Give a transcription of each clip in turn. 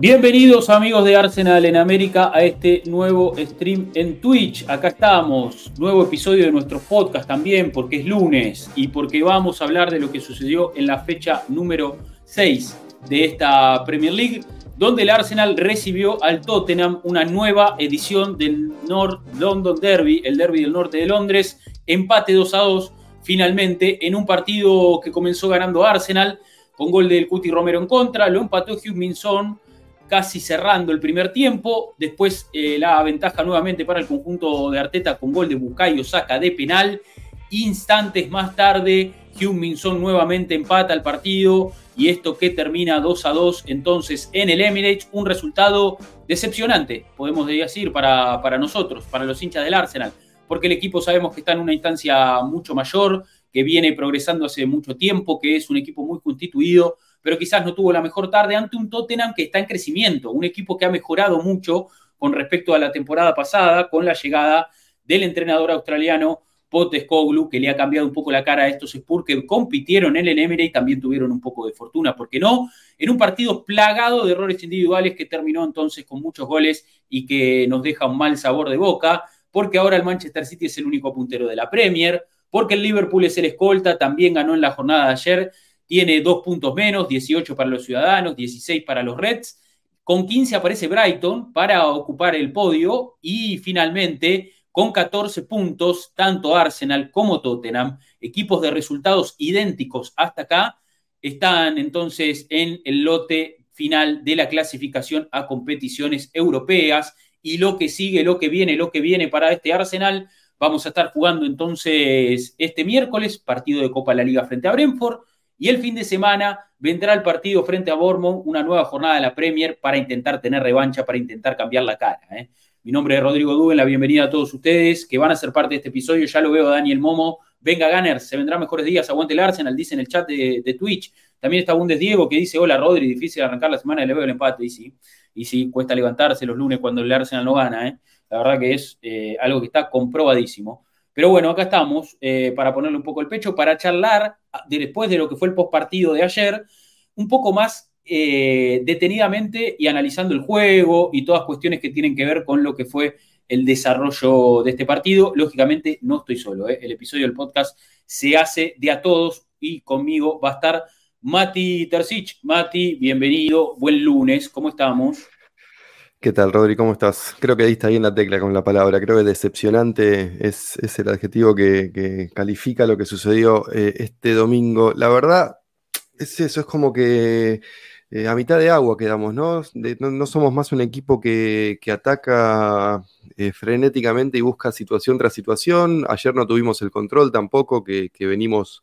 Bienvenidos amigos de Arsenal en América a este nuevo stream en Twitch. Acá estamos, nuevo episodio de nuestro podcast también porque es lunes y porque vamos a hablar de lo que sucedió en la fecha número 6 de esta Premier League, donde el Arsenal recibió al Tottenham una nueva edición del North London Derby, el derby del norte de Londres, empate 2 a 2 finalmente en un partido que comenzó ganando Arsenal con gol del Cuti Romero en contra, lo empató Hugh Minson casi cerrando el primer tiempo. Después eh, la ventaja nuevamente para el conjunto de Arteta con gol de Bukayo Saka de penal. Instantes más tarde, Minson nuevamente empata el partido y esto que termina 2 a 2 entonces en el Emirates, un resultado decepcionante, podemos decir, para, para nosotros, para los hinchas del Arsenal, porque el equipo sabemos que está en una instancia mucho mayor, que viene progresando hace mucho tiempo, que es un equipo muy constituido, pero quizás no tuvo la mejor tarde ante un Tottenham que está en crecimiento, un equipo que ha mejorado mucho con respecto a la temporada pasada, con la llegada del entrenador australiano Postecoglou, que le ha cambiado un poco la cara a estos Spurs que compitieron en el Emirates y también tuvieron un poco de fortuna, ¿por qué no? En un partido plagado de errores individuales que terminó entonces con muchos goles y que nos deja un mal sabor de boca, porque ahora el Manchester City es el único puntero de la Premier, porque el Liverpool es el escolta, también ganó en la jornada de ayer tiene dos puntos menos, 18 para los Ciudadanos, 16 para los Reds. Con 15 aparece Brighton para ocupar el podio y finalmente con 14 puntos, tanto Arsenal como Tottenham, equipos de resultados idénticos hasta acá, están entonces en el lote final de la clasificación a competiciones europeas y lo que sigue, lo que viene, lo que viene para este Arsenal. Vamos a estar jugando entonces este miércoles, partido de Copa de la Liga frente a Brentford. Y el fin de semana vendrá el partido frente a Bournemouth, una nueva jornada de la Premier para intentar tener revancha, para intentar cambiar la cara. ¿eh? Mi nombre es Rodrigo Duben, la bienvenida a todos ustedes que van a ser parte de este episodio. Ya lo veo a Daniel Momo. Venga, Gunners, se vendrán mejores días. Aguante el Arsenal, dice en el chat de, Twitch. También está Bundes Diego que dice: Hola, Rodri, difícil arrancar la semana le veo el empate. Y sí, y sí, cuesta levantarse los lunes cuando el Arsenal no gana. ¿eh? La verdad que es eh, algo que está comprobadísimo. Pero bueno, acá estamos eh, para ponerle un poco el pecho, para charlar después de lo que fue el postpartido de ayer, un poco más eh, detenidamente y analizando el juego y todas cuestiones que tienen que ver con lo que fue el desarrollo de este partido. Lógicamente no estoy solo, ¿eh? el episodio del podcast se hace de a todos y conmigo va a estar Mati Tercich. Mati, bienvenido, buen lunes, ¿cómo estamos? ¿Qué tal, Rodri? ¿Cómo estás? Creo que diste bien la tecla con la palabra. Creo que decepcionante es, el adjetivo que, califica lo que sucedió eh, este domingo. La verdad, es eso, es como que eh, a mitad de agua quedamos, ¿no? no, somos más un equipo que, ataca eh, frenéticamente y busca situación tras situación. Ayer no tuvimos el control tampoco que, venimos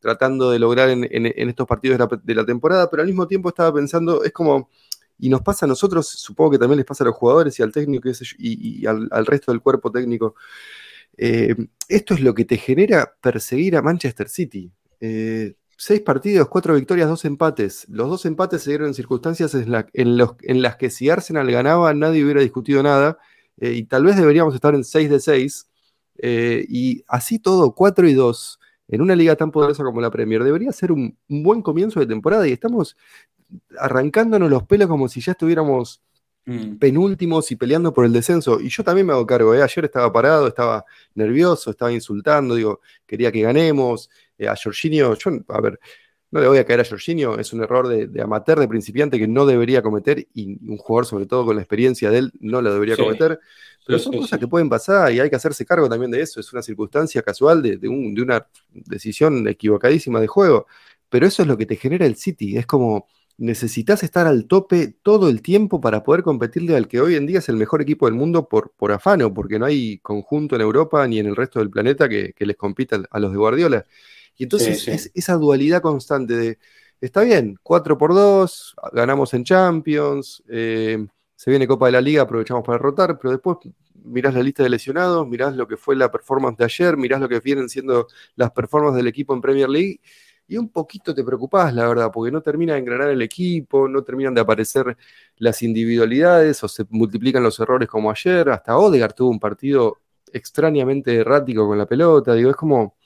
tratando de lograr en, estos partidos de la temporada, pero al mismo tiempo estaba pensando, es como y nos pasa a nosotros, supongo que también les pasa a los jugadores y al técnico y, al, resto del cuerpo técnico. Eh, esto es lo que te genera perseguir a Manchester City. Eh, seis partidos, cuatro victorias, dos empates. Los dos empates se dieron en circunstancias en, las que si Arsenal ganaba nadie hubiera discutido nada eh, y tal vez deberíamos estar en 6 de 6. y así todo, 4 y 2 en una liga tan poderosa como la Premier, debería ser un, buen comienzo de temporada y estamos arrancándonos los pelos como si ya estuviéramos mm. penúltimos y peleando por el descenso. Y yo también me hago cargo, ¿eh? ayer estaba parado, estaba nervioso, estaba insultando, digo, quería que ganemos. Eh, a Jorginho, yo, a ver, no le voy a caer a Jorginho, es un error de, amateur, de principiante que no debería cometer y un jugador, sobre todo con la experiencia de él, no lo debería cometer. Pero son cosas que pueden pasar y hay que hacerse cargo también de eso. Es una circunstancia casual de, de una decisión equivocadísima de juego. Pero eso es lo que te genera el City. Es como, necesitas estar al tope todo el tiempo para poder competirle al que hoy en día es el mejor equipo del mundo por, por afano, porque no hay conjunto en Europa ni en el resto del planeta que, les compita a los de Guardiola. Y entonces Es, esa dualidad constante de está bien, 4 por 2, ganamos en Champions, eh, se viene Copa de la Liga, aprovechamos para derrotar, pero después mirás la lista de lesionados, mirás lo que fue la performance de ayer, mirás lo que vienen siendo las performances del equipo en Premier League y un poquito te preocupás, la verdad, porque no termina de engranar el equipo, no terminan de aparecer las individualidades o se multiplican los errores como ayer. Hasta Odegaard tuvo un partido extrañamente errático con la pelota. Digo, es como.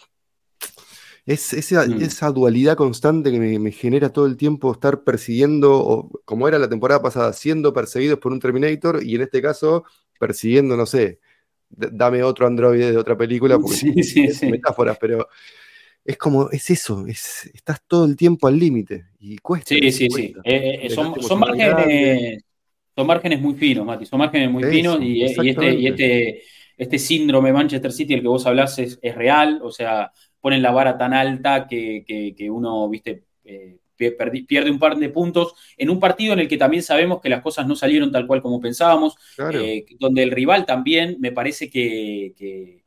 Es esa, mm. esa dualidad constante que me, genera todo el tiempo estar persiguiendo, o, como era la temporada pasada, siendo perseguidos por un Terminator y en este caso persiguiendo, no sé, dame otro androide de otra película, porque sí, sí, metáforas, pero es como, es eso, es, estás todo el tiempo al límite y cuesta. Sí, sí, sí. Eh, eh, son, márgenes, son márgenes muy finos, Mati, son márgenes muy finos y, este, y este, este síndrome Manchester City, el que vos hablás, es, real, o sea, ponen la vara tan alta que, que, uno, viste, eh, pierde un par de puntos en un partido en el que también sabemos que las cosas no salieron tal cual como pensábamos, donde el rival también me parece que que,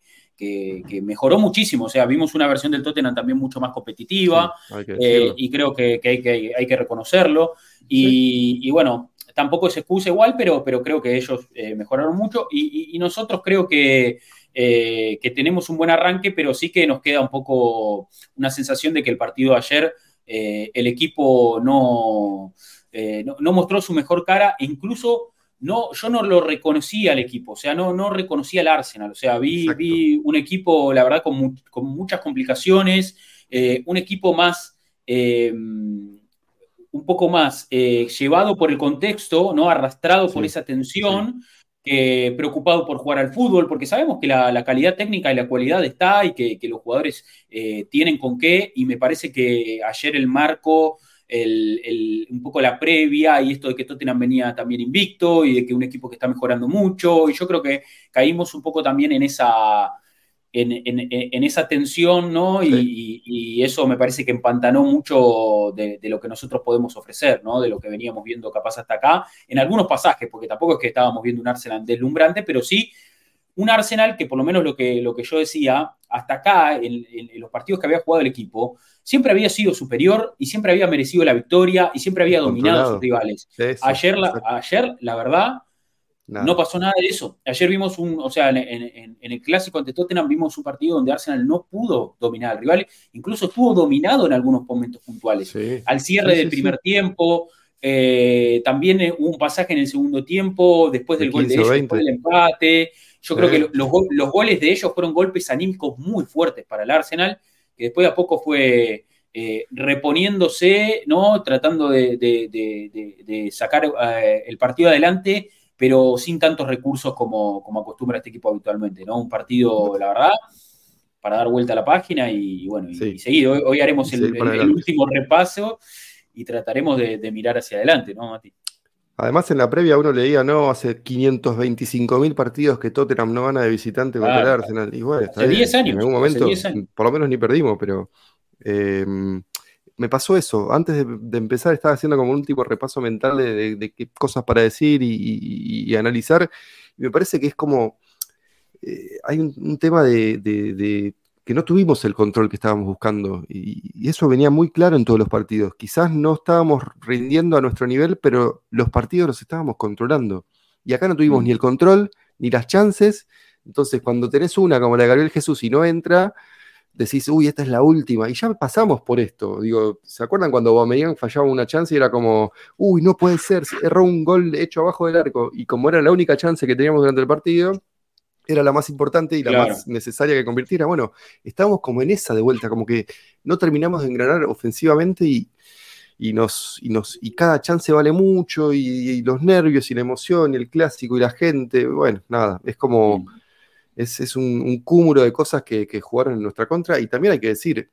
mejoró muchísimo. O sea, vimos una versión del Tottenham también mucho más competitiva eh, y creo que, hay que, reconocerlo. Y, bueno, tampoco se excusa igual, pero, pero creo que ellos eh, mejoraron mucho y, nosotros creo que, eh, que tenemos un buen arranque, pero sí que nos queda un poco una sensación de que el partido de ayer el equipo no, no, no mostró su mejor cara e incluso no, yo no lo reconocía al equipo, o sea, no, no reconocía al Arsenal, o sea, vi, vi un equipo, la verdad, con, muchas complicaciones, eh, un equipo más, eh, un poco más eh, llevado por el contexto, ¿no? Arrastrado por esa tensión. preocupado por jugar al fútbol, porque sabemos que la, calidad técnica y la cualidad está y que, que los jugadores tienen con qué, y me parece que ayer el marco un poco la previa y esto de que Tottenham venía también invicto y de que un equipo que está mejorando mucho. Y yo creo que caímos un poco también en esa, en, esa tensión, ¿no? Y, eso me parece que empantanó mucho de, lo que nosotros podemos ofrecer, ¿no? De lo que veníamos viendo capaz hasta acá, en algunos pasajes, porque tampoco es que estábamos viendo un Arsenal deslumbrante, pero sí un Arsenal que por lo menos lo que, lo que yo decía, hasta acá, en, los partidos que había jugado el equipo, siempre había sido superior y siempre había merecido la victoria y siempre había dominado a sus rivales. ayer, la, ayer, la verdad, no pasó nada de eso. Ayer vimos un, o sea, en, el clásico ante Tottenham vimos un partido donde Arsenal no pudo dominar al rival, incluso estuvo dominado en algunos momentos puntuales. Al cierre del primer tiempo, eh, también hubo un pasaje en el segundo tiempo, después del gol de ellos, después del empate. Yo creo que los, goles de ellos fueron golpes anímicos muy fuertes para el Arsenal, que después a poco fue eh, reponiéndose, ¿no? Tratando de, sacar eh, el partido adelante, pero sin tantos recursos como, como acostumbra este equipo habitualmente, ¿no? Un partido, la verdad, para dar vuelta a la página y, bueno, y, seguir. Hoy, haremos el, último repaso y trataremos de, mirar hacia adelante, ¿no, Mati? Además, en la previa uno leía, no, hace 525 mil partidos que Tottenham no gana de visitante contra el Arsenal. Y bueno, hace 10 años. En algún momento, por lo menos ni perdimos, pero em, me pasó eso. Antes de, empezar estaba haciendo como un tipo de repaso mental de, qué cosas para decir y, analizar. Y me parece que es como, eh, hay un, tema de que no tuvimos el control que estábamos buscando. Y, eso venía muy claro en todos los partidos. Quizás no estábamos rindiendo a nuestro nivel, pero los partidos los estábamos controlando. Y acá no tuvimos mm. ni el control, ni las chances. Entonces, cuando tenés una como la de Gabriel Jesús y no entra, decís, uy, esta es la última. Y ya pasamos por esto. Digo, ¿se acuerdan cuando Aubameyang fallaba una chance y era como, uy, no puede ser, erró un gol hecho abajo del arco? Y como era la única chance que teníamos durante el partido, era la más importante y la más necesaria que convirtiera. Bueno, estábamos como en esa de vuelta, como que no terminamos de engranar ofensivamente y, y nos, y nos, y cada chance vale mucho, y, los nervios y la emoción, y el clásico y la gente, bueno, nada, es como, es, un, cúmulo de cosas que, jugaron en nuestra contra, y también hay que decir,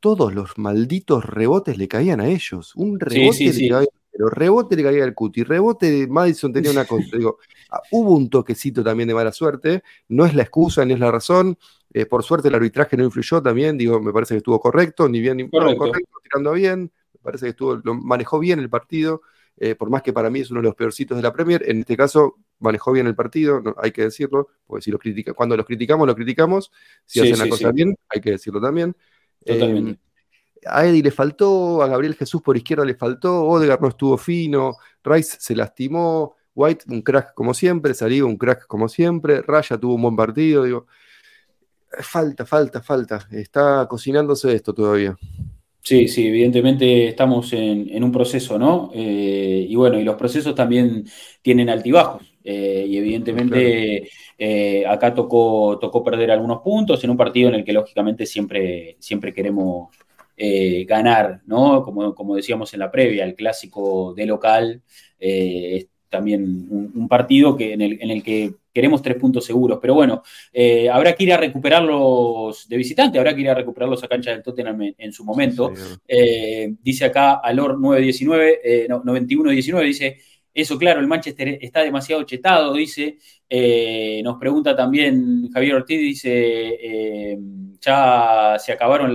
todos los malditos rebotes le caían a ellos, un rebote le caía pero rebote le caía al Cuti, rebote de Madison tenía una cosa. Digo, ah, hubo un toquecito también de mala suerte, no es la excusa ni es la razón. Eh, por suerte el arbitraje no influyó también, digo, me parece que estuvo correcto, ni bien ni correcto. tirando bien, me parece que estuvo, lo manejó bien el partido, eh, por más que para mí es uno de los peorcitos de la Premier, en este caso manejó bien el partido, hay que decirlo, porque si los critica, cuando los criticamos, los criticamos, si hacen la cosa bien, hay que decirlo también. Totalmente. Em, A Eddie le faltó, a Gabriel Jesús por izquierda le faltó, Odegaard no estuvo fino, Rice se lastimó, White un crack como siempre, Saliba un crack como siempre, Raya tuvo un buen partido, digo, falta, falta, falta, está cocinándose esto todavía. Sí, sí, evidentemente estamos en, un proceso, ¿no? Eh, y bueno, y los procesos también tienen altibajos. Eh, y evidentemente eh, acá tocó, tocó perder algunos puntos en un partido en el que lógicamente siempre, siempre queremos ganar, ¿no? Como, como, decíamos en la previa, el clásico de local es también un, partido que, en, el, en el que queremos tres puntos seguros. Pero bueno, eh, habrá que ir a recuperarlos de visitante, habrá que ir a recuperarlos a cancha del Tottenham en, su momento. Eh, dice acá Alor 919, eh, no, 9119, dice, eso claro, el Manchester está demasiado chetado, dice. nos pregunta también Javier Ortiz, dice, ¿ya se acabaron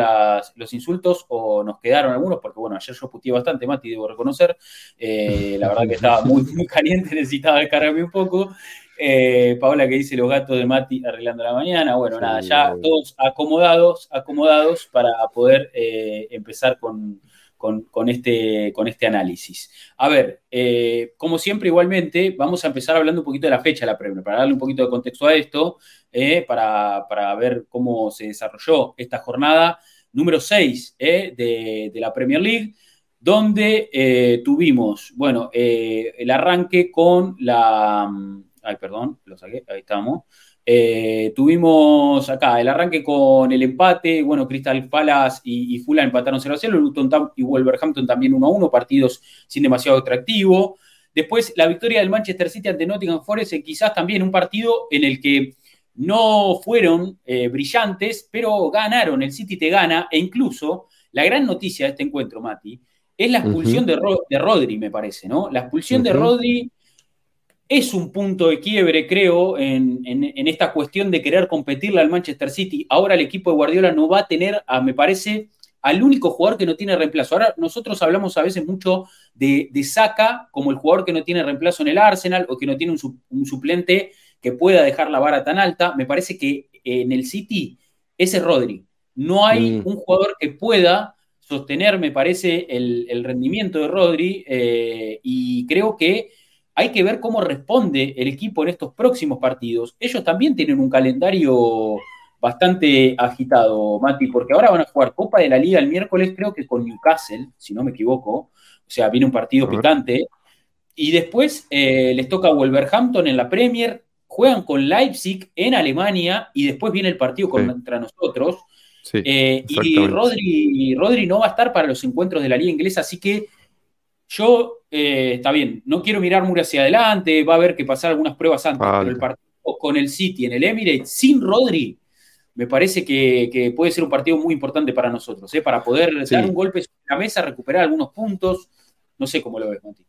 los insultos o nos quedaron algunos? Porque bueno, ayer yo puteé bastante, Mati, debo reconocer. la verdad que estaba muy, muy caliente, necesitaba descargarme un poco. Eh, Paola que dice los gatos de Mati arreglando la mañana. Bueno, nada, ya todos acomodados, acomodados para poder eh, empezar con, este, con este análisis. A ver, eh, como siempre, igualmente, vamos a empezar hablando un poquito de la fecha de la Premier, para darle un poquito de contexto a esto, para, ver cómo se desarrolló esta jornada número 6 de, de la Premier League donde tuvimos, bueno, el arranque con la, Ay, perdón, lo saqué, ahí estamos. Eh, tuvimos acá el arranque con el empate, bueno, Crystal Palace y, y Fulham empataron 0 a 0, Luton y Wolverhampton también 1 a 1, partidos sin demasiado atractivo. Después la victoria del Manchester City ante Nottingham Forest, quizás también un partido en el que no fueron eh, brillantes, pero ganaron, el City te gana, e incluso la gran noticia de este encuentro, Mati, es la expulsión de, Rodri, me parece, ¿no? La expulsión de Rodri es un punto de quiebre, creo, en, esta cuestión de querer competirle al Manchester City. Ahora el equipo de Guardiola no va a tener, me parece, al único jugador que no tiene reemplazo. Ahora nosotros hablamos a veces mucho de, de Saka como el jugador que no tiene reemplazo en el Arsenal o que no tiene un, suplente que pueda dejar la vara tan alta. Me parece que en el City ese es Rodri. No hay mm. un jugador que pueda sostener, me parece, el, rendimiento de Rodri eh, y creo que hay que ver cómo responde el equipo en estos próximos partidos. Ellos también tienen un calendario bastante agitado, Mati, porque ahora van a jugar Copa de la Liga el miércoles, creo que con Newcastle, si no me equivoco. O sea, viene un partido picante. Y después eh, les toca Wolverhampton en la Premier, juegan con Leipzig en Alemania y después viene el partido contra nosotros. Eh, y Rodri, Rodri no va a estar para los encuentros de la Liga Inglesa, así que yo, eh, está bien, no quiero mirar muy hacia adelante, va a haber que pasar algunas pruebas antes, pero el partido con el City en el Emirates sin Rodri, me parece que, puede ser un partido muy importante para nosotros, ¿eh? para poder dar un golpe sobre la mesa, recuperar algunos puntos. No sé cómo lo ves, Monti.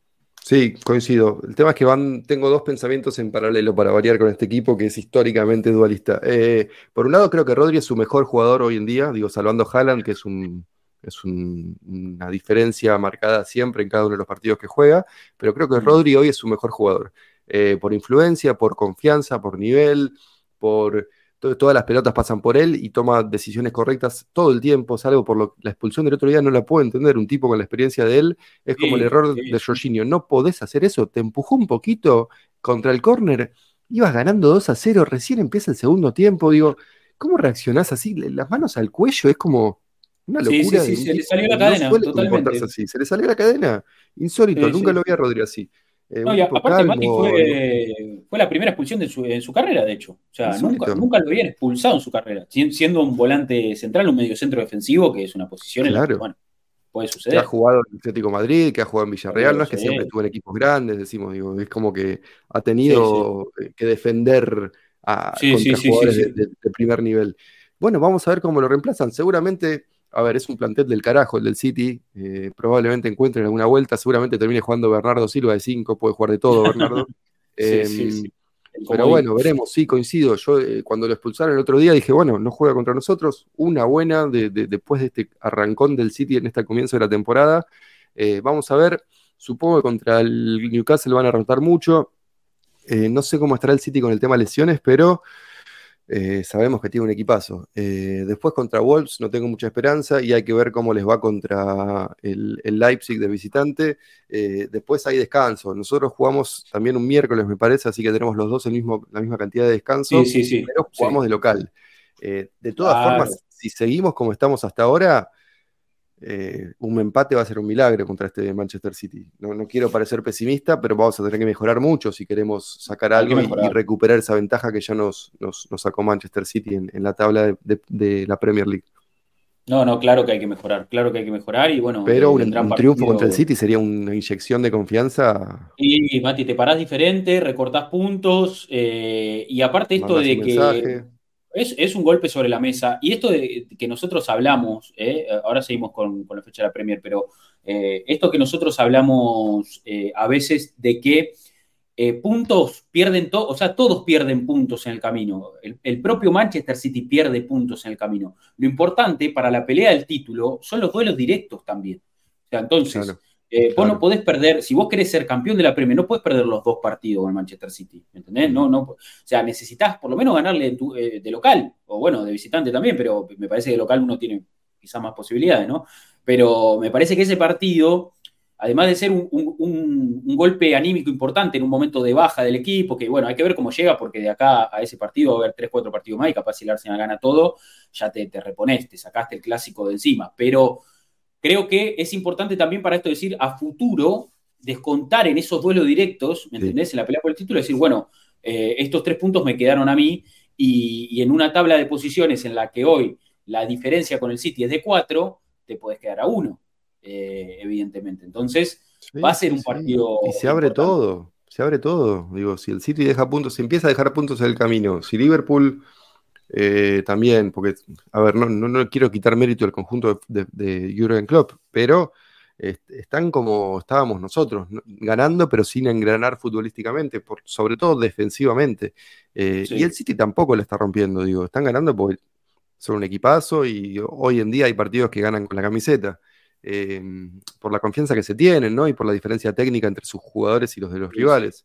Sí, coincido. El tema es que van, tengo dos pensamientos en paralelo para variar con este equipo que es históricamente dualista. Eh, por un lado, creo que Rodri es su mejor jugador hoy en día, digo, salvando Haaland, que es un es una diferencia marcada siempre en cada uno de los partidos que juega, pero creo que Rodri hoy es su mejor jugador. Eh, por influencia, por confianza, por nivel, por todas las pelotas pasan por él y toma decisiones correctas todo el tiempo, salvo por lo, la expulsión del otro día, no la puedo entender, un tipo con la experiencia de él, es como el error de Jorginho, no podés hacer eso, te empujó un poquito contra el córner, ibas ganando 2 a 0, recién empieza el segundo tiempo, digo, ¿cómo reaccionás así? Las manos al cuello, es como, una locura. Sí, sí, se le salió la cadena. totalmente. Así. Se le salió la cadena. Insólito, nunca lo vi a Rodri así. Eh, no, y aparte, Mati fue, fue, la primera expulsión de su, en su carrera, de hecho. O sea, nunca, nunca, lo habían expulsado en su carrera. Siendo un volante central, un medio centro defensivo, que es una posición en la que, bueno, puede suceder. Que ha jugado en Atlético Madrid, que ha jugado en Villarreal, no es que siempre estuvo en equipos grandes, decimos, digo, es como que ha tenido que defender a contra jugadores de, de primer nivel. Bueno, vamos a ver cómo lo reemplazan. Seguramente a ver, es un plantel del carajo el del City, eh, probablemente encuentren alguna vuelta, seguramente termine jugando Bernardo Silva de 5, puede jugar de todo Bernardo. Em, pero bueno, veremos, sí, coincido. Yo eh, cuando lo expulsaron el otro día dije, bueno, no juega contra nosotros, una buena después de este arrancón del City en este comienzo de la temporada. Eh, vamos a ver, supongo que contra el Newcastle van a rotar mucho. no sé cómo estará el City con el tema lesiones, pero eh, sabemos que tiene un equipazo. Eh, después contra Wolves no tengo mucha esperanza y hay que ver cómo les va contra el, Leipzig de visitante. Eh, después hay descanso. Nosotros jugamos también un miércoles, me parece, así que tenemos los dos el mismo, la misma cantidad de descanso, sí, sí, pero jugamos de local. de todas formas, si seguimos como estamos hasta ahora, eh, un empate va a ser un milagro contra este Manchester City. No, quiero parecer pesimista, pero vamos a tener que mejorar mucho si queremos sacar algo y, recuperar esa ventaja que ya nos, nos, sacó Manchester City en, la tabla de, la Premier League. No, no, claro que hay que mejorar, claro que hay que mejorar y bueno. Pero un, triunfo contra el City sería una inyección de confianza. Y Mati, te parás diferente, recortás puntos eh, y aparte esto de que es, un golpe sobre la mesa. Y esto de que nosotros hablamos, eh, ahora seguimos con, la fecha de la Premier, pero eh, esto que nosotros hablamos eh, a veces de que puntos pierden, todos, o sea, todos pierden puntos en el camino. El, propio Manchester City pierde puntos en el camino. Lo importante para la pelea del título son los duelos directos también. O sea, entonces, eh, vos no podés perder, si vos querés ser campeón de la Premier, no podés perder los dos partidos con el Manchester City, ¿entendés? No, no, o sea, necesitas por lo menos ganarle eh, de local, o bueno, de visitante también, pero me parece que de local uno tiene quizás más posibilidades, ¿no? Pero me parece que ese partido, además de ser un, golpe anímico importante en un momento de baja del equipo, que bueno, hay que ver cómo llega, porque de acá a ese partido va a haber 3, 4 partidos más y capaz si el Arsenal gana todo, ya te, te repones, te sacaste el clásico de encima, pero creo que es importante también para esto decir a futuro, descontar en esos duelos directos, ¿me entendés? En la pelea por el título, decir, bueno, eh, estos tres puntos me quedaron a mí y, en una tabla de posiciones en la que hoy la diferencia con el City es de cuatro, te puedes quedar a uno, eh, evidentemente. Entonces, va a ser un partido. Y se abre todo, se abre todo. Digo, si el City deja puntos, se empieza a dejar puntos en el camino. Si Liverpool eh, también, porque, a ver, no, no, quiero quitar mérito al conjunto de, de, Jurgen Klopp, pero están como estábamos nosotros, ganando pero sin engranar futbolísticamente, por, sobre todo defensivamente. Eh, y el City tampoco le está rompiendo, digo, están ganando porque son un equipazo y hoy en día hay partidos que ganan con la camiseta. Eh, por la confianza que se tienen, ¿no? Y por la diferencia técnica entre sus jugadores y los de los rivales.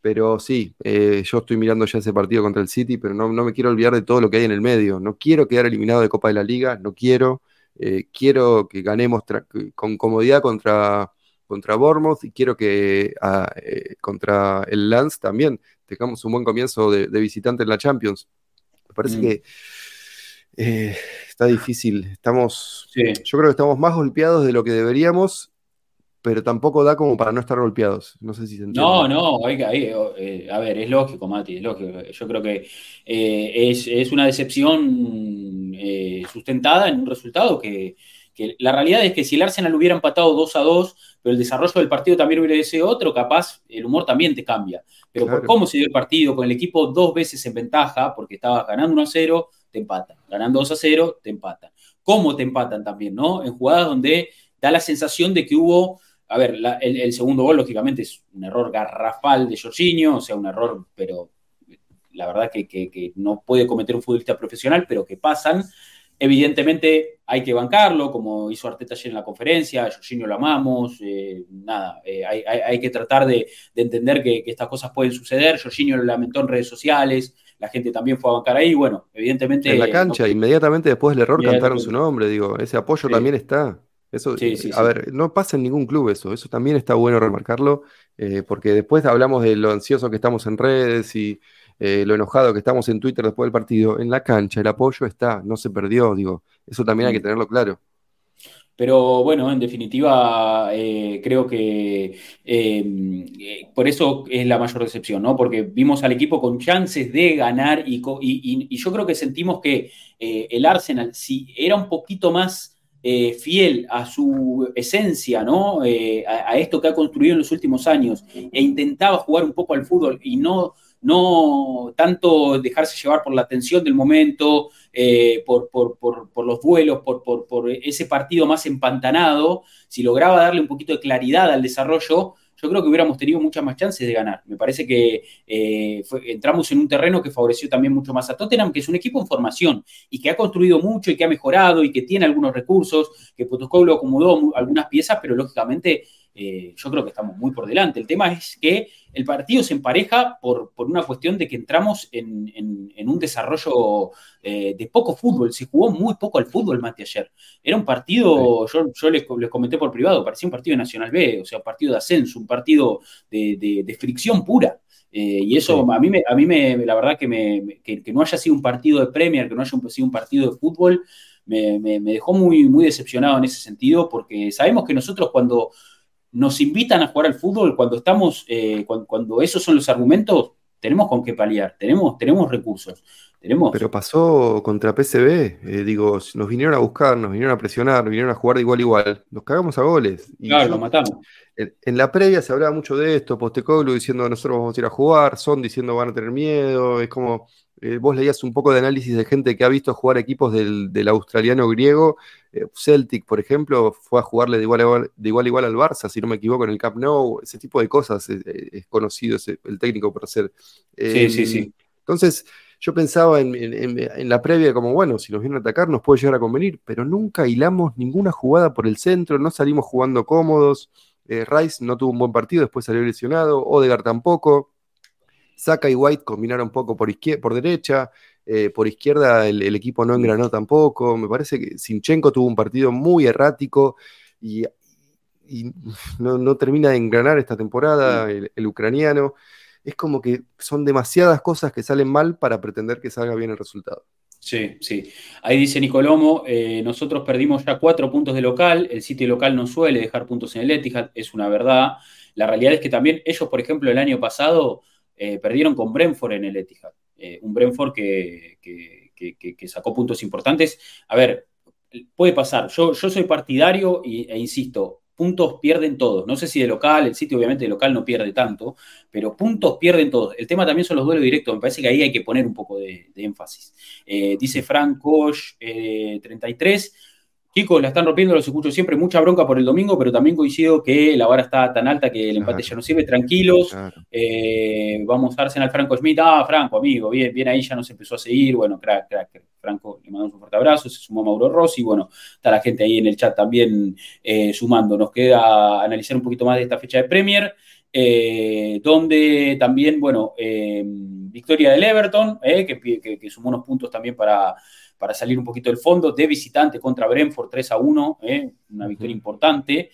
Pero sí, eh, yo estoy mirando ya ese partido contra el City, pero no, me quiero olvidar de todo lo que hay en el medio. No quiero quedar eliminado de Copa de la Liga, no quiero. Eh, quiero que ganemos con comodidad contra, contra Bournemouth y quiero que ah, eh, contra el Lance también tengamos un buen comienzo de, visitante en la Champions. Me parece mm. que está difícil. Estamos, yo creo que estamos más golpeados de lo que deberíamos pero tampoco da como para no estar golpeados. No sé si se entiende. No, no, eh, a ver, es lógico, Mati, es lógico. Yo creo que eh, es, una decepción eh, sustentada en un resultado que, la realidad es que si el Arsenal hubiera empatado 2 a 2, pero el desarrollo del partido también hubiera sido otro, capaz el humor también te cambia. Pero por cómo se dio el partido, con el equipo dos veces en ventaja, porque estabas ganando 1 a 0, te empatan. Ganando 2 a 0, te empatan. ¿Cómo te empatan también, no? En jugadas donde da la sensación de que hubo a ver, el, segundo gol, lógicamente, es un error garrafal de Jorginho, o sea, un error, pero la verdad que, no puede cometer un futbolista profesional, pero que pasan. Evidentemente hay que bancarlo, como hizo Arteta ayer en la conferencia, Jorginho lo amamos, eh, nada, eh, hay, que tratar de, entender que, estas cosas pueden suceder. Jorginho lo lamentó en redes sociales, la gente también fue a bancar ahí, bueno, evidentemente... En la cancha, inmediatamente después del error cantaron su nombre, digo, ese apoyo también está. Eso, eh, a ver, no pasa en ningún club eso, eso también está bueno remarcarlo, eh, porque después hablamos de lo ansioso que estamos en redes y eh, lo enojado que estamos en Twitter después del partido. En la cancha el apoyo está, no se perdió, digo, eso también hay que tenerlo claro. Pero bueno, en definitiva, creo que em, por eso es la mayor decepción, ¿no? Porque vimos al equipo con chances de ganar y, y yo creo que sentimos que el Arsenal, si era un poquito más eh, fiel a su esencia, ¿no? Eh, a, esto que ha construido en los últimos años, e intentaba jugar un poco al fútbol y no, no tanto dejarse llevar por la tensión del momento, eh, por, por, los duelos, por, ese partido más empantanado, si lograba darle un poquito de claridad al desarrollo, yo creo que hubiéramos tenido muchas más chances de ganar. Me parece que eh, entramos en un terreno que favoreció también mucho más a Tottenham, que es un equipo en formación y que ha construido mucho y que ha mejorado y que tiene algunos recursos, que lo acomodó algunas piezas, pero lógicamente eh, yo creo que estamos muy por delante. El tema es que el partido se empareja por, una cuestión de que entramos en, un desarrollo eh, de poco fútbol. Se jugó muy poco al fútbol, Mati, ayer. Era un partido, yo, les, comenté por privado, parecía un partido de Nacional B, o sea, un partido de ascenso, un partido de, fricción pura. Eh, y eso a mí, me, a mí me, la verdad que, me, que, no haya sido un partido de Premier, que no haya sido un partido de fútbol, me, dejó muy, muy decepcionado en ese sentido, porque sabemos que nosotros cuando nos invitan a jugar al fútbol cuando estamos, eh, cuando, esos son los argumentos, tenemos con qué paliar, tenemos, tenemos recursos. Tenemos... Pero pasó contra PCB, eh, digo, nos vinieron a buscar, nos vinieron a presionar, nos vinieron a jugar de igual a igual, nos cagamos a goles. Y claro, lo matamos. En, la previa se hablaba mucho de esto, Postecoglu diciendo nosotros vamos a ir a jugar, Son diciendo van a tener miedo, es como, eh, vos leías un poco de análisis de gente que ha visto jugar equipos del, australiano griego. Eh, Celtic, por ejemplo, fue a jugarle de igual, a igual, de igual igual al Barça, si no me equivoco, en el Camp Nou. Ese tipo de cosas es, conocido el técnico por hacer. sí, sí, sí. Entonces, yo pensaba en, la previa como, bueno, si nos vienen a atacar nos puede llegar a convenir, pero nunca hilamos ninguna jugada por el centro, no salimos jugando cómodos. Eh, Rice no tuvo un buen partido, después salió lesionado, Odegar tampoco. Saka y White combinaron un poco por, por derecha, eh, por izquierda el, equipo no engranó tampoco. Me parece que Sinchenko tuvo un partido muy errático y, no, termina de engranar esta temporada el, ucraniano. Es como que son demasiadas cosas que salen mal para pretender que salga bien el resultado. Sí, sí. Ahí dice Nicolomo, eh, nosotros perdimos ya cuatro puntos de local, el sitio local no suele dejar puntos en el Etihad, es una verdad. La realidad es que también ellos, por ejemplo, el año pasado eh, perdieron con Brentford en el Etihad. Eh, un Brentford que, sacó puntos importantes. A ver, puede pasar. Yo, yo soy partidario e insisto, puntos pierden todos. No sé si de local, el sitio obviamente de local no pierde tanto, pero puntos pierden todos. El tema también son los duelos directos. Me parece que ahí hay que poner un poco de, énfasis. Eh, dice Frank Koch, 33. Chicos, la están rompiendo, los escucho siempre, mucha bronca por el domingo, pero también coincido que la vara está tan alta que el empate ya no sirve. Tranquilos, eh, vamos a Arsenal Franco Schmidt. Ah, Franco, amigo, bien, bien ahí ya nos empezó a seguir. Bueno, crack, crack, Franco, le mandamos un fuerte abrazo. Se sumó Mauro Rossi. Bueno, está la gente ahí en el chat también eh, sumando. Nos queda analizar un poquito más de esta fecha de Premier. Eh, donde también, bueno, victoria del Everton, que, sumó unos puntos también para, para salir un poquito del fondo, de visitante contra Brentford 3 a 1, ¿eh? una victoria importante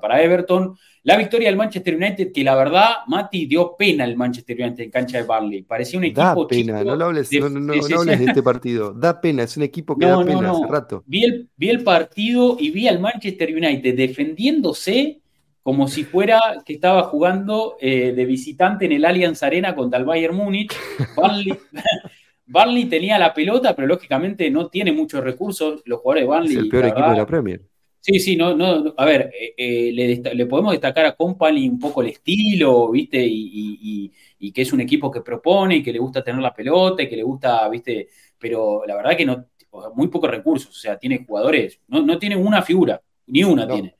para, Everton. La victoria del Manchester United, que la verdad, Mati, dio pena el Manchester United en cancha de Barley. Parecía un equipo. Da pena, no, hables, de, no, hables de este partido. Da pena, es un equipo que da pena hace rato. Vi el, vi el partido y vi al Manchester United defendiéndose como si fuera que estaba jugando eh, de visitante en el Allianz Arena contra el Bayern Múnich. Barley, Barnley tenía la pelota, pero lógicamente no tiene muchos recursos. Los jugadores de Barnley. Es el peor equipo de la Premier. Sí, sí, no, no, a ver, eh, eh, le, podemos destacar a Company un poco el estilo, ¿viste? Y, que es un equipo que propone y que le gusta tener la pelota y que le gusta, ¿viste? Pero la verdad que no, muy pocos recursos, o sea, tiene jugadores, no, no tiene una figura, ni una tiene.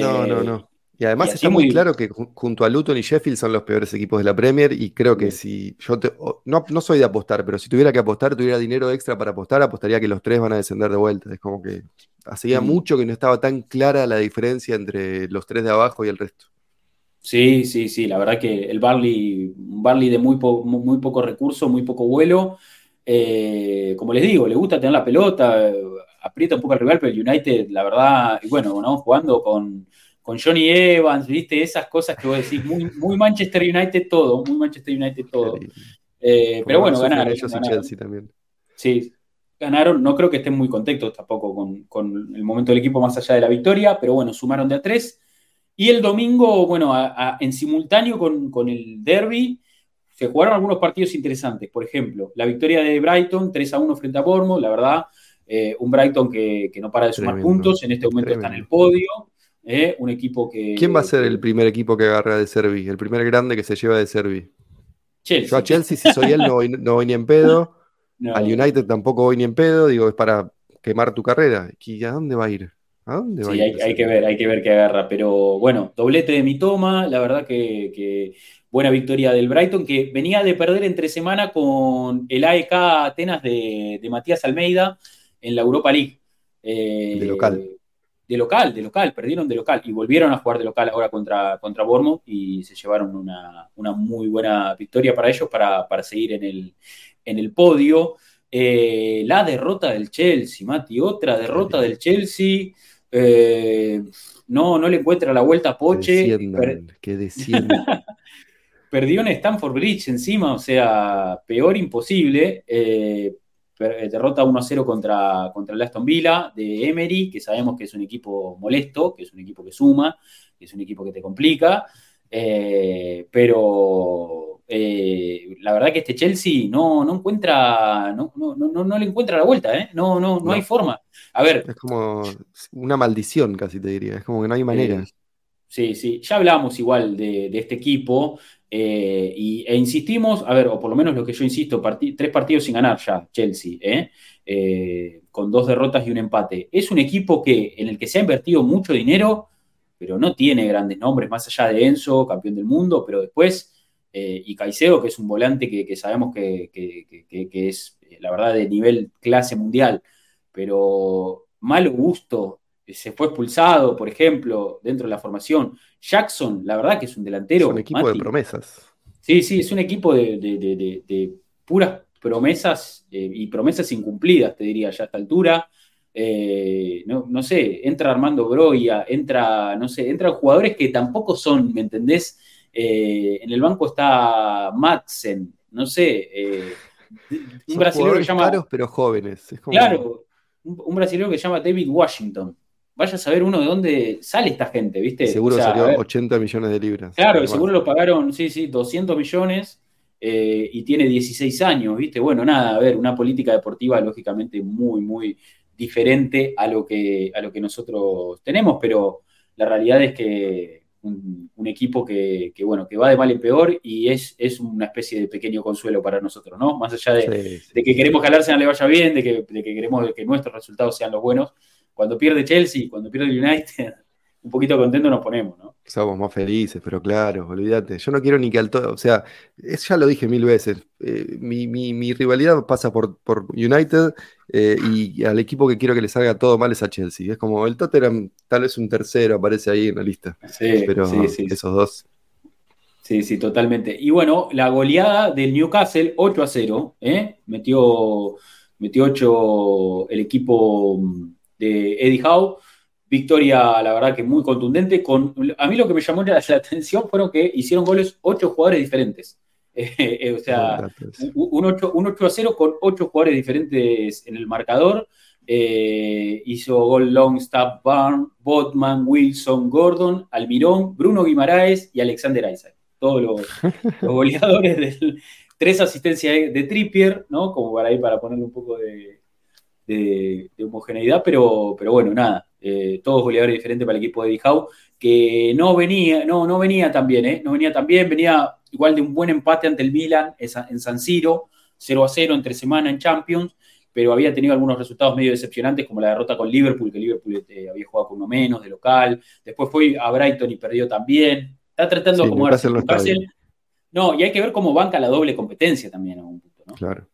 no, no, no. Y además está muy, claro que junto a Luton y Sheffield son los peores equipos de la Premier y creo que si yo no, no soy de apostar, pero si tuviera que apostar, tuviera dinero extra para apostar, apostaría que los tres van a descender de vuelta. Es como que hacía mucho que no estaba tan clara la diferencia entre los tres de abajo y el resto. Sí, sí, sí, la verdad que el Barley, un Barley de muy, muy poco recurso, muy poco vuelo. Eh, como les digo, le gusta tener la pelota, aprieta un poco al rival, pero el United, la verdad, y bueno, ¿no? jugando con con Johnny Evans, viste, esas cosas que vos decís, muy, muy Manchester United todo, muy Manchester United todo. Eh, pero bueno, ganaron. Ellos Chelsea también. Sí, ganaron, no creo que estén muy contentos tampoco con, el momento del equipo más allá de la victoria, pero bueno, sumaron de a tres. Y el domingo, bueno, en simultáneo con, el derby, se jugaron algunos partidos interesantes. Por ejemplo, la victoria de Brighton, 3 a 1 frente a Bournemouth, la verdad, eh, un Brighton que, no para de sumar puntos, en este momento está en el podio. ¿Eh? un equipo que... ¿Quién va a ser el primer equipo que agarra de Servi? El primer grande que se lleva de Servi. Chelsea. Yo a Chelsea, si soy él, no voy, ni en pedo. Al United tampoco voy ni en pedo. Digo, es para quemar tu carrera. ¿Y a dónde va a ir? ¿A dónde va sí, a ir hay, que ver, hay que ver qué agarra. Pero bueno, doblete de mi toma. La verdad que, buena victoria del Brighton, que venía de perder entre semana con el AEK Atenas de, Matías Almeida en la Europa League. de local de local, de local, perdieron de local y volvieron a jugar de local ahora contra, contra Bournemouth y se llevaron una, muy buena victoria para ellos para, seguir en el, en el podio. Eh, la derrota del Chelsea, Mati, otra derrota del Chelsea. Eh, no, no le encuentra la vuelta a Poche. Que Perdió en Stanford Bridge encima, o sea, peor imposible. Eh, derrota 1-0 contra, contra el Aston Villa de Emery, que sabemos que es un equipo molesto, que es un equipo que suma, que es un equipo que te complica, eh, pero eh, la verdad que este Chelsea no, no encuentra, no, no, no, no le encuentra la vuelta, ¿eh? no, no, no, hay forma. A ver. Es como una maldición, casi te diría, es como que no hay manera. Sí, sí, ya hablamos igual de, de este equipo. Eh, y, e insistimos, a ver, o por lo menos lo que yo insisto, tres partidos sin ganar ya, Chelsea, ¿eh? Eh, con dos derrotas y un empate. Es un equipo que, en el que se ha invertido mucho dinero, pero no tiene grandes nombres, más allá de Enzo, campeón del mundo, pero después, y Caicedo, que es un volante que, sabemos que, que, es, la verdad, de nivel clase mundial, pero mal gusto, se fue expulsado, por ejemplo, dentro de la formación. Jackson, la verdad que es un delantero. Es un equipo de promesas. Sí, sí, es un equipo de, puras promesas eh, y promesas incumplidas, te diría ya a esta altura. Eh, no, sé, entra Armando Broya, entra, no sé, entran jugadores que tampoco son, ¿me entendés? Eh, en el banco está Madsen, no sé, un brasileño que llama. Caros, pero jóvenes. Claro, un, un brasileño que se llama David Washington vaya a saber uno de dónde sale esta gente, ¿viste? Seguro salió 80 millones de libras. Claro, seguro lo pagaron, sí, sí, 200 millones eh, y tiene 16 años, ¿viste? Bueno, nada, a ver, una política deportiva lógicamente muy, muy diferente a lo que, a lo que nosotros tenemos, pero la realidad es que un, equipo que, bueno, que va de mal en peor y es, es una especie de pequeño consuelo para nosotros, ¿no? Más allá de, que queremos que al Arsenal le vaya bien, de que, de que queremos que nuestros resultados sean los buenos, cuando pierde Chelsea, cuando pierde United, un poquito contento nos ponemos, ¿no? Somos más felices, pero claro, olvídate. Yo no quiero ni que al todo, o sea, ya lo dije mil veces. Eh, mi, rivalidad pasa por, por United eh, y al equipo que quiero que le salga todo mal es a Chelsea. Es como el Tottenham, tal vez un tercero aparece ahí en la lista. Sí, pero sí, esos dos. Sí, sí, totalmente. Y bueno, la goleada del Newcastle, 8 a 0, ¿eh? metió, metió 8 el equipo de Eddie Howe. Victoria, la verdad que muy contundente. Con, a mí lo que me llamó la, atención fueron que hicieron goles ocho jugadores diferentes. Eh, eh, o sea, un 8, a 0 con ocho jugadores diferentes en el marcador. Eh, hizo gol Longstaff, Barn, Botman, Wilson, Gordon, Almirón, Bruno Guimaraes y Alexander Isaac. Todos los, goleadores del. Tres asistencias de Trippier, ¿no? Como para ahí para ponerle un poco de, de, homogeneidad, pero, pero bueno, nada, eh, todos goleadores diferentes para el equipo de Dijau, que no venía, no, no venía tan bien, ¿eh? no venía tan bien, venía igual de un buen empate ante el Milan en San Siro, 0 a 0 entre semana en Champions, pero había tenido algunos resultados medio decepcionantes, como la derrota con Liverpool, que Liverpool eh, había jugado con uno menos de local, después fue a Brighton y perdió también, está tratando de acomodarse. No, y hay que ver cómo banca la doble competencia también a un punto, ¿no? Claro.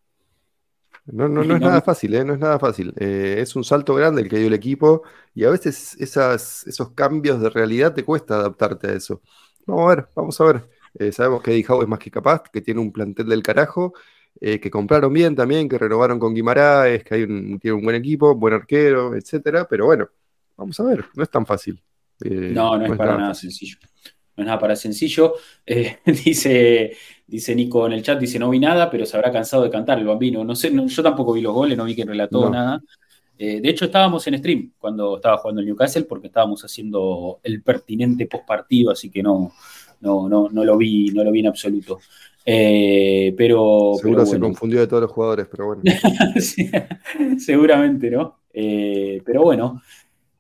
No, no, no es nada fácil, ¿eh? no es nada fácil. Eh, es un salto grande el que dio el equipo y a veces esas, esos cambios de realidad te cuesta adaptarte a eso. Vamos a ver, vamos a ver. Eh, sabemos que Eddie Howe es más que capaz, que tiene un plantel del carajo, que compraron bien también, que renovaron con Guimaraes, que hay un, tiene un buen equipo, buen arquero, etcétera. Pero bueno, vamos a ver, no es tan fácil. no, no, es, para nada sencillo no es nada para sencillo. Eh, dice, dice Nico en el chat, dice, no vi nada, pero se habrá cansado de cantar el bambino. No sé, yo tampoco vi los goles, no vi que relató nada. Eh, de hecho, estábamos en stream cuando estaba jugando el Newcastle porque estábamos haciendo el pertinente post partido, así que no, no, no, no lo vi, no lo vi en absoluto. Eh, pero. Seguro se confundió de todos los jugadores, pero bueno. seguramente, ¿no? pero bueno,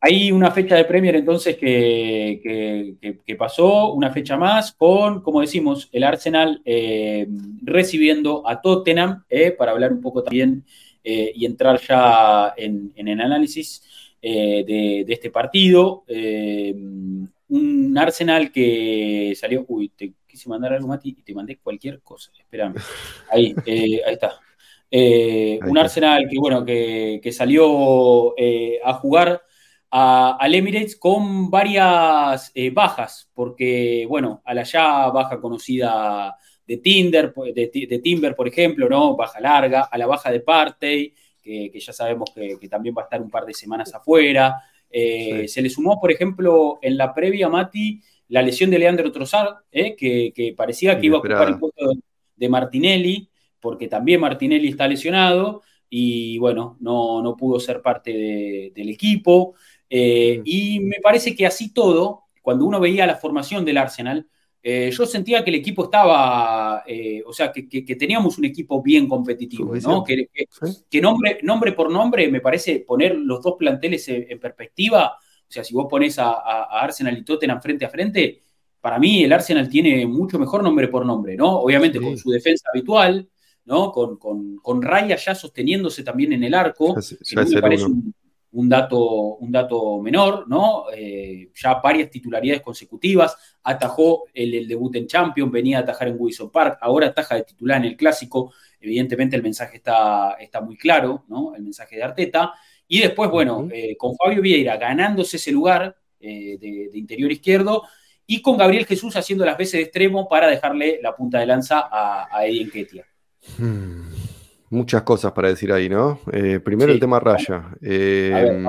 hay una fecha de Premier entonces que, pasó, una fecha más, con, como decimos, el Arsenal eh, recibiendo a Tottenham, eh, para hablar un poco también eh, y entrar ya en, el análisis de, este partido. un Arsenal que salió, uy, te quise mandar algo, Mati, y te mandé cualquier cosa, espérame. Ahí, ahí está. un Arsenal que, bueno, que, que salió a jugar al Emirates con varias eh, bajas, porque, bueno, a la ya baja conocida de Tinder, de, Timber, por ejemplo, ¿no? Baja larga, a la baja de Partey, que, ya sabemos que, también va a estar un par de semanas afuera. Eh, se le sumó, por ejemplo, en la previa, Mati, la lesión de Leandro Trossard, ¿eh? que, parecía que iba a ocupar el puesto de Martinelli, porque también Martinelli está lesionado y bueno, no, no pudo ser parte del equipo. Eh, y me parece que así todo, cuando uno veía la formación del Arsenal, eh, yo sentía que el equipo estaba, eh, o sea, que, teníamos un equipo bien competitivo, ¿no? Que, nombre, nombre, por nombre, me parece poner los dos planteles en, perspectiva, o sea, si vos pones a, Arsenal y Tottenham frente a frente, para mí el Arsenal tiene mucho mejor nombre por nombre, ¿no? Obviamente con su defensa habitual, ¿no? Con, con, Raya ya sosteniéndose también en el arco, que me parece un, un dato, un dato menor, ¿no? Eh, ya varias titularidades consecutivas, atajó el, debut en Champions, venía a atajar en Wilson Park, ahora ataja de titular en el Clásico, evidentemente el mensaje está, está muy claro, ¿no? El mensaje de Arteta. Y después, bueno, eh, con Fabio Vieira ganándose ese lugar eh, de, interior izquierdo y con Gabriel Jesús haciendo las veces de extremo para dejarle la punta de lanza a, a Eddie Enquetia. Hmm. Muchas cosas para decir ahí, ¿no? Eh, primero el tema raya. Eh,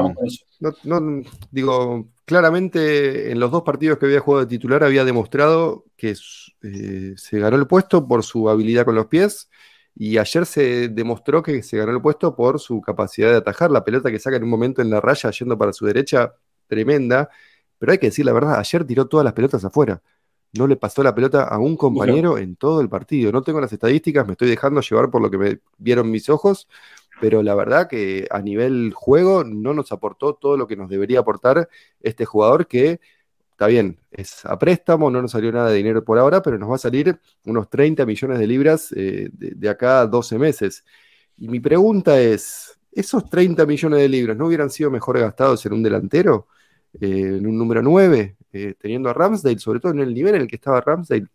no, digo, claramente en los dos partidos que había jugado de titular había demostrado que eh, se ganó el puesto por su habilidad con los pies y ayer se demostró que se ganó el puesto por su capacidad de atajar la pelota que saca en un momento en la raya yendo para su derecha, tremenda. Pero hay que decir la verdad, ayer tiró todas las pelotas afuera no le pasó la pelota a un compañero en todo el partido. No tengo las estadísticas, me estoy dejando llevar por lo que me vieron mis ojos, pero la verdad que a nivel juego no nos aportó todo lo que nos debería aportar este jugador que, está bien, es a préstamo, no nos salió nada de dinero por ahora, pero nos va a salir unos 30 millones de libras eh, de, acá a 12 meses. Y mi pregunta es, ¿esos 30 millones de libras no hubieran sido mejor gastados en un delantero? Eh, en un número 9, eh, teniendo a Ramsdale, sobre todo en el nivel en el que estaba Ramsdale.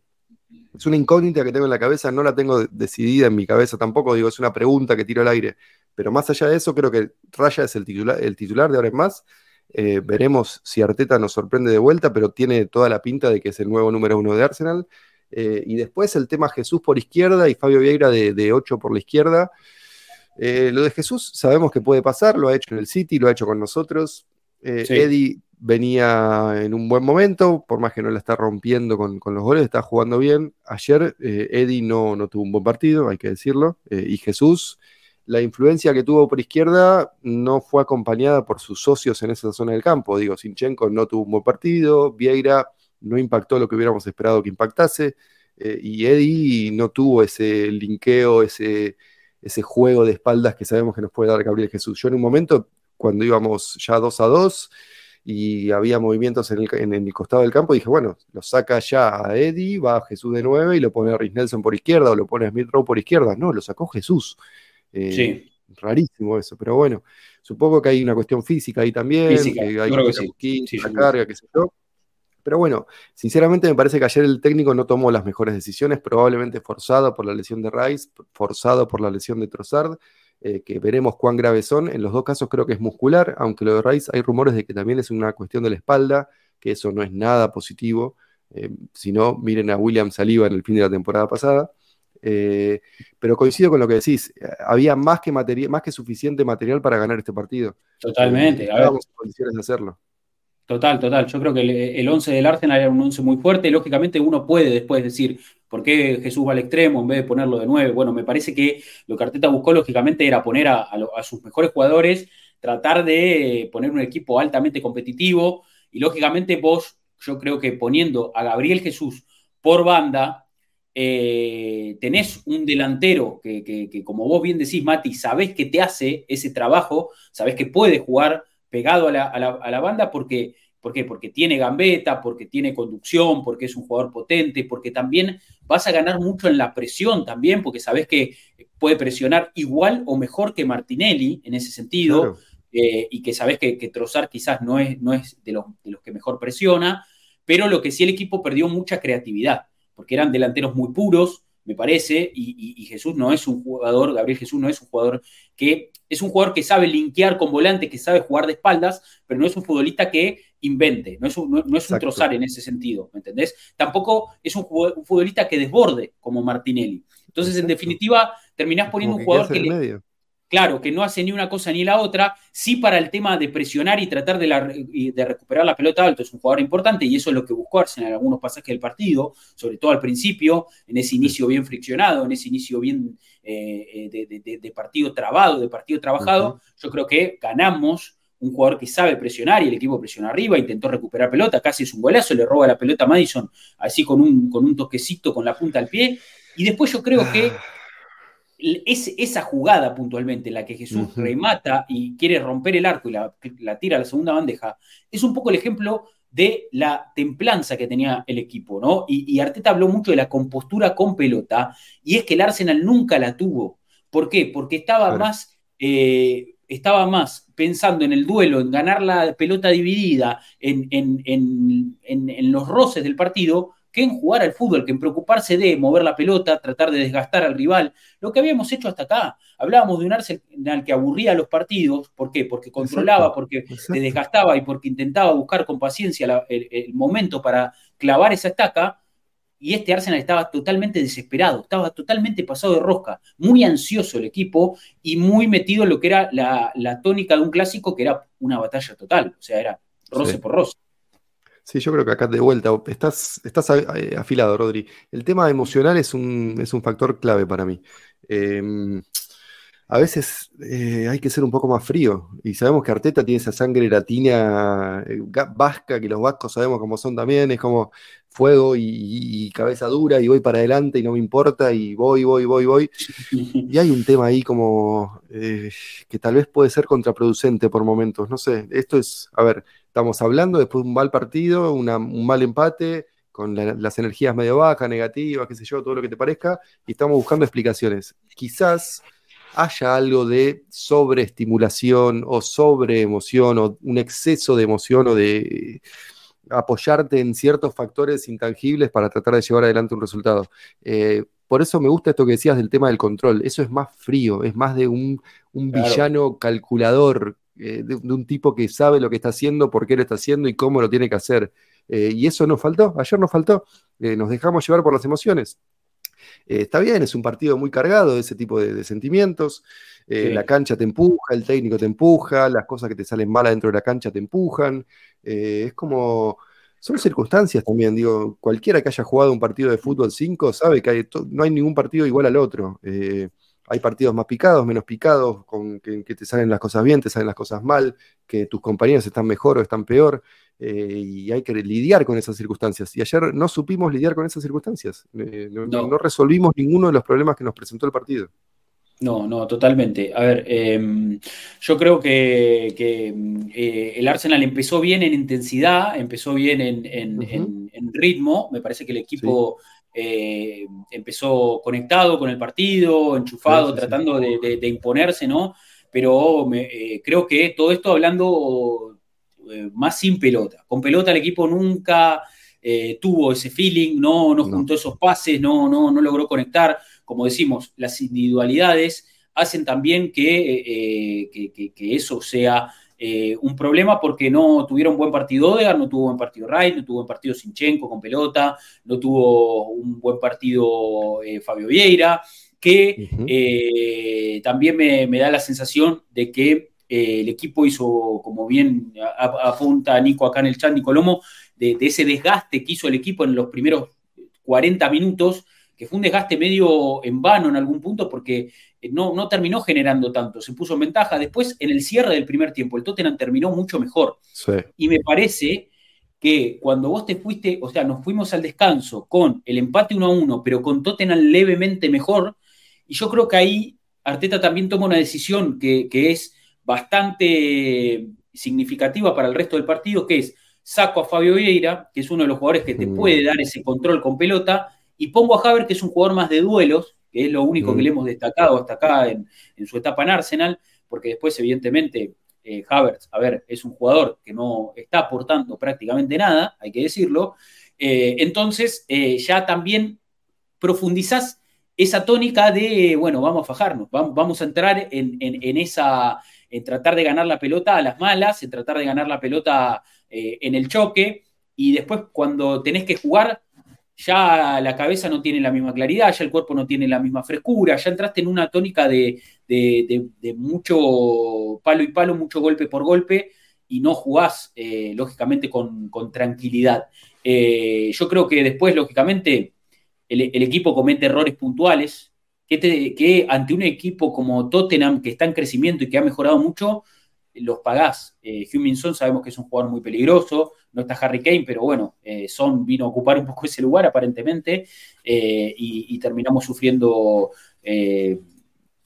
Es una incógnita que tengo en la cabeza, no la tengo decidida en mi cabeza tampoco, digo, es una pregunta que tiro al aire. Pero más allá de eso, creo que Raya es el titular, el titular de ahora en más. Eh, veremos si Arteta nos sorprende de vuelta, pero tiene toda la pinta de que es el nuevo número uno de Arsenal. y después el tema Jesús por izquierda y Fabio Vieira de, de 8 por la izquierda. lo de Jesús sabemos que puede pasar, lo ha hecho en el City, lo ha hecho con nosotros. Eddie venía en un buen momento, por más que no la está rompiendo con, los goles, está jugando bien. Ayer eh, Eddie no, no, tuvo un buen partido, hay que decirlo, eh, y Jesús, la influencia que tuvo por izquierda no fue acompañada por sus socios en esa zona del campo. Digo, Sinchenko no tuvo un buen partido, Vieira no impactó lo que hubiéramos esperado que impactase, eh, y Eddie no tuvo ese linkeo, ese, ese juego de espaldas que sabemos que nos puede dar Gabriel Jesús. Yo en un momento, cuando íbamos ya 2 a 2, y había movimientos en el, costado del campo, dije, bueno, lo saca ya a Eddie, va a Jesús de 9 y lo pone a Rhys Nelson por izquierda o lo pone a Smith Rowe por izquierda. No, lo sacó Jesús. Eh, sí. Rarísimo eso, pero bueno, supongo que hay una cuestión física ahí también, física, que hay sí. la carga, qué sé yo. Pero bueno, sinceramente me parece que ayer el técnico no tomó las mejores decisiones, probablemente forzado por la lesión de Rice, forzado por la lesión de Trossard. Eh, que veremos cuán graves son. En los dos casos creo que es muscular, aunque lo de Rice hay rumores de que también es una cuestión de la espalda, que eso no es nada positivo. Eh, si no, miren a William Saliba en el fin de la temporada pasada. Eh, pero coincido con lo que decís, había más que, más que suficiente material para ganar este partido. Totalmente. en condiciones de hacerlo. Total, total. Yo creo que el, 11 del Arsenal era un 11 muy fuerte. Lógicamente uno puede después decir, ¿por qué Jesús va al extremo en vez de ponerlo de 9? Bueno, me parece que lo que Arteta buscó lógicamente era poner a, sus mejores jugadores, tratar de poner un equipo altamente competitivo y lógicamente vos, yo creo que poniendo a Gabriel Jesús por banda, eh, tenés un delantero que, como vos bien decís, Mati, sabés que te hace ese trabajo, sabés que puede jugar pegado a la, banda porque, ¿por qué? Porque tiene gambeta, porque tiene conducción, porque es un jugador potente, porque también vas a ganar mucho en la presión también, porque sabes que puede presionar igual o mejor que Martinelli en ese sentido, eh, y que sabes que, que Trozar quizás no es, no es de, los, de los que mejor presiona, pero lo que sí el equipo perdió mucha creatividad, porque eran delanteros muy puros, me parece, y, Jesús no es un jugador, Gabriel Jesús no es un jugador que es un jugador que sabe linkear con volante, que sabe jugar de espaldas, pero no es un futbolista que invente, no es un, no, es un trozar en ese sentido, ¿me entendés? Tampoco es un, futbolista que desborde como Martinelli. Entonces, en definitiva, terminás poniendo un jugador que, le, claro, que no hace ni una cosa ni la otra, sí para el tema de presionar y tratar de, de, recuperar la pelota alto, es un jugador importante y eso es lo que buscó Arsenal en algunos pasajes del partido, sobre todo al principio, en ese inicio bien friccionado, en ese inicio bien eh, eh, de, partido trabado, de partido trabajado, yo creo que ganamos un jugador que sabe presionar y el equipo presionó arriba, intentó recuperar pelota, casi es un golazo, le roba la pelota a Madison así con un, con un toquecito con la punta al pie, y después yo creo que es, esa jugada puntualmente, la que Jesús remata y quiere romper el arco y la, tira a la segunda bandeja, es un poco el ejemplo de la templanza que tenía el equipo, ¿no? Y, Arteta habló mucho de la compostura con pelota, y es que el Arsenal nunca la tuvo. ¿Por qué? Porque estaba más. Eh, estaba más pensando en el duelo, en ganar la pelota dividida, en, en los roces del partido, que en jugar al fútbol, que en preocuparse de mover la pelota, tratar de desgastar al rival, lo que habíamos hecho hasta acá. Hablábamos de un Arsenal que aburría los partidos, ¿por qué? Porque controlaba, porque se desgastaba y porque intentaba buscar con paciencia el, momento para clavar esa estaca, y este Arsenal estaba totalmente desesperado, estaba totalmente pasado de rosca, muy ansioso el equipo y muy metido en lo que era la, tónica de un clásico que era una batalla total, o sea, era roce por roce. Sí, yo creo que acá de vuelta, estás, estás eh, afilado, Rodri. El tema emocional es un, es un factor clave para mí. Em, a veces eh, hay que ser un poco más frío. Y sabemos que Arteta tiene esa sangre latina eh, vasca, que los vascos sabemos cómo son también. Es como fuego y, cabeza dura y voy para adelante y no me importa y voy, voy, voy, voy. Y hay un tema ahí como que tal vez puede ser contraproducente por momentos. No sé, esto es, a ver, estamos hablando después de un mal partido, un mal empate, con las energías medio bajas, negativas, qué sé yo, todo lo que te parezca, y estamos buscando explicaciones. Quizás haya algo de sobreestimulación o sobreemoción o un exceso de emoción o de apoyarte en ciertos factores intangibles para tratar de llevar adelante un resultado. Eh, por eso me gusta esto que decías del tema del control. Eso es más frío, es más de un, villano calculador eh, de, un tipo que sabe lo que está haciendo, por qué lo está haciendo y cómo lo tiene que hacer. Eh, y eso nos faltó, ayer nos faltó, nos dejamos llevar por las emociones. Está bien, es un partido muy cargado de ese tipo de, sentimientos. La cancha te empuja, el técnico te empuja, las cosas que te salen mal dentro de la cancha te empujan. es como son circunstancias también, digo, cualquiera que haya jugado un partido de fútbol 5 sabe que no hay ningún partido igual al otro hay partidos más picados, menos picados, con que, te salen las cosas bien, te salen las cosas mal, que tus compañeros están mejor o están peor, eh, y hay que lidiar con esas circunstancias. Y ayer no supimos lidiar con esas circunstancias, eh, no, resolvimos ninguno de los problemas que nos presentó el partido. No, no, totalmente. A ver, em, yo creo que, eh, el Arsenal empezó bien en intensidad, empezó bien en, ritmo, me parece que el equipo... Eh, empezó conectado con el partido, enchufado, tratando De, imponerse, ¿no? Pero eh, creo que todo esto hablando eh, más sin pelota. Con pelota el equipo nunca tuvo ese feeling, no, no juntó esos pases, no, no, no logró conectar. Como decimos, las individualidades hacen también que, que eso sea eh, un problema porque no tuvieron buen partido Odegaard, no tuvo buen partido Wright, no tuvo buen partido Sinchenko con pelota, no tuvo un buen partido eh, Fabio Vieira, que eh, también me, da la sensación de que el equipo hizo, como bien apunta Nico acá en el chat, Nicolomo, de, de ese desgaste que hizo el equipo en los primeros 40 minutos, que fue un desgaste medio en vano en algún punto porque eh, no, no terminó generando tanto, se puso en ventaja. Después, en el cierre del primer tiempo, el Tottenham terminó mucho mejor. Y me parece que cuando vos te fuiste, o sea, nos fuimos al descanso con el empate 1 a 1, pero con Tottenham levemente mejor, y yo creo que ahí Arteta también toma una decisión que, es bastante significativa para el resto del partido, que es saco a Fabio Vieira, que es uno de los jugadores que te mm. puede dar ese control con pelota, y pongo a Haver, que es un jugador más de duelos, que es lo único que le hemos destacado hasta acá en, su etapa en Arsenal, porque después, evidentemente, eh, Havertz, a ver, es un jugador que no está aportando prácticamente nada, hay que decirlo. Eh, entonces, eh, ya también profundizás esa tónica de, bueno, vamos a fajarnos, vamos, a entrar en, esa, en tratar de ganar la pelota a las malas, en tratar de ganar la pelota eh, en el choque, y después cuando tenés que jugar, ya la cabeza no tiene la misma claridad, ya el cuerpo no tiene la misma frescura, ya entraste en una tónica de, mucho palo y palo, mucho golpe por golpe, y no jugás, eh, lógicamente, con, tranquilidad. Eh, yo creo que después, lógicamente, el, equipo comete errores puntuales, que, ante un equipo como Tottenham, que está en crecimiento y que ha mejorado mucho, los pagás. Eh, Son sabemos que es un jugador muy peligroso, no está Harry Kane, pero bueno, eh, Son vino a ocupar un poco ese lugar aparentemente eh, y, terminamos sufriendo eh,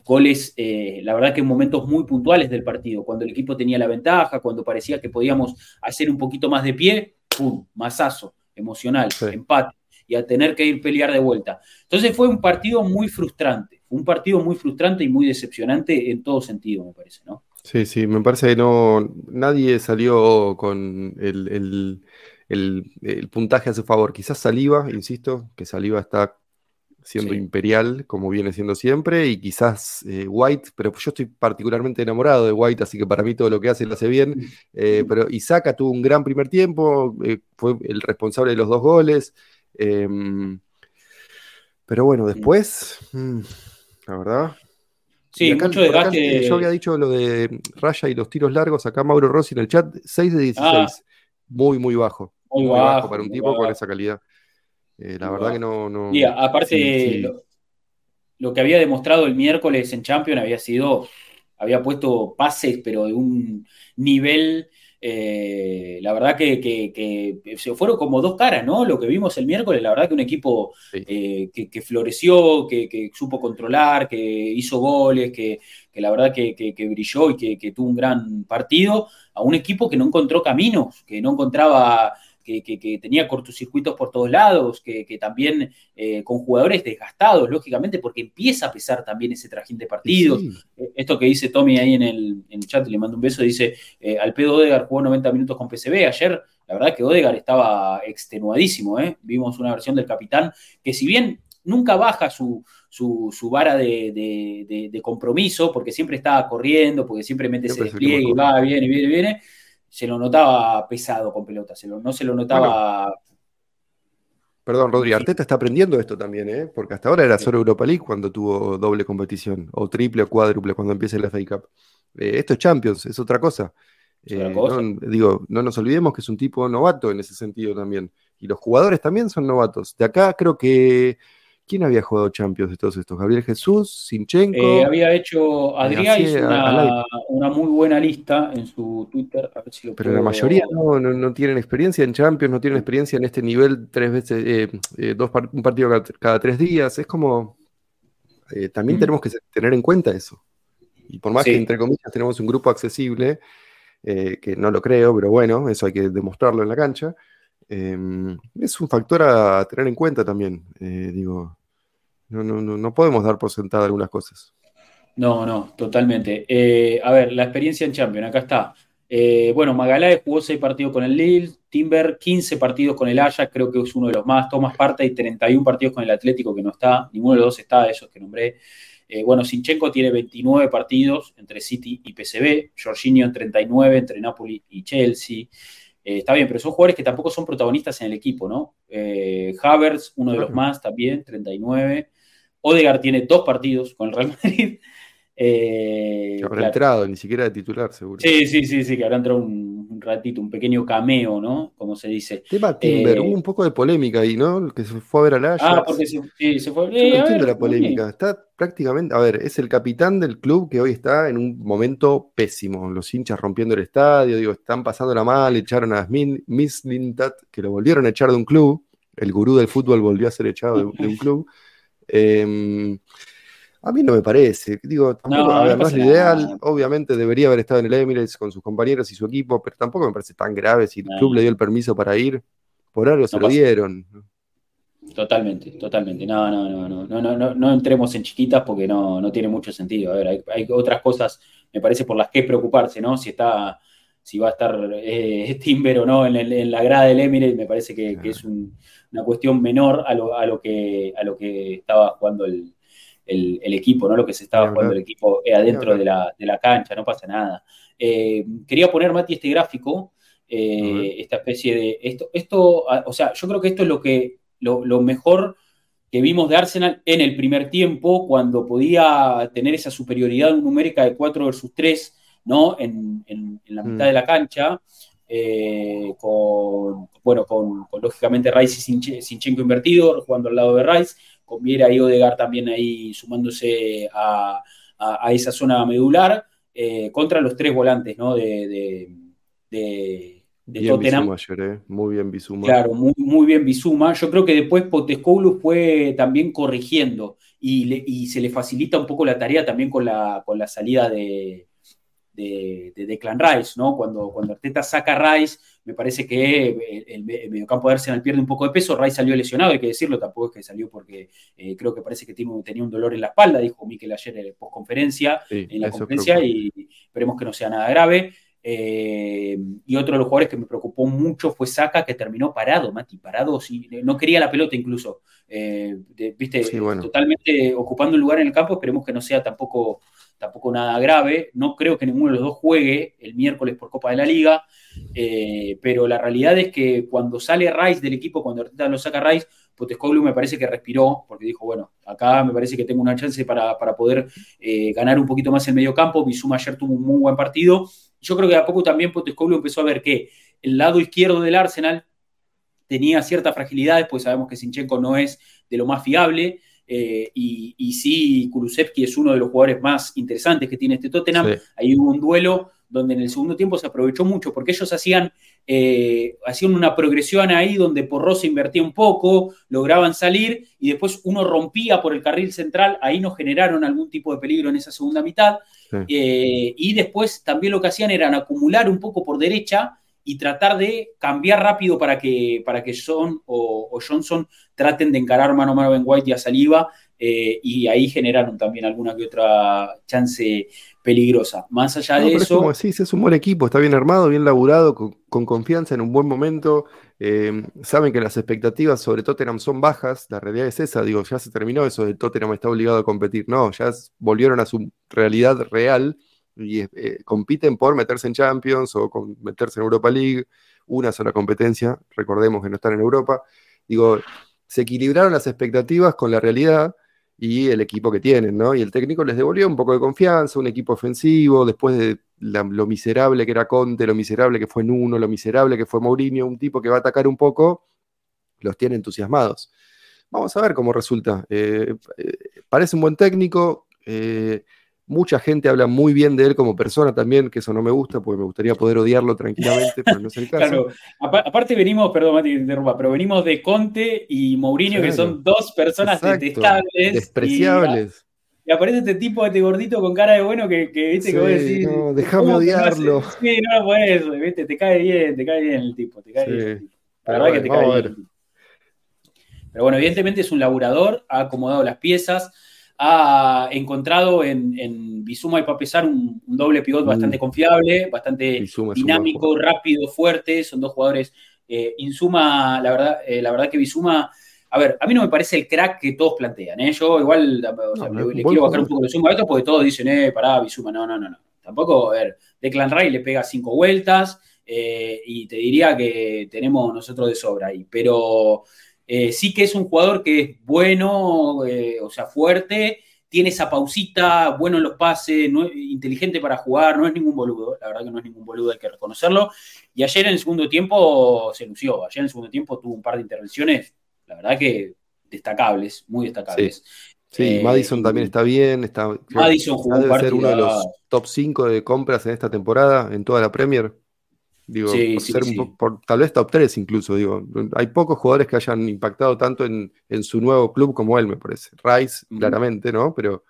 goles, la verdad que en momentos muy puntuales del partido, cuando el equipo tenía la ventaja, cuando parecía que podíamos hacer un poquito más de pie, ¡pum! Masazo emocional, empate y a tener que ir pelear de vuelta. Entonces fue un partido muy frustrante, un partido muy frustrante y muy decepcionante en todo sentido, me parece, ¿no? Sí, sí, me parece que no, nadie salió con el, puntaje a su favor. Quizás Saliva, insisto, que Saliva está siendo imperial, como viene siendo siempre, y quizás eh, White, pero yo estoy particularmente enamorado de White, así que para mí todo lo que hace lo hace bien. Eh, pero Isaka tuvo un gran primer tiempo, eh, fue el responsable de los dos goles. Em, pero bueno, después, mm, la verdad. Sí, mucho desgaste. yo había dicho lo de Raya y los tiros largos. Acá Mauro Rossi en el chat, 6 de 16. Ah. muy, muy bajo. Muy, bajo, para un tipo con esa calidad. Eh, la verdad que no. no aparte, Lo, que había demostrado el miércoles en Champions había sido. Había puesto pases, pero de un nivel eh, la verdad que, se fueron como dos caras, ¿no? Lo que vimos el miércoles, la verdad que un equipo eh, que, floreció, que, supo controlar, que hizo goles, que, la verdad que, brilló y que, tuvo un gran partido, a un equipo que no encontró caminos, que no encontraba que, tenía cortocircuitos por todos lados, que, también eh, con jugadores desgastados, lógicamente, porque empieza a pesar también ese trajín de partidos. Eh, esto que dice Tommy ahí en el, chat, le mando un beso, dice, eh, Alpedo Odegar jugó 90 minutos con PCB. Ayer, la verdad que Odegar estaba extenuadísimo, Vimos una versión del capitán que si bien nunca baja su, vara de, compromiso, porque siempre está corriendo, porque siempre mete ese despliegue, va, viene, viene, viene se lo notaba pesado con pelota, no se lo notaba... perdón, Rodri, Arteta está aprendiendo esto también, ¿eh? porque hasta ahora era solo Europa League cuando tuvo doble competición, o triple o cuádruple cuando empieza el FA Cup. Eh, esto es Champions, es otra cosa. Eh, digo, no nos olvidemos que es un tipo novato en ese sentido también. Y los jugadores también son novatos. De acá creo que ¿Quién había jugado Champions de todos estos? Gabriel Jesús, Sinchenko. Eh, había hecho Adrián una, muy buena lista en su Twitter. Pero la mayoría no, tienen experiencia en Champions, no tienen experiencia en este nivel tres veces, eh, eh, dos un partido cada, tres días. Es como. también tenemos que tener en cuenta eso. Y por más que, entre comillas, tenemos un grupo accesible, que no lo creo, pero bueno, eso hay que demostrarlo en la cancha. es un factor a tener en cuenta también. digo, no, no, no, no podemos dar por sentado algunas cosas. No, no, totalmente. Eh, a ver, la experiencia en Champions, acá está. Eh, bueno, Magaláes jugó 6 partidos con el Lille, Timber 15 partidos con el Ajax, creo que es uno de los más. Tomás Parte y 31 partidos con el Atlético, que no está, ninguno de los dos está, de esos que nombré. Eh, bueno, Sinchenko tiene 29 partidos entre City y PSV, Jorginho 39 entre Napoli y Chelsea. está bien, pero son jugadores que tampoco son protagonistas en el equipo, ¿no? Havertz, uno de los más también, 39. Odegar tiene dos partidos con el Real Madrid. Eh, que habrá entrado, ni siquiera de titular, seguro. Sí, sí, sí, sí, que habrá entrado un, ratito, un pequeño cameo, ¿no? Como se dice. Tema Timber, eh, hubo un poco de polémica ahí, ¿no? Que se fue a ver al Ajax. Ah, porque se, sí, se fue. Yo no eh, entiendo la polémica. Está prácticamente, a ver, es el capitán del club que hoy está en un momento pésimo. Los hinchas rompiendo el estadio, digo, están pasando la mal, echaron a Miss Lintat, que lo volvieron a echar de un club. El gurú del fútbol volvió a ser echado de un club. Em, a mí no me parece. Digo, tampoco, no, lo ideal. Obviamente debería haber estado en el Emirates con sus compañeros y su equipo, pero tampoco me parece tan grave si el club le dio el permiso para ir. Por algo se lo dieron. Totalmente, totalmente. No, no, no, no, no, no, no entremos en chiquitas porque no, no tiene mucho sentido. A ver, hay, otras cosas, me parece, por las que preocuparse, ¿no? Si está, si va a estar eh, Timber o no en, la grada del Emirates, me parece que es un una cuestión menor a lo, a lo, que, a lo que estaba jugando el, el, equipo, ¿no? Lo que se estaba jugando el equipo adentro de la, de la, cancha, no pasa nada. quería poner, Mati, este gráfico, esta especie de. Esto, esto, o sea, yo creo que esto es lo que lo, lo mejor que vimos de Arsenal en el primer tiempo, cuando podía tener esa superioridad numérica de 4 versus 3, ¿no? En, la mitad mm. de la cancha, eh, con, bueno, con, lógicamente Rice y Sinchenko invertido, jugando al lado de Rice, con Viera y Odegar también ahí sumándose a, esa zona medular, eh, contra los tres volantes, ¿no? de, de de bien Tottenham. muy bien Bisuma. Claro, muy, muy, bien Bisuma. Yo creo que después Potescoglou fue también corrigiendo y, se le facilita un poco la tarea también con la, con la salida de, de, de Declan Rice, ¿no? Cuando, cuando Arteta saca a Rice, me parece que el, mediocampo de Arsenal pierde un poco de peso. Rice salió lesionado, hay que decirlo, tampoco es que salió porque eh, creo que parece que tiene, tenía un dolor en la espalda, dijo Mikel ayer en la postconferencia, en la conferencia, y esperemos que no sea nada grave. Eh, y otro de los jugadores que me preocupó mucho fue Saka, que terminó parado, Mati, parado, no quería la pelota incluso. Eh, viste, totalmente ocupando el lugar en el campo, esperemos que no sea tampoco, tampoco nada grave. No creo que ninguno de los dos juegue el miércoles por Copa de la Liga, eh, pero la realidad es que cuando sale Rice del equipo, cuando Arteta lo saca Rice, Potescoglu me parece que respiró, porque dijo, bueno, acá me parece que tengo una chance para, poder ganar un poquito más el medio campo. Bisuma ayer tuvo un muy buen partido yo creo que a poco también Potescoglu empezó a ver que el lado izquierdo del Arsenal tenía ciertas fragilidades, pues sabemos que Sinchenko no es de lo más fiable, eh, y, sí, Kulusevski es uno de los jugadores más interesantes que tiene este Tottenham. Ahí hubo un duelo donde en el segundo tiempo se aprovechó mucho, porque ellos hacían, eh, hacían una progresión ahí donde Porro se invertía un poco, lograban salir y después uno rompía por el carril central, ahí nos generaron algún tipo de peligro en esa segunda mitad. Eh, y después también lo que hacían era acumular un poco por derecha y tratar de cambiar rápido para que, para que Son o, Johnson traten de encarar mano a mano Ben White y a Saliba. Eh, y ahí generaron también alguna que otra chance peligrosa. Más allá de eso. Es como es un buen equipo, está bien armado, bien laburado, con, confianza en un buen momento. Eh, saben que las expectativas sobre Tottenham son bajas, la realidad es esa, digo, ya se terminó eso de Tottenham está obligado a competir. No, ya volvieron a su realidad real y eh, compiten por meterse en Champions o con meterse en Europa League, una sola competencia, recordemos que no están en Europa. Digo, se equilibraron las expectativas con la realidad y el equipo que tienen, ¿no? Y el técnico les devolvió un poco de confianza, un equipo ofensivo, después de lo miserable que era Conte, lo miserable que fue Nuno, lo miserable que fue Mourinho, un tipo que va a atacar un poco, los tiene entusiasmados. Vamos a ver cómo resulta. Eh, eh, parece un buen técnico, eh, Mucha gente habla muy bien de él como persona también, que eso no me gusta, porque me gustaría poder odiarlo tranquilamente, pero no es el caso. Claro, aparte venimos, perdón, Mati, interrumpa, pero venimos de Conte y Mourinho, que son dos personas detestables. Despreciables. Y, aparece este tipo, este gordito con cara de bueno que, que viste que vos decís. No, déjame odiarlo. Sí, no, pues, viste, te cae bien, te cae bien el tipo, te cae bien. La verdad que te cae bien. Pero bueno, evidentemente es un laburador, ha acomodado las piezas ha encontrado en, en Bizuma y Papesar un, un doble pivot bastante mm. confiable, bastante dinámico, rápido, fuerte. Son dos jugadores. Eh, Insuma, la verdad, eh, la verdad que Bizuma, a ver, a mí no me parece el crack que todos plantean. ¿eh? Yo igual le, quiero bajar un poco de suma a esto porque todos dicen, eh, pará, Bizuma, no, no, no, no. Tampoco, a ver, Declan Ray le pega cinco vueltas eh, y te diría que tenemos nosotros de sobra ahí. Pero eh, sí que es un jugador que es bueno, eh, o sea, fuerte, tiene esa pausita, bueno en los pases, inteligente para jugar, no es ningún boludo, la verdad que no es ningún boludo, hay que reconocerlo. Y ayer en el segundo tiempo se lució, ayer en el segundo tiempo tuvo un par de intervenciones, la verdad que destacables, muy destacables. Sí. Eh, Madison también está bien. Está, Madison jugó debe ser uno de los top 5 de compras en esta temporada, en toda la Premier. Digo, por tal vez top 3 incluso, digo. Hay pocos jugadores que hayan impactado tanto en, su nuevo club como él, me parece. Rice, claramente, ¿no? Pero.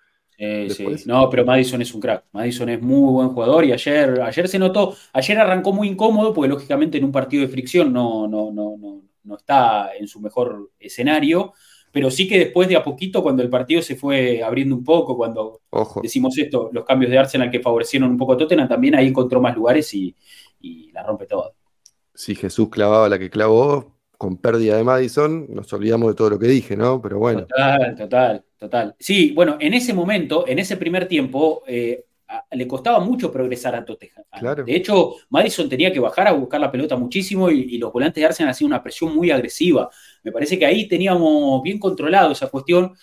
No, pero Madison es un crack. Madison es muy buen jugador y ayer, ayer se notó, ayer arrancó muy incómodo porque lógicamente en un partido de fricción no, no, no, no, no está en su mejor escenario, pero sí que después de a poquito, cuando el partido se fue abriendo un poco, cuando decimos esto, los cambios de Arsenal que favorecieron un poco a Tottenham, también ahí encontró más lugares y, y la rompe todo. Si Jesús clavaba la que clavó, con pérdida de Madison, nos olvidamos de todo lo que dije, ¿no? Pero bueno. Total, total, total. Sí, bueno, en ese momento, en ese primer tiempo, eh, le costaba mucho progresar a Tottenham. Claro. De hecho, Madison tenía que bajar a buscar la pelota muchísimo y, los volantes de Arsenal hacían una presión muy agresiva. Me parece que ahí teníamos bien controlado esa cuestión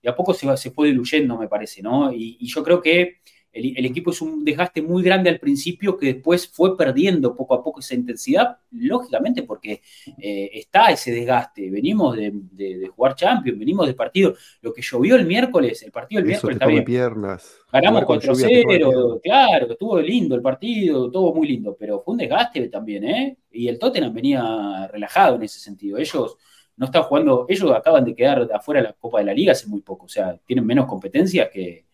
y a poco se, se fue diluyendo, me parece, ¿no? y yo creo que el, equipo es un desgaste muy grande al principio que después fue perdiendo poco a poco esa intensidad, lógicamente porque eh, está ese desgaste. Venimos de, jugar Champions, venimos de partido. Lo que llovió el miércoles, el partido del miércoles bien. Piernas. Ganamos 4-0, claro, estuvo lindo el partido, todo muy lindo, pero fue un desgaste también, ¿eh? Y el Tottenham venía relajado en ese sentido. Ellos no están jugando, ellos acaban de quedar afuera de la Copa de la Liga hace muy poco, o sea, tienen menos competencias que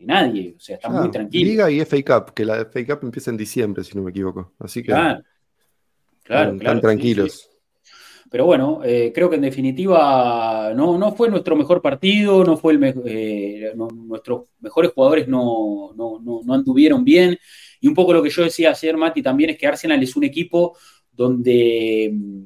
nadie, o sea, está muy tranquilo. Liga y FA Cup, que la FA Cup empieza en diciembre, si no me equivoco. Así que claro, claro, están, tranquilos. Pero bueno, eh, creo que en definitiva no, no, fue nuestro mejor partido, no fue el eh, nuestros mejores jugadores no, no, anduvieron bien. Y un poco lo que yo decía ayer, Mati, también es que Arsenal es un equipo donde mm,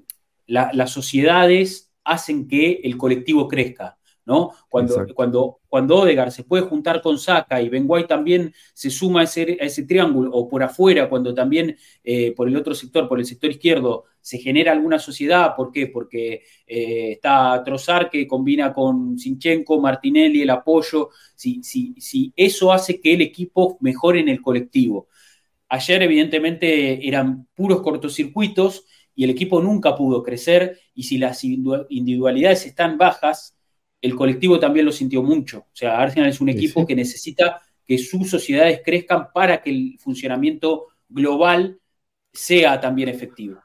las sociedades hacen que el colectivo crezca. ¿no? Cuando, cuando, cuando Odegar se puede juntar con Saka y Ben también se suma a ese, triángulo, o por afuera, cuando también eh, por el otro sector, por el sector izquierdo, se genera alguna sociedad, ¿por qué? Porque eh, está Trozar que combina con Sinchenko, Martinelli, el apoyo, si eso hace que el equipo mejore en el colectivo. Ayer, evidentemente, eran puros cortocircuitos y el equipo nunca pudo crecer, y si las individualidades están bajas, el colectivo también lo sintió mucho. O sea, Arsenal es un equipo que necesita que sus sociedades crezcan para que el funcionamiento global sea también efectivo.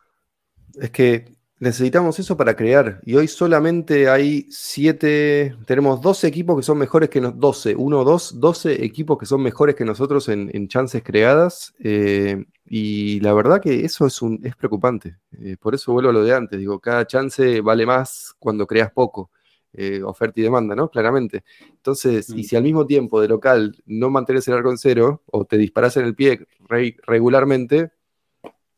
Es que necesitamos eso para crear. Y hoy solamente hay siete, tenemos 12 equipos que son mejores que nosotros, 12, 1, 2, 12 equipos que son mejores que nosotros en, chances creadas. Eh, y la verdad que eso es, un, es preocupante. Eh, por eso vuelvo a lo de antes. Digo, cada chance vale más cuando creas poco. Eh, oferta y demanda, ¿no? Claramente. Entonces, y mm. si al mismo tiempo de local no mantienes el arco en cero o te disparas en el pie regularmente,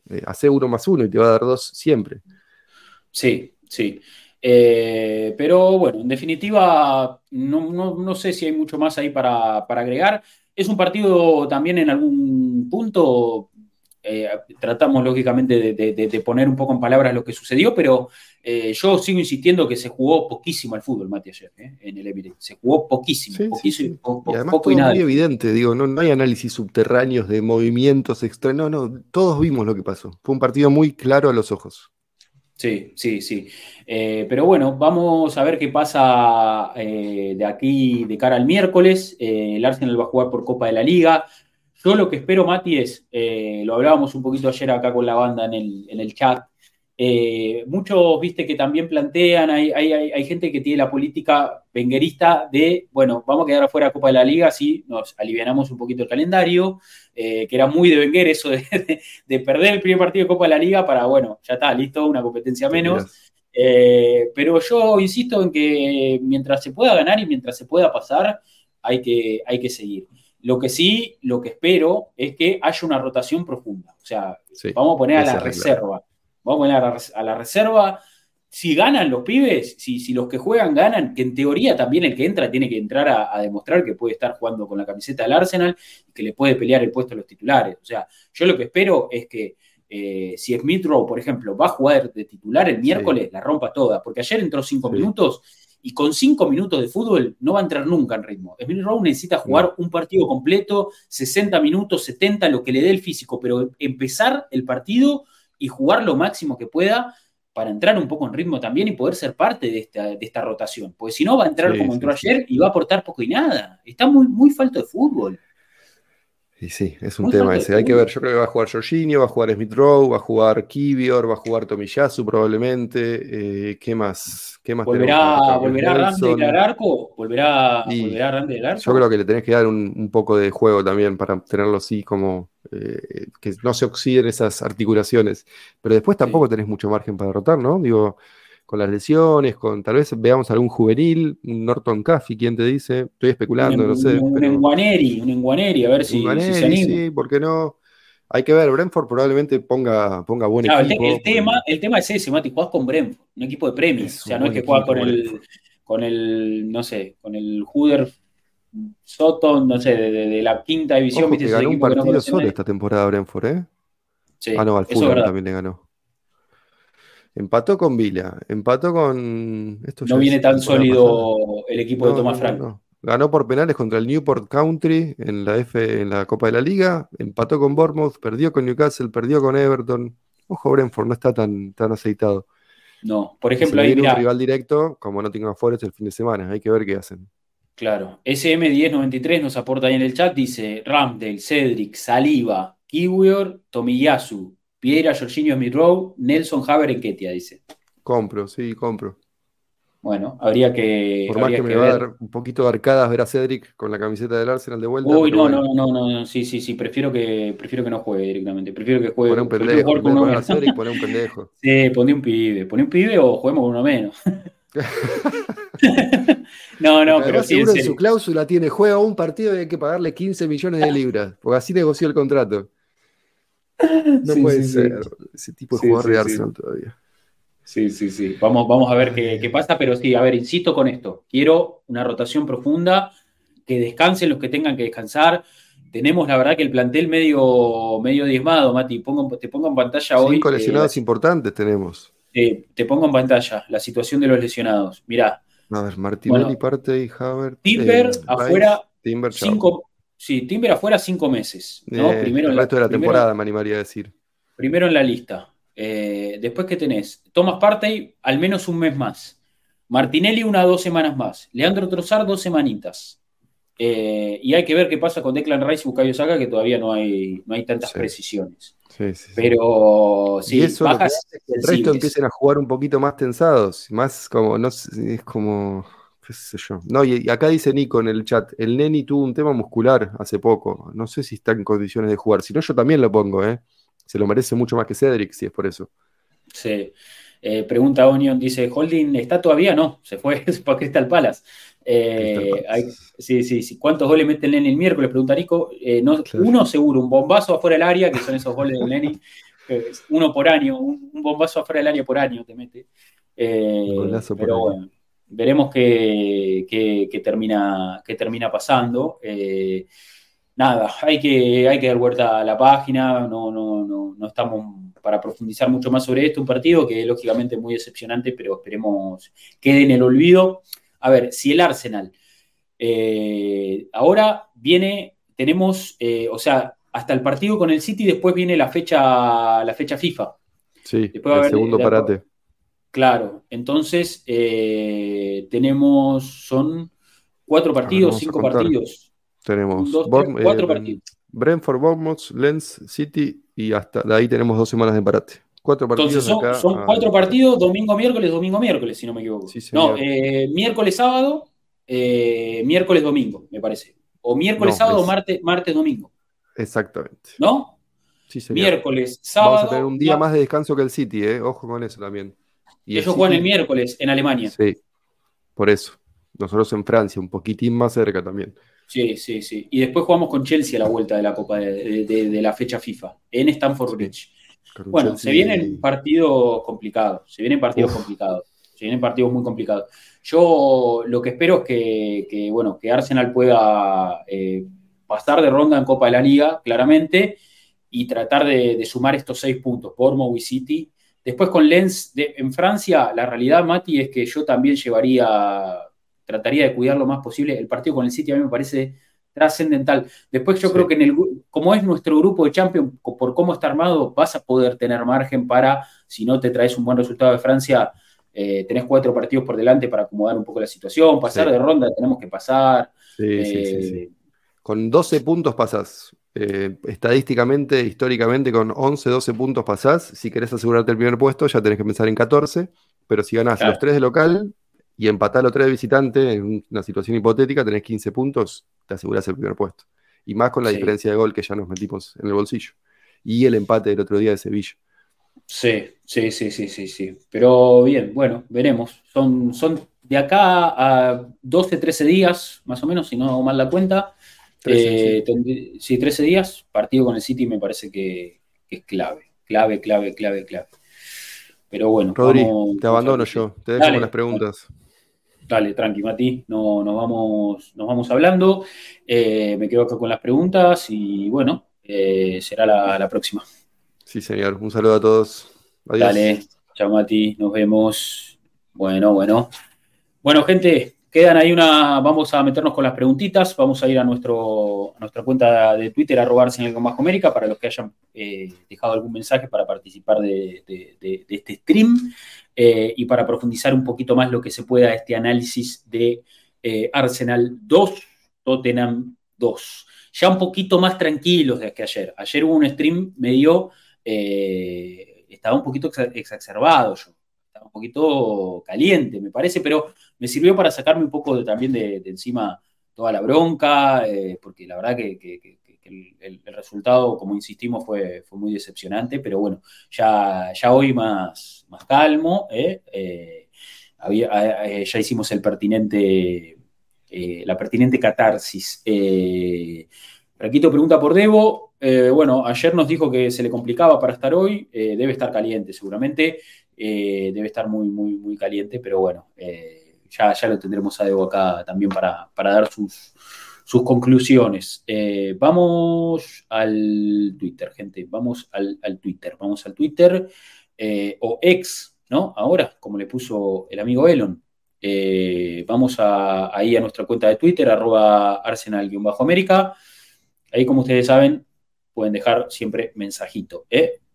eh, hace uno más uno y te va a dar dos siempre. Sí, sí. Eh, pero bueno, en definitiva, no, sé si hay mucho más ahí para, agregar. Es un partido también en algún punto, tratamos lógicamente de, poner un poco en palabras lo que sucedió, pero eh, yo sigo insistiendo que se jugó poquísimo al fútbol, Mati, ayer, ¿eh? en el Emirates. Se jugó poquísimo, poquísimo, y además poco todo muy evidente, digo, no, hay análisis subterráneos de movimientos extraños, no, no, todos vimos lo que pasó. Fue un partido muy claro a los ojos. Sí, sí, sí. Eh, pero bueno, vamos a ver qué pasa de aquí de cara al miércoles. el Arsenal va a jugar por Copa de la Liga. Yo lo que espero, Mati, es, lo hablábamos un poquito ayer acá con la banda en el, en el chat, eh, muchos, viste, que también plantean, hay, gente que tiene la política venguerista de, bueno, vamos a quedar afuera de Copa de la Liga, así nos alivianamos un poquito el calendario, eh, que era muy de Wenger eso de, perder el primer partido de Copa de la Liga para, bueno, ya está, listo, una competencia menos. Eh, pero yo insisto en que mientras se pueda ganar y mientras se pueda pasar, hay que, hay que seguir. Lo que sí, lo que espero es que haya una rotación profunda. O sea, vamos a poner a la reserva vamos a, a la reserva. Si ganan los pibes, si, si, los que juegan ganan, que en teoría también el que entra tiene que entrar a, demostrar que puede estar jugando con la camiseta del Arsenal y que le puede pelear el puesto a los titulares. O sea, yo lo que espero es que eh, si Smith Rowe, por ejemplo, va a jugar de titular el miércoles, la rompa toda, porque ayer entró cinco minutos y con cinco minutos de fútbol no va a entrar nunca en ritmo. Smith Rowe necesita jugar un partido completo, 60 minutos, 70, lo que le dé el físico, pero empezar el partido y jugar lo máximo que pueda para entrar un poco en ritmo también y poder ser parte de esta, de esta rotación. Porque si no, va a entrar como entró ayer y va a aportar poco y nada. Está muy, muy falto de fútbol. Y sí, es un tema ese. Hay que ver, yo creo que va a jugar Jorginho, va a jugar Smith Rowe, va a jugar Kivior, va a jugar Tomiyasu probablemente. Eh, ¿Qué más? ¿Qué más ¿Volverá, ¿volverá Ramsey al arco? ¿Volverá, ¿volverá Ramsey al arco? Yo creo que le tenés que dar un, poco de juego también para tenerlo así como eh, que no se oxiden esas articulaciones. Pero después tampoco tenés mucho margen para derrotar, ¿no? Digo, con las lesiones, con tal vez veamos algún juvenil, un Norton Caffey, ¿quién te dice? Estoy especulando, no sé. Un, Enguaneri, un Enguaneri, a ver si, se anima. Sí, ¿por qué no? Hay que ver, Brentford probablemente ponga, ponga buen equipo. El, tema, el tema es ese, Mati, jugás con Brentford, un equipo de premios. o sea, no es que juegas con el, con el, no sé, con el Hooder Soto, no sé, de, la quinta división. Ojo que ganó un partido solo esta temporada Brentford, ¿eh? Sí, ah, no, al Fulham también le ganó. Empató con Vila, empató con. no viene tan sólido el equipo de Tomás Franco. Ganó por penales contra el Newport Country en la F en la Copa de la Liga, empató con Bournemouth, perdió con Newcastle, perdió con Everton. Ojo, Brentford no está tan, tan aceitado. No, por ejemplo, ahí un rival directo como Nottingham Forest el fin de semana, hay que ver qué hacen. Claro, SM1093 nos aporta ahí en el chat, dice Ramdale, Cedric, Saliba, Kiwior, Tomiyasu, Piedra, Jorginho Smith Nelson Haber Ketia, dice. Compro, sí, compro. Bueno, habría que. Por más que, me va a dar un poquito de arcadas ver a Cedric con la camiseta del Arsenal de vuelta. Uy, no, no, no, no, sí, sí, sí, prefiero que, prefiero que no juegue directamente. Prefiero que juegue. Pone un pendejo, a Cedric, pone un pendejo. sí, pone un pibe. Pone un pibe o juguemos con uno menos. no, no, pero sí. Seguro en su cláusula tiene juega un partido y hay que pagarle 15 millones de libras, porque así negoció el contrato. No puede ser ese tipo de jugador de Arsenal todavía. Sí, sí, sí. Vamos, vamos a ver qué, pasa, pero sí, a ver, insisto con esto. Quiero una rotación profunda, que descansen los que tengan que descansar. Tenemos, la verdad, que el plantel medio, medio diezmado, Mati. te pongo en pantalla hoy. Cinco lesionados importantes tenemos. te pongo en pantalla la situación de los lesionados. Mirá. A ver, Martinelli parte y Havertz. Timber eh, afuera. Timber, cinco, Sí, Timber afuera cinco meses. ¿no? Eh, primero el resto de la temporada, me animaría a decir. Primero en la lista. Eh, después, ¿qué tenés? Thomas Partey, al menos un mes más. Martinelli, una o dos semanas más. Leandro Trozar, dos semanitas. Eh, y hay que ver qué pasa con Declan Rice y Bukayo Saka, que todavía no hay, no hay tantas precisiones. Sí, sí, Pero sí, eso bajas el resto empiecen a jugar un poquito más tensados, más como, no sé, es como no, y, acá dice Nico en el chat, el Neni tuvo un tema muscular hace poco. No sé si está en condiciones de jugar. Si no, yo también lo pongo, ¿eh? Se lo merece mucho más que Cedric, si es por eso. Sí. Eh, pregunta Onion, dice, Holding está todavía, no, se fue para Crystal Palace. Eh, sí, sí, sí. ¿Cuántos goles mete el Neni el miércoles? Pregunta Nico. Eh, no, Uno seguro, un bombazo afuera del área, que son esos goles del Neni. uno por año, un, bombazo afuera del área por año te mete. pero bueno veremos qué, termina, termina pasando. Eh, nada, hay que, hay que dar vuelta a la página, no, no, no, estamos para profundizar mucho más sobre esto, un partido que lógicamente es muy decepcionante, pero esperemos quede en el olvido. A ver, si el Arsenal eh, ahora viene, tenemos, eh, o sea, hasta el partido con el City, después viene la fecha, la fecha FIFA. Sí, después el segundo parate. Claro, entonces eh, tenemos, son cuatro partidos, cinco partidos. Tenemos cuatro eh, partidos. Brentford, Bournemouth, Lens, City y hasta de ahí tenemos dos semanas de parate. Cuatro partidos. Entonces son, cuatro partidos, domingo, miércoles, domingo, miércoles, si no me equivoco. no, eh, miércoles, sábado, miércoles, domingo, me parece. O miércoles, sábado, martes, martes, domingo. Exactamente. ¿No? Sí, Miércoles, sábado. Vamos a tener un día más de descanso que el City, ¿eh? Ojo con eso también. Y Ellos juegan el miércoles en Alemania. Sí, por eso. Nosotros en Francia, un poquitín más cerca también. Sí, sí, sí. Y después jugamos con Chelsea a la vuelta de la Copa de, la fecha FIFA, en Stanford Bridge. Bueno, se vienen partidos complicados, se vienen partidos complicados, se vienen partidos muy complicados. Yo lo que espero es que, bueno, que Arsenal pueda eh, pasar de ronda en Copa de la Liga, claramente, y tratar de, sumar estos seis puntos, por y City, Después con Lens en Francia, la realidad, Mati, es que yo también llevaría, trataría de cuidar lo más posible. El partido con el City a mí me parece trascendental. Después yo creo que en el, como es nuestro grupo de Champions, por cómo está armado, vas a poder tener margen para, si no te traes un buen resultado de Francia, eh, tenés cuatro partidos por delante para acomodar un poco la situación, pasar de ronda, tenemos que pasar. Eh, con 12 puntos pasas. Eh, estadísticamente, históricamente, con 11, 12 puntos pasás. Si querés asegurarte el primer puesto, ya tenés que pensar en 14. Pero si ganás los 3 de local y empatás los 3 de visitante, en una situación hipotética, tenés 15 puntos, te asegurás el primer puesto. Y más con la diferencia de gol que ya nos metimos en el bolsillo. Y el empate del otro día de Sevilla. Sí, sí, sí, sí, sí, sí. Pero bien, bueno, veremos. Son, son de acá a 12, 13 días, más o menos, si no hago mal la cuenta. 13, eh, sí. 13 días, partido con el City me parece que, es clave, clave, clave, clave, clave. Pero bueno. Rodri, te abandono yo, te dejo con las preguntas. Dale, tranqui, Mati, no, nos, vamos, nos vamos hablando. Eh, me quedo acá con las preguntas y bueno, eh, será la, próxima. Sí, señor. Un saludo a todos. Adiós. Dale, chao, Mati, nos vemos. Bueno, bueno. Bueno, gente, quedan ahí una. Vamos a meternos con las preguntitas. Vamos a ir a, nuestro, nuestra cuenta de Twitter, arroba el Bajo América, para los que hayan eh, dejado algún mensaje para participar de este stream. Eh, y para profundizar un poquito más lo que se pueda este análisis de eh, Arsenal 2, Tottenham 2. Ya un poquito más tranquilos de que ayer. Ayer hubo un stream medio, estaba un poquito exacerbado yo, un poquito caliente, me parece, pero me sirvió para sacarme un poco también de, encima toda la bronca, porque la verdad que el, resultado, como insistimos, fue, muy decepcionante, pero bueno, ya, ya hoy más, más calmo, ¿eh? Eh, eh, ya hicimos el pertinente, la pertinente catarsis. Raquito pregunta por Debo. bueno, ayer nos dijo que se le complicaba para estar hoy. debe estar caliente, seguramente. Debe estar muy, muy, muy caliente, pero bueno, ya, ya lo tendremos a Debo acá también para, para dar sus, sus conclusiones. Eh, vamos al Twitter, gente, vamos al, Twitter, vamos al Twitter eh, o ex, ¿no? Ahora, como le puso el amigo Elon. Eh, vamos ahí a nuestra cuenta de Twitter, arroba arsenal-américa. Ahí, como ustedes saben, pueden dejar siempre mensajito.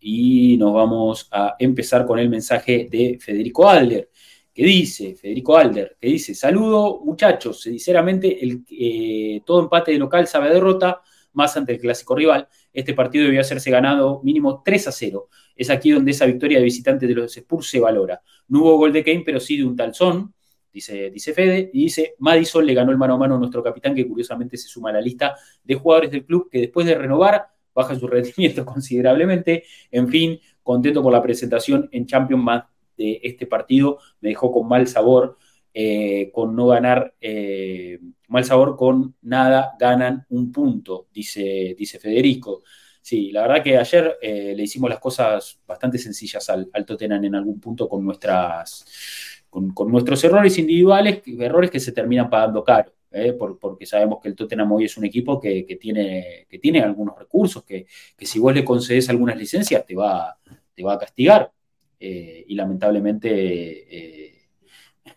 Y nos vamos a empezar con el mensaje de Federico Alder que dice, Federico Alder, que dice, saludo muchachos, sinceramente el, eh, todo empate de local sabe derrota, más ante el clásico rival. Este partido debió hacerse ganado mínimo 3 a 0. Es aquí donde esa victoria de visitante de los Spurs se valora. No hubo gol de Kane, pero sí de un tal son, dice, dice Fede, y dice, Madison le ganó el mano a mano a nuestro capitán, que curiosamente se suma a la lista de jugadores del club que después de renovar baja su rendimiento considerablemente. En fin, contento por la presentación en Champions de este partido me dejó con mal sabor, eh, con no ganar, eh, mal sabor con nada, ganan un punto, dice, dice Federico. Sí, la verdad que ayer eh, le hicimos las cosas bastante sencillas al, al Tottenham en algún punto con, nuestras, con, nuestros errores individuales, errores que se terminan pagando caro. Porque sabemos que el Tottenham hoy es un equipo que, tiene, que tiene algunos recursos, que, que, si vos le concedes algunas licencias te va, te va a castigar. Eh, y lamentablemente eh,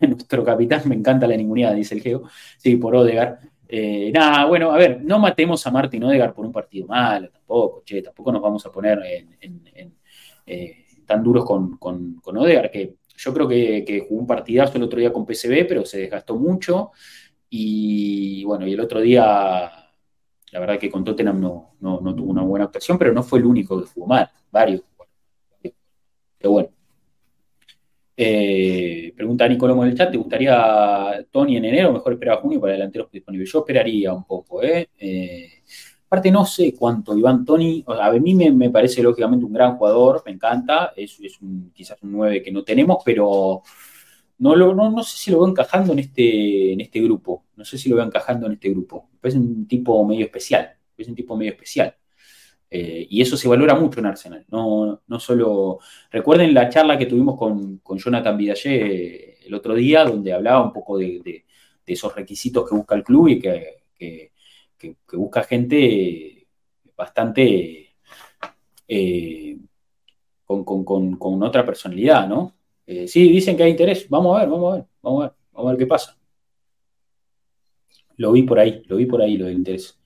nuestro capitán, me encanta la ningunidad, dice el Geo, sí, por Odegar. Eh, nada, bueno, a ver, no matemos a Martín Odegar por un partido malo, tampoco, che, tampoco nos vamos a poner tan duros con, con, Odegar, que yo creo que, jugó un partidazo el otro día con PCB, pero se desgastó mucho. Y bueno, y el otro día, la verdad que con Tottenham no, no, tuvo una buena actuación, pero no fue el único que jugó mal, varios. Pero bueno, eh, pregunta Nicolomo en el chat, ¿te gustaría Tony en enero mejor esperar a junio para delanteros disponibles? Yo esperaría un poco, ¿eh? ¿eh? aparte no sé cuánto Iván Tony, a mí me, parece lógicamente un gran jugador, me encanta, es, quizás un 9 que no tenemos, pero no, lo, no, sé si lo veo encajando en este, en este grupo, no sé si lo veo encajando en este grupo, es un tipo medio especial, es un tipo medio especial. Eh, y eso se valora mucho en Arsenal. No, no solo. Recuerden la charla que tuvimos con, Jonathan Vidallé eh, el otro día, donde hablaba un poco de, esos requisitos que busca el club y que, busca gente bastante eh, con, otra personalidad, ¿no? Sí, dicen que hay interés. Vamos a ver, vamos a ver, vamos a ver, vamos a ver qué pasa. Lo vi por ahí, lo vi por ahí, lo del interés.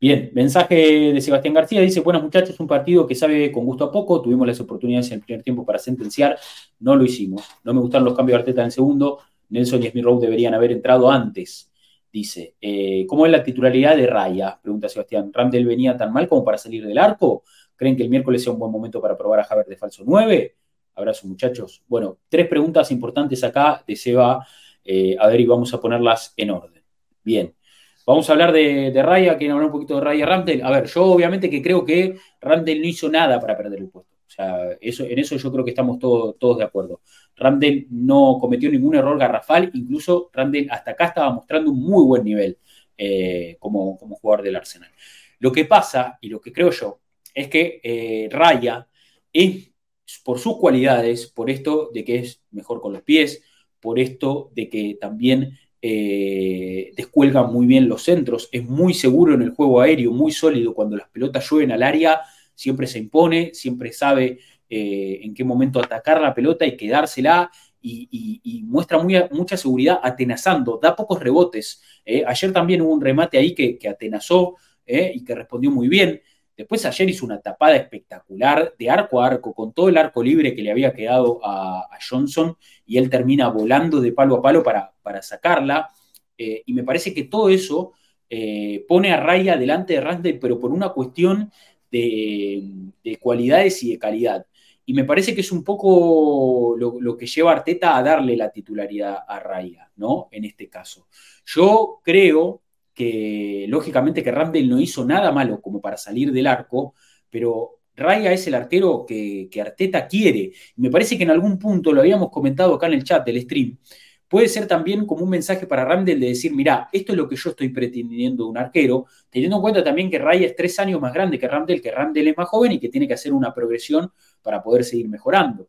Bien, mensaje de Sebastián García, dice, buenos muchachos, un partido que sabe con gusto a poco, tuvimos las oportunidades en el primer tiempo para sentenciar, no lo hicimos, no me gustaron los cambios de Arteta en segundo, Nelson y Smith Rowe deberían haber entrado antes, dice. Eh, ¿Cómo es la titularidad de Raya? Pregunta Sebastián. ¿Ramdel venía tan mal como para salir del arco? ¿Creen que el miércoles sea un buen momento para probar a Javier de falso 9? Abrazo, muchachos. Bueno, tres preguntas importantes acá de Seba. Eh, a ver, y vamos a ponerlas en orden. Bien. Vamos a hablar de, Raya, quieren hablar un poquito de Raya Ramdel. A ver, yo obviamente que creo que Ramdel no hizo nada para perder el puesto. O sea, eso, en eso yo creo que estamos todos de acuerdo. Ramdel no cometió ningún error garrafal, incluso Ramdel hasta acá estaba mostrando un muy buen nivel eh, como, como, jugador del Arsenal. Lo que pasa, y lo que creo yo, es que eh, Raya es por sus cualidades, por esto de que es mejor con los pies, por esto de que también eh, descuelga muy bien los centros, es muy seguro en el juego aéreo, muy sólido, cuando las pelotas llueven al área, siempre se impone, siempre sabe eh, en qué momento atacar la pelota y quedársela. Y, muestra mucha seguridad atenazando, da pocos rebotes. Eh. Ayer también hubo un remate ahí que, atenazó y que respondió muy bien. Después ayer hizo una tapada espectacular de arco a arco, con todo el arco libre que le había quedado a, Johnson, y él termina volando de palo a palo para, para sacarla. Eh, y me parece que todo eso eh, pone a Raya delante de Randall, pero por una cuestión de, cualidades y de calidad. Y me parece que es un poco lo, que lleva Arteta a darle la titularidad a Raya, ¿no? En este caso. Yo creo que lógicamente que Randall no hizo nada malo como para salir del arco, pero Raya es el arquero que, Arteta quiere. me parece que en algún punto, lo habíamos comentado acá en el chat del stream, puede ser también como un mensaje para Randall de decir, mira, esto es lo que yo estoy pretendiendo de un arquero, teniendo en cuenta también que Raya es tres años más grande que Randall, que Randall es más joven y que tiene que hacer una progresión para poder seguir mejorando.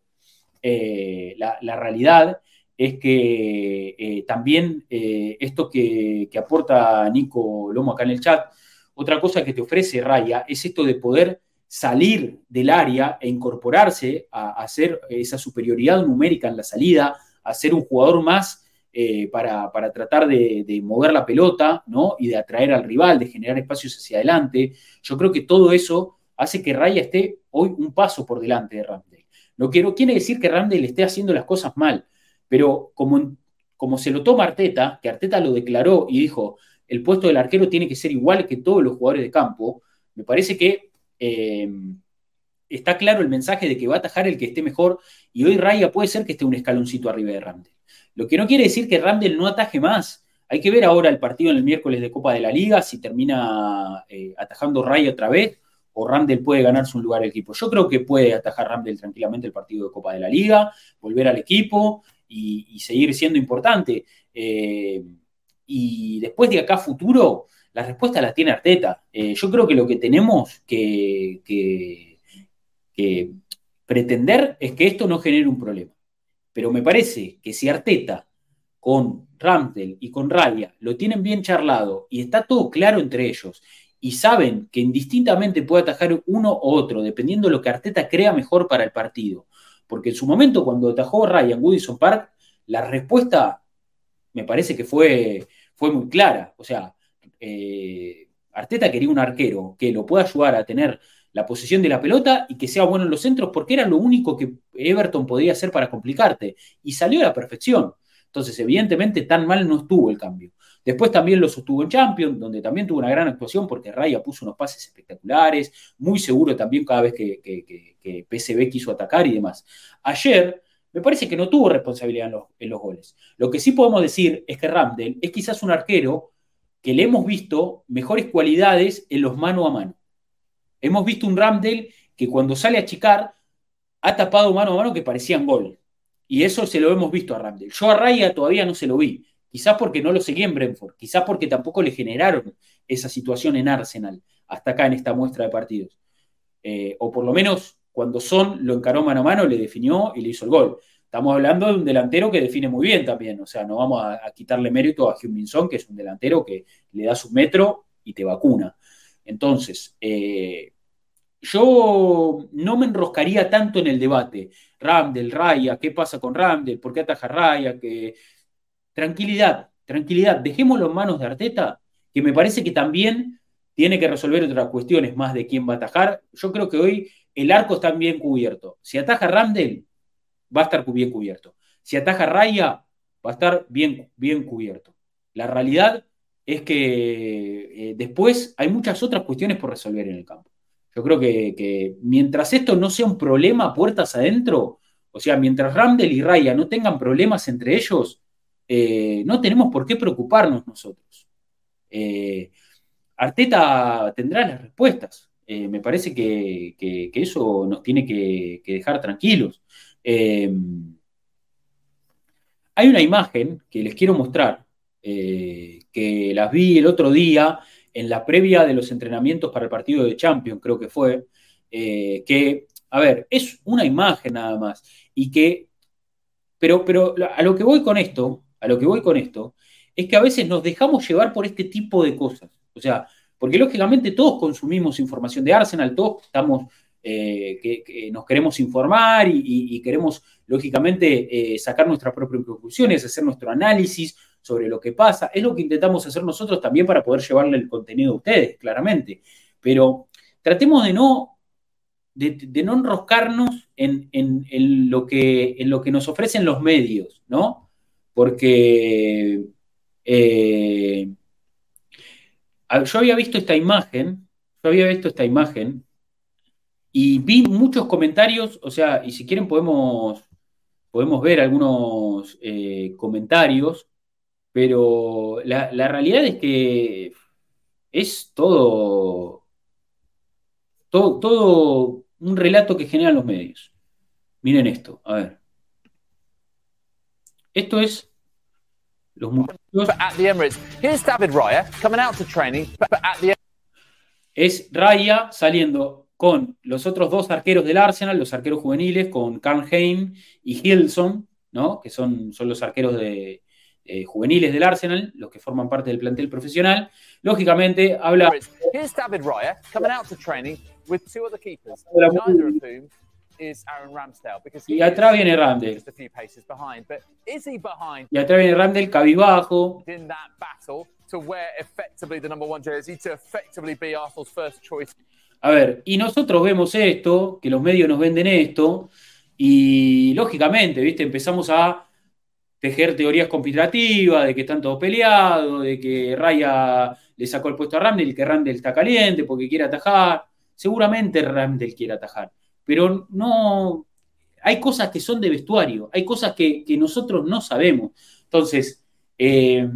Eh, la, realidad es que eh, también eh, esto que, aporta Nico Lomo acá en el chat, otra cosa que te ofrece Raya es esto de poder salir del área e incorporarse a, hacer esa superioridad numérica en la salida, a ser un jugador más eh, para, tratar de, mover la pelota ¿no? y de atraer al rival, de generar espacios hacia adelante. Yo creo que todo eso hace que Raya esté hoy un paso por delante de Ramdale. Que no quiere decir que Ramdale esté haciendo las cosas mal, pero como, como se lo toma Arteta, que Arteta lo declaró y dijo, el puesto del arquero tiene que ser igual que todos los jugadores de campo, me parece que eh, está claro el mensaje de que va a atajar el que esté mejor y hoy Raya puede ser que esté un escaloncito arriba de Randall. Lo que no quiere decir que Randall no ataje más. Hay que ver ahora el partido en el miércoles de Copa de la Liga, si termina eh, atajando Raya otra vez o Randall puede ganarse un lugar al equipo. Yo creo que puede atajar Randall tranquilamente el partido de Copa de la Liga, volver al equipo y, seguir siendo importante. Eh, y después de acá futuro, la respuesta la tiene Arteta. Eh, yo creo que lo que tenemos que, pretender es que esto no genere un problema. Pero me parece que si Arteta con Ramsdale y con Raya lo tienen bien charlado y está todo claro entre ellos y saben que indistintamente puede atajar uno u otro, dependiendo de lo que Arteta crea mejor para el partido, porque en su momento, cuando atajó Ryan Woodison Park, la respuesta me parece que fue, fue muy clara. O sea, eh, Arteta quería un arquero que lo pueda ayudar a tener la posición de la pelota y que sea bueno en los centros, porque era lo único que Everton podía hacer para complicarte. Y salió a la perfección. Entonces, evidentemente, tan mal no estuvo el cambio. Después también lo sostuvo en Champions, donde también tuvo una gran actuación porque Raya puso unos pases espectaculares, muy seguro también cada vez que, que, PSV quiso atacar y demás. Ayer me parece que no tuvo responsabilidad en los, goles. Lo que sí podemos decir es que Ramdel es quizás un arquero que le hemos visto mejores cualidades en los mano a mano. Hemos visto un Ramdel que cuando sale a chicar ha tapado mano a mano que parecían gol. Y eso se lo hemos visto a Ramdel. Yo a Raya todavía no se lo vi. Quizás porque no lo seguí en Brentford, quizás porque tampoco le generaron esa situación en Arsenal, hasta acá en esta muestra de partidos. Eh, o por lo menos cuando Son lo encaró mano a mano, le definió y le hizo el gol. Estamos hablando de un delantero que define muy bien también, o sea, no vamos a, quitarle mérito a Hyun Son, que es un delantero que le da su metro y te vacuna. Entonces, eh, yo no me enroscaría tanto en el debate. Ramdel, Raya, ¿qué pasa con Ramdel? ¿Por qué ataja Raya? Que tranquilidad, tranquilidad, dejémoslo en manos de Arteta, que me parece que también tiene que resolver otras cuestiones más de quién va a atajar. Yo creo que hoy el arco está bien cubierto. Si ataja Randall, va a estar bien cubierto. Si ataja Raya, va a estar bien, bien cubierto. La realidad es que eh, después hay muchas otras cuestiones por resolver en el campo. Yo creo que, mientras esto no sea un problema puertas adentro, o sea, mientras Randall y Raya no tengan problemas entre ellos, eh, no tenemos por qué preocuparnos nosotros. Eh, Arteta tendrá las respuestas. Eh, me parece que, eso nos tiene que, dejar tranquilos. hay una imagen que les quiero mostrar, que las vi el otro día en la previa de los entrenamientos para el partido de Champions, creo que fue, que, a ver, es una imagen nada más, y que pero, pero a lo que voy con esto, a lo que voy con esto, es que a veces nos dejamos llevar por este tipo de cosas. O sea, porque lógicamente todos consumimos información de Arsenal, todos estamos, eh, que, nos queremos informar y, queremos, lógicamente, eh, sacar nuestras propias conclusiones, hacer nuestro análisis sobre lo que pasa. Es lo que intentamos hacer nosotros también para poder llevarle el contenido a ustedes, claramente. Pero tratemos de no, de, no enroscarnos en, lo que, en lo que nos ofrecen los medios, ¿no? Porque eh, yo había visto esta imagen, yo había visto esta imagen y vi muchos comentarios, o sea, y si quieren podemos, podemos ver algunos eh, comentarios, pero la, realidad es que es todo, todo, todo un relato que generan los medios. Miren esto, a ver. Esto es los Es Raya saliendo con los otros dos arqueros del Arsenal, los arqueros juveniles, con Karl Heim y Hilson, ¿no? que son, son los arqueros de, eh, juveniles del Arsenal, los que forman parte del plantel profesional. Lógicamente, habla. Here's David Raya coming out to training with two other keepers, neither of whom is Aaron Ramsdale. Because y atrás viene Ramsdale. Just a few paces behind, but is he behind? Y atrás viene Ramsdale cabizbajo. In that battle to wear effectively the number one jersey to effectively be Arsenal's first choice. A ver, y nosotros vemos esto, que los medios nos venden esto, y lógicamente, ¿viste? Empezamos a tejer teorías conspirativas de que están todos peleados, de que Raya le sacó el puesto a Ramdel, que Ramdel está caliente porque quiere atajar. Seguramente Ramdel quiere atajar pero no, hay cosas que son de vestuario, hay cosas que, nosotros no sabemos. Entonces, eh,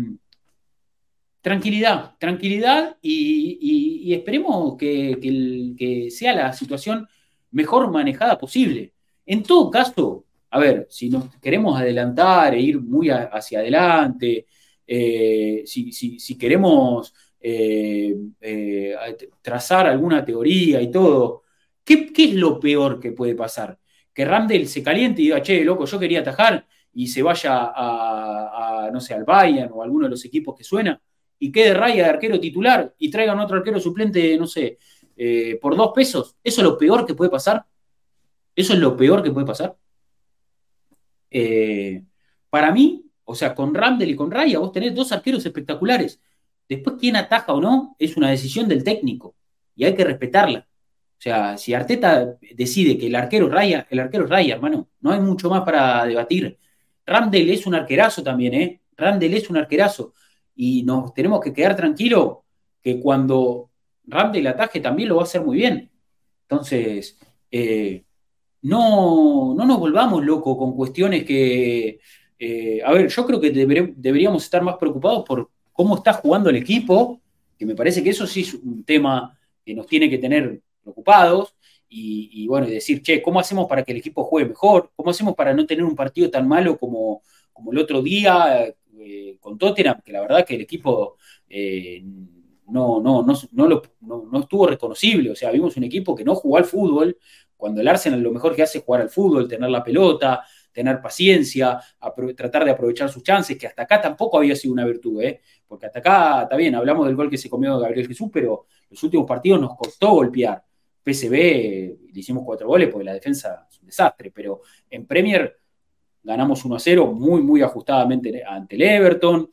tranquilidad, tranquilidad y, esperemos que, sea la situación mejor manejada posible. En todo caso, a ver, si nos queremos adelantar e ir muy hacia adelante, eh, si, queremos eh, trazar alguna teoría y todo, ¿Qué, es lo peor que puede pasar? Que Randall se caliente y diga, che, loco, yo quería atajar y se vaya a, no sé, al Bayern o a alguno de los equipos que suena y quede Raya de arquero titular y traigan otro arquero suplente, no sé, eh, por dos pesos. ¿Eso es lo peor que puede pasar? ¿Eso es lo peor que puede pasar? Eh, para mí, o sea, con Randall y con Raya, vos tenés dos arqueros espectaculares. Después, quién ataja o no, es una decisión del técnico y hay que respetarla. Sea, si Arteta decide que el arquero raya, el arquero raya, hermano. No hay mucho más para debatir. Randall es un arquerazo también, ¿eh? Randall es un arquerazo. Y nos tenemos que quedar tranquilos que cuando Randall ataje también lo va a hacer muy bien. Entonces, eh, no, no nos volvamos locos con cuestiones que. Eh, a ver, yo creo que deberíamos estar más preocupados por cómo está jugando el equipo, que me parece que eso sí es un tema que nos tiene que tener preocupados y, bueno, decir, che, ¿cómo hacemos para que el equipo juegue mejor? ¿Cómo hacemos para no tener un partido tan malo como, como el otro día eh, con Tottenham? Que la verdad que el equipo eh, no, no, no, no, estuvo reconocible, o sea, vimos un equipo que no jugó al fútbol, cuando el Arsenal lo mejor que hace es jugar al fútbol, tener la pelota, tener paciencia, tratar de aprovechar sus chances, que hasta acá tampoco había sido una virtud, ¿eh? porque hasta acá, está bien, hablamos del gol que se comió Gabriel Jesús, pero los últimos partidos nos costó golpear. PSV le hicimos cuatro goles porque la defensa es un desastre, pero en Premier ganamos 1 a 0 muy, muy ajustadamente ante el Everton.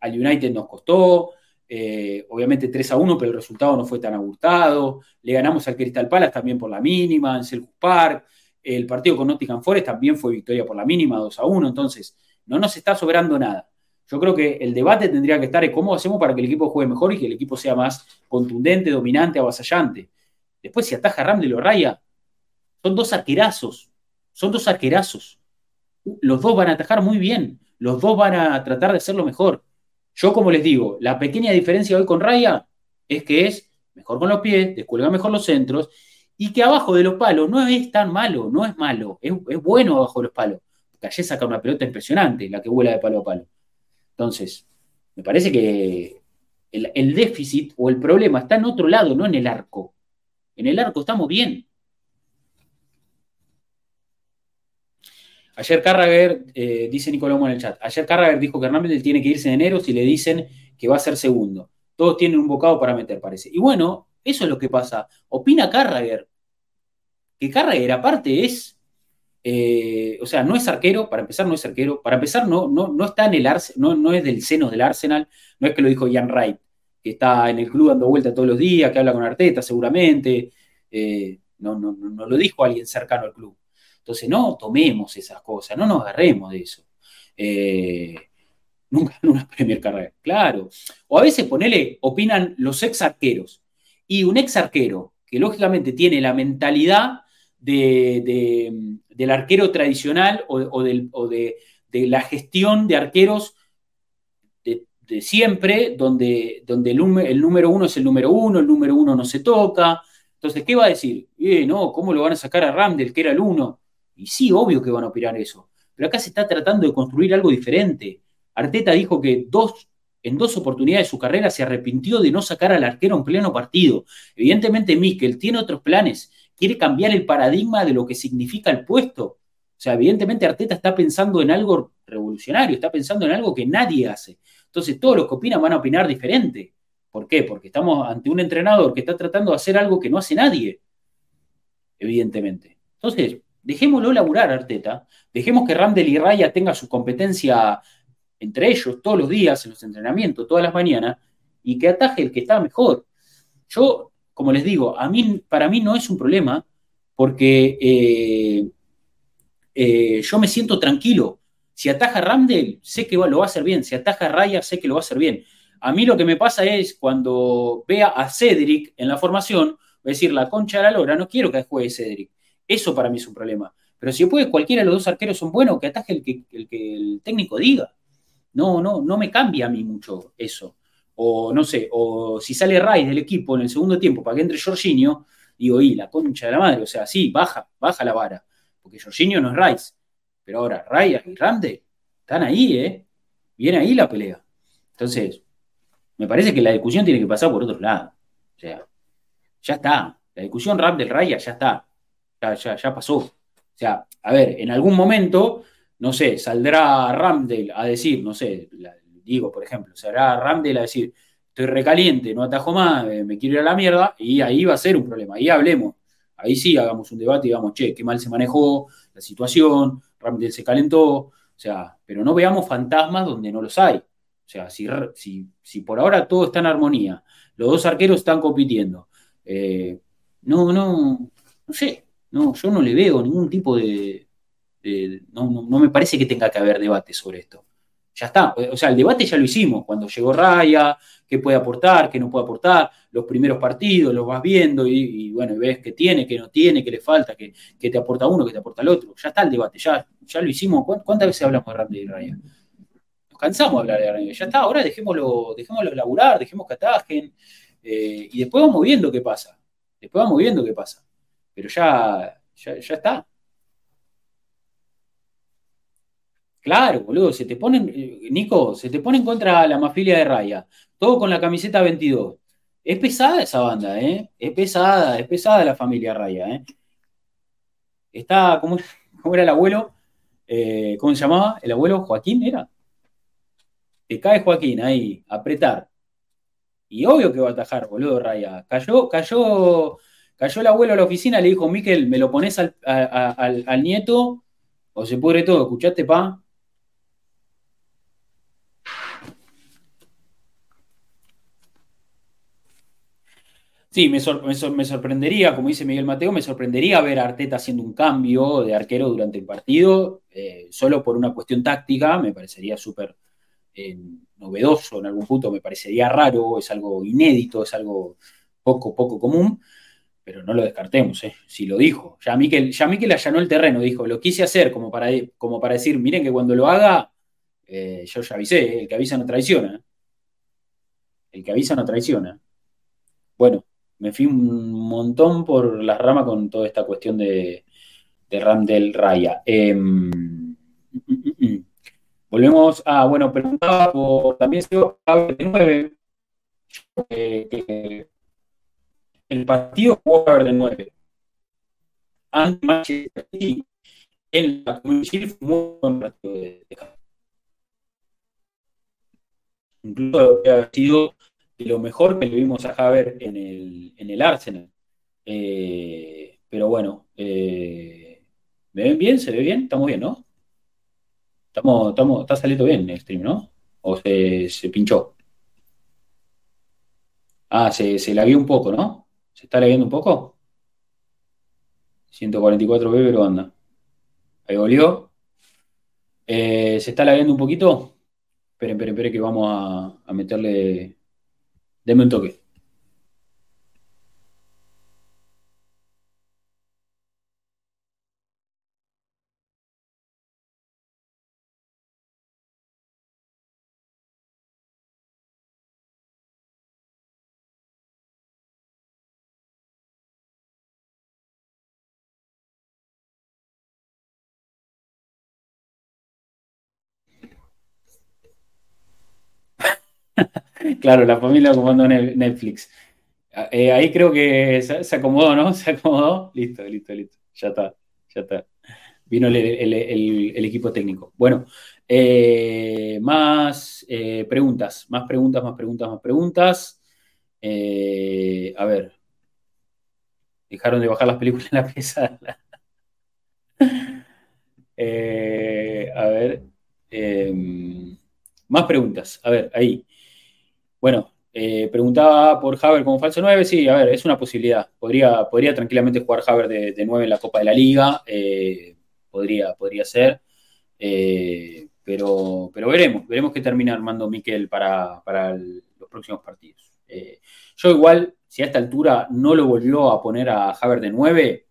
Al United nos costó, eh, obviamente 3 a 1, pero el resultado no fue tan abultado. Le ganamos al Crystal Palace también por la mínima, en Selhurst Park. El partido con Nottingham Forest también fue victoria por la mínima, 2 a 1. Entonces, no nos está sobrando nada. Yo creo que el debate tendría que estar en cómo hacemos para que el equipo juegue mejor y que el equipo sea más contundente, dominante, avasallante. Después, si ataja Ramdel o Raya, son dos arquerazos. Son dos arquerazos. Los dos van a atajar muy bien. Los dos van a tratar de hacerlo mejor. Yo, como les digo, la pequeña diferencia hoy con Raya es que es mejor con los pies, descuelga mejor los centros y que abajo de los palos no es tan malo, no es malo, es, bueno abajo de los palos. Porque ayer saca una pelota impresionante, la que vuela de palo a palo. Entonces, me parece que el, déficit o el problema está en otro lado, no en el arco. En el arco estamos bien. Ayer Carragher, eh, dice Nicolomo en el chat, ayer Carragher dijo que Ramírez tiene que irse en enero si le dicen que va a ser segundo. Todos tienen un bocado para meter, parece. Y bueno, eso es lo que pasa. Opina Carragher. Que Carragher aparte es, eh, o sea, no es arquero, para empezar no es arquero, para empezar no, no, no está en el no, no es del seno del Arsenal, no es que lo dijo Ian Wright, que está en el club dando vuelta todos los días, que habla con Arteta seguramente. Eh, no, no, no lo dijo alguien cercano al club. Entonces, no tomemos esas cosas, no nos agarremos de eso. Eh, nunca en una Premier Carrera, claro. O a veces, ponele, opinan los ex arqueros. Y un ex arquero que lógicamente tiene la mentalidad de, del arquero tradicional o, de, la gestión de arqueros de, siempre, donde, donde el, el, número uno es el número uno, el número uno no se toca. Entonces, ¿qué va a decir? Eh, no, ¿cómo lo van a sacar a Ramdel, que era el uno? Y sí, obvio que van a opinar eso. Pero acá se está tratando de construir algo diferente. Arteta dijo que dos, en dos oportunidades de su carrera se arrepintió de no sacar al arquero en pleno partido. Evidentemente, Mikel tiene otros planes. Quiere cambiar el paradigma de lo que significa el puesto. O sea, evidentemente Arteta está pensando en algo revolucionario, está pensando en algo que nadie hace. Entonces, todos los que opinan van a opinar diferente. ¿Por qué? Porque estamos ante un entrenador que está tratando de hacer algo que no hace nadie. Evidentemente. Entonces, Dejémoslo laburar, Arteta. Dejemos que Randall y Raya tengan su competencia entre ellos todos los días, en los entrenamientos, todas las mañanas, y que ataje el que está mejor. Yo, como les digo, a mí, para mí no es un problema, porque eh, eh, yo me siento tranquilo. Si ataja Randall, sé que lo va a hacer bien. Si ataja Raya, sé que lo va a hacer bien. A mí lo que me pasa es cuando vea a Cedric en la formación, voy a decir, la concha de la lora, no quiero que juegue Cedric. Eso para mí es un problema. Pero si puede, cualquiera de los dos arqueros son buenos, que ataje el que el, que el técnico diga. No, no, no me cambia a mí mucho eso. O no sé, o si sale Rice del equipo en el segundo tiempo para que entre Jorginho, digo, y la concha de la madre, o sea, sí, baja, baja la vara, porque Jorginho no es Rice. Pero ahora, Rice y Ramde están ahí, ¿eh? Viene ahí la pelea. Entonces, me parece que la discusión tiene que pasar por otro lado. O sea, ya está. La discusión Ram del Raya ya está ya, pasó. O sea, a ver, en algún momento, no sé, saldrá Ramdale a decir, no sé, digo, por ejemplo, saldrá Ramdale a decir, estoy recaliente, no atajo más, eh, me quiero ir a la mierda, y ahí va a ser un problema, ahí hablemos. Ahí sí hagamos un debate y digamos, che, qué mal se manejó la situación, Se calentó, o sea, pero no veamos fantasmas donde no los hay. O sea, si, si, por ahora todo está en armonía, los dos arqueros están compitiendo, eh, no, no, no sé, no, yo no le veo ningún tipo de... no, me parece que tenga que haber debate sobre esto. Ya está. O sea, el debate ya lo hicimos. Cuando llegó Raya, qué puede aportar, qué no puede aportar, los primeros partidos los vas viendo y, bueno, ves qué tiene, qué no tiene, qué le falta, qué, te aporta uno, qué te aporta el otro. Ya está el debate, ya, ya lo hicimos. ¿Cuántas veces hablamos de Randy y Raya? Nos cansamos de hablar de Raya. Ya está, ahora dejémoslo, dejémoslo laburar, dejemos que atajen eh, y después vamos viendo qué pasa. Después vamos viendo qué pasa pero ya, ya, está. Claro, boludo, se te ponen, eh, Nico, se te ponen contra la mafilia de Raya, todo con la camiseta 22. Es pesada esa banda, ¿eh? Es pesada, es pesada la familia Raya, ¿eh? Está, ¿cómo, era el abuelo? Eh, ¿Cómo se llamaba? ¿El abuelo Joaquín era? Te cae Joaquín ahí, apretar. Y obvio que va a atajar, boludo, Raya. Cayó, cayó Cayó el abuelo a la oficina, le dijo, Miquel, ¿me lo pones al, nieto o se pudre todo? ¿Escuchaste, pa? Sí, me, sorprendería, como dice Miguel Mateo, me sorprendería ver a Arteta haciendo un cambio de arquero durante el partido, eh, solo por una cuestión táctica, me parecería súper eh, novedoso en algún punto, me parecería raro, es algo inédito, es algo poco, poco común pero no lo descartemos, ¿eh? si lo dijo. Ya Miquel, ya Miquel allanó el terreno, dijo, lo quise hacer como para, como para decir, miren que cuando lo haga, eh, yo ya avisé, el que avisa no traiciona. El que avisa no traiciona. Bueno, me fui un montón por las ramas con toda esta cuestión de, de Raya. Mm, Volvemos a, bueno, preguntaba por también se de 9, el partido jugó a de 9 ante Manchester City en la Community fue muy buen partido de, de Incluso ha sido lo mejor que le vimos a Haver en el, en el Arsenal. Eh, pero bueno, eh, ¿me ven bien? ¿Se ve bien? ¿Estamos bien, no? Estamos, estamos, está saliendo bien el stream, ¿no? ¿O se, se pinchó? Ah, se, se la vio un poco, ¿no? ¿Se está viendo un poco? 144B, pero anda. Ahí volvió. Eh, ¿Se está lagueando un poquito? Esperen, esperen, esperen que vamos a meterle... Deme un toque. Claro, la familia ocupando Netflix. Eh, ahí creo que se, acomodó, ¿no? Se acomodó. Listo, listo, listo. Ya está, ya está. Vino el, equipo técnico. Bueno, eh, más eh, preguntas, más preguntas, más preguntas, más preguntas. a ver. Dejaron de bajar las películas en la pieza. a ver. más preguntas. A ver, ahí. Bueno, eh, preguntaba por Haber como falso 9. Sí, a ver, es una posibilidad. Podría, podría tranquilamente jugar Haber de, de 9 en la Copa de la Liga. Eh, podría, podría ser. Eh, pero, pero veremos, veremos qué termina armando Miquel para, los próximos partidos. yo igual, si a esta altura no lo volvió a poner a Haber de 9,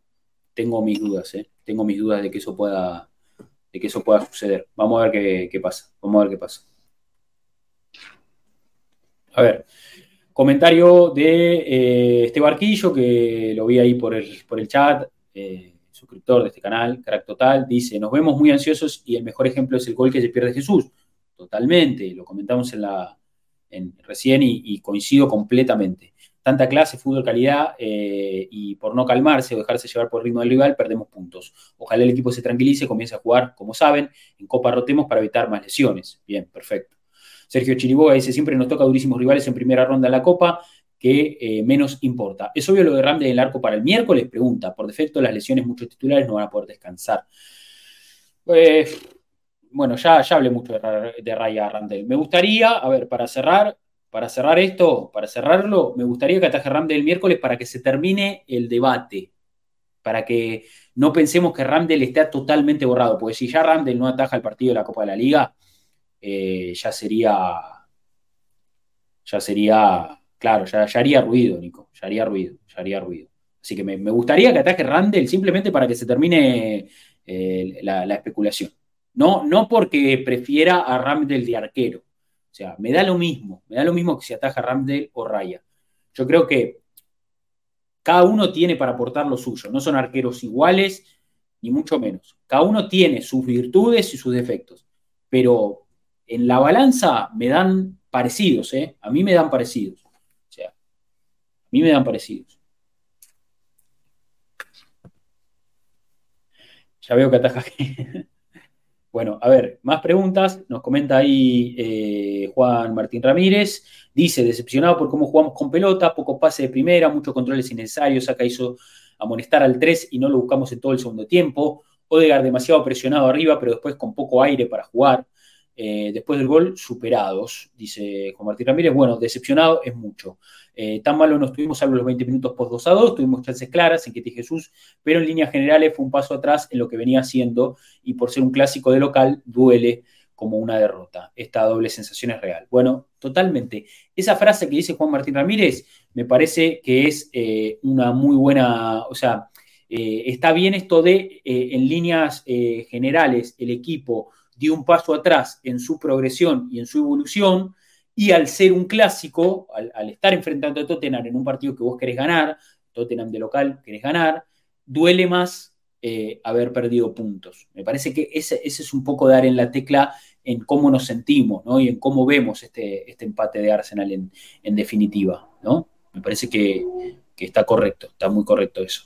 tengo mis dudas, tengo mis dudas de que eso pueda, de que eso pueda suceder. Vamos a ver qué, qué pasa. Vamos a ver qué pasa. A ver, comentario de eh, este barquillo que lo vi ahí por el, por el chat, eh, suscriptor de este canal, crack total, dice, nos vemos muy ansiosos y el mejor ejemplo es el gol que se pierde Jesús. Totalmente, lo comentamos en la, en, recién y, coincido completamente. Tanta clase, fútbol calidad eh, y por no calmarse o dejarse llevar por el ritmo del rival, perdemos puntos. Ojalá el equipo se tranquilice, comience a jugar, como saben, en Copa Rotemos para evitar más lesiones. Bien, perfecto. Sergio Chiriboga dice, siempre nos toca durísimos rivales en primera ronda de la Copa, que eh, menos importa. ¿Es obvio lo de Ramde del arco para el miércoles? Pregunta. Por defecto, las lesiones, muchos titulares no van a poder descansar. Pues, bueno, ya, ya hablé mucho de, de Raya Ramdel. Me gustaría, a ver, para cerrar, para cerrar esto, para cerrarlo, me gustaría que ataje Ramdel el miércoles para que se termine el debate. Para que no pensemos que Ramdel esté totalmente borrado. Porque si ya Ramdel no ataja el partido de la Copa de la Liga, eh, ya sería, ya sería, claro, ya, haría ruido, Nico, ya haría ruido, ya haría ruido. Así que me, gustaría que ataque Randall simplemente para que se termine eh, la, especulación. No, no porque prefiera a Randall de arquero. O sea, me da lo mismo, me da lo mismo que si ataja Randall o Raya. Yo creo que cada uno tiene para aportar lo suyo. No son arqueros iguales, ni mucho menos. Cada uno tiene sus virtudes y sus defectos. Pero en la balanza me dan parecidos, ¿eh? A mí me dan parecidos. O sea, a mí me dan parecidos. Ya veo que ataja Bueno, a ver, más preguntas. Nos comenta ahí eh, Juan Martín Ramírez. Dice, decepcionado por cómo jugamos con pelota, poco pase de primera, muchos controles innecesarios. Acá hizo amonestar al 3 y no lo buscamos en todo el segundo tiempo. Odegar demasiado presionado arriba, pero después con poco aire para jugar. Eh, después del gol, superados, dice Juan Martín Ramírez. Bueno, decepcionado es mucho. Eh, tan malo no estuvimos, salvo los 20 minutos post 2 a 2, tuvimos chances claras en que Jesús, pero en líneas generales fue un paso atrás en lo que venía haciendo y por ser un clásico de local, duele como una derrota. Esta doble sensación es real. Bueno, totalmente. Esa frase que dice Juan Martín Ramírez me parece que es eh, una muy buena, o sea, está bien esto de, en líneas generales, el equipo dio un paso atrás en su progresión y en su evolución, y al ser un clásico, al, estar enfrentando a Tottenham en un partido que vos querés ganar, Tottenham de local querés ganar, duele más eh, haber perdido puntos. Me parece que ese, es un poco dar en la tecla en cómo nos sentimos ¿no? y en cómo vemos este, este empate de Arsenal en, definitiva. ¿no? Me parece que, que, está correcto, está muy correcto eso.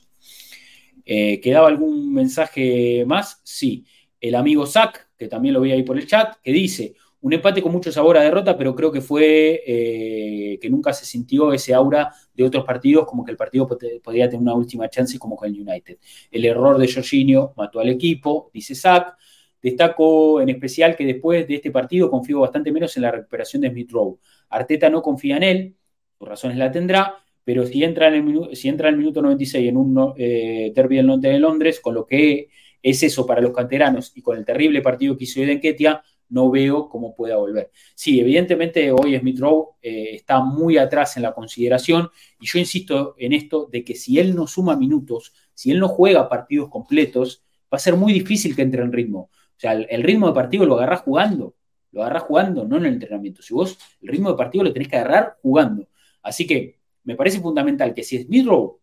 ¿Quedaba algún mensaje más? Sí. El amigo Zach, que también lo vi ahí por el chat, que dice, un empate con mucho sabor a derrota, pero creo que fue eh, que nunca se sintió ese aura de otros partidos, como que el partido podría tener una última chance como con el United. El error de Jorginho mató al equipo, dice Zach. Destaco en especial que después de este partido confío bastante menos en la recuperación de Smith Rowe. Arteta no confía en él, por razones la tendrá, pero si entra en el, si entra minuto 96 en un eh, derby del norte de Londres, con lo que es eso para los canteranos y con el terrible partido que hizo Eden Ketia, no veo cómo pueda volver. Sí, evidentemente hoy Smith Rowe eh, está muy atrás en la consideración y yo insisto en esto de que si él no suma minutos, si él no juega partidos completos, va a ser muy difícil que entre en ritmo. O sea, el, ritmo de partido lo agarrás jugando, lo agarrás jugando, no en el entrenamiento. Si vos el ritmo de partido lo tenés que agarrar jugando. Así que me parece fundamental que si Smith Rowe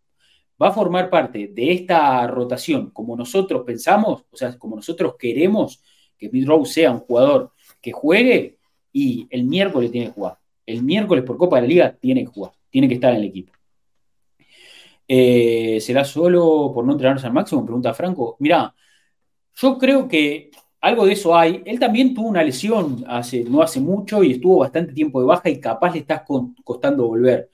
va a formar parte de esta rotación como nosotros pensamos, o sea, como nosotros queremos, que Smith sea un jugador que juegue y el miércoles tiene que jugar. El miércoles por Copa de la Liga tiene que jugar, tiene que estar en el equipo. Eh, ¿Será solo por no entrenarse al máximo? Pregunta Franco. Mira, yo creo que algo de eso hay. Él también tuvo una lesión hace, no hace mucho y estuvo bastante tiempo de baja y capaz le está costando volver.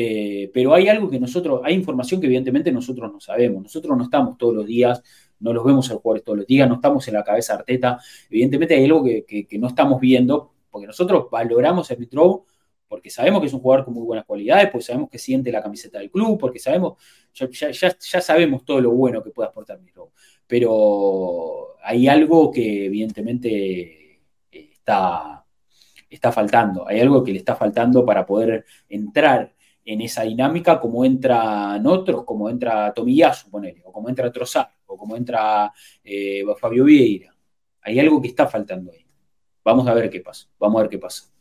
Eh, pero hay algo que nosotros, hay información que evidentemente nosotros no sabemos. Nosotros no estamos todos los días no los vemos al jugador todos los días, no estamos en la cabeza Arteta. Evidentemente hay algo que, no estamos viendo, porque nosotros valoramos a Smith porque sabemos que es un jugador con muy buenas cualidades, porque sabemos que siente la camiseta del club, porque sabemos, ya, sabemos todo lo bueno que puede aportar Smith Pero hay algo que evidentemente está, está faltando, hay algo que le está faltando para poder entrar en esa dinámica como entran otros, como entra Tomiyasu, ponele, o como entra Trozar, o como entra eh, Fabio Vieira. Hay algo que está faltando ahí. Vamos a ver qué pasa, vamos a ver qué pasa.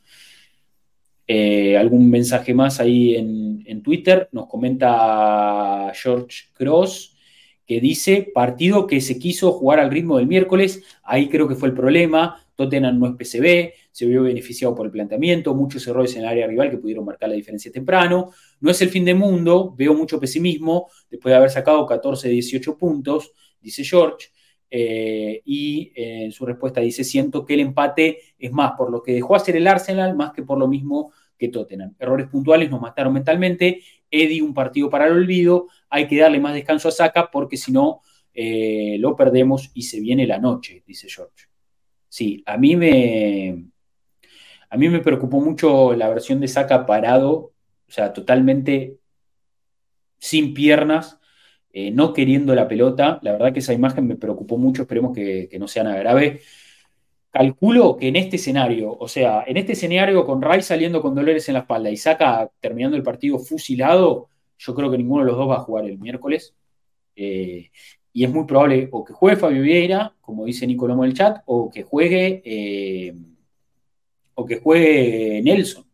Eh, algún mensaje más ahí en, en, Twitter. Nos comenta George Cross que dice partido que se quiso jugar al ritmo del miércoles. Ahí creo que fue el problema. Tottenham no es PCB, se vio beneficiado por el planteamiento, muchos errores en el área rival que pudieron marcar la diferencia temprano. No es el fin del mundo, veo mucho pesimismo después de haber sacado 14 de 18 puntos, dice George. Eh, y eh, en su respuesta dice, siento que el empate es más por lo que dejó hacer el Arsenal más que por lo mismo que Tottenham. Errores puntuales nos mataron mentalmente. Eddie, un partido para el olvido. Hay que darle más descanso a Saka porque si no, eh, lo perdemos y se viene la noche, dice George. Sí, a mí me, a mí me preocupó mucho la versión de Saka parado, o sea, totalmente sin piernas, eh, no queriendo la pelota. La verdad que esa imagen me preocupó mucho, esperemos que, no sea nada grave. Calculo que en este escenario, o sea, en este escenario con Ray saliendo con dolores en la espalda y Saka terminando el partido fusilado, yo creo que ninguno de los dos va a jugar el miércoles. Eh, y es muy probable o que juegue Fabio Vieira, como dice Nico en el chat, o que juegue eh, o que juegue Nelson,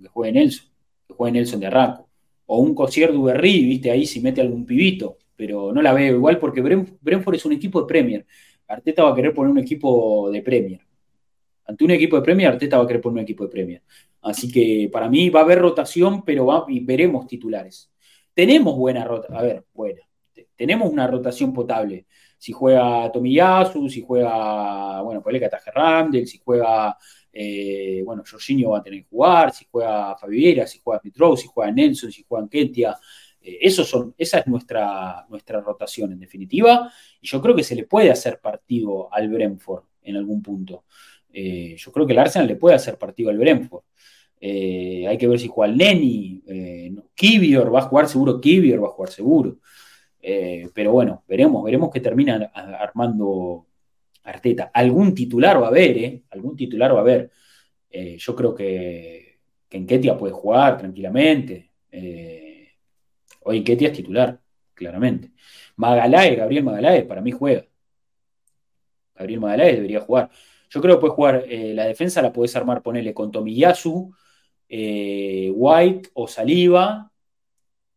que juegue Nelson, que juegue Nelson de Arranco, o un Cosier Duberry, viste, ahí si mete algún pibito, pero no la veo igual porque Brentford es un equipo de Premier. Arteta va a querer poner un equipo de Premier. Ante un equipo de Premier, Arteta va a querer poner un equipo de Premier. Así que para mí va a haber rotación, pero va, veremos titulares. Tenemos buena rota, a ver, buena tenemos una rotación potable. Si juega Tomiyasu, si juega, bueno, ponle que ataje Randall, si juega, eh, bueno, Jorginho va a tener que jugar, si juega Fabiera, si juega Petrov, si juega Nelson, si juega Ketia. Eh, son, esa es nuestra, nuestra rotación en definitiva. Y yo creo que se le puede hacer partido al Brentford en algún punto. Eh, yo creo que el Arsenal le puede hacer partido al Brentford. hay que ver si juega el Neni, Kivior va a jugar seguro, Kivior va a jugar seguro. Eh, pero bueno, veremos, veremos que termina armando Arteta. Algún titular va a haber, ¿eh? Algún titular va a haber. Eh, yo creo que, que Enquetia puede jugar tranquilamente. Eh, hoy Enquetia es titular, claramente. Magalae, Gabriel Magalae, para mí juega. Gabriel Magalae debería jugar. Yo creo que puede jugar, la defensa la puedes armar, ponerle con Tomiyasu, White o Saliva,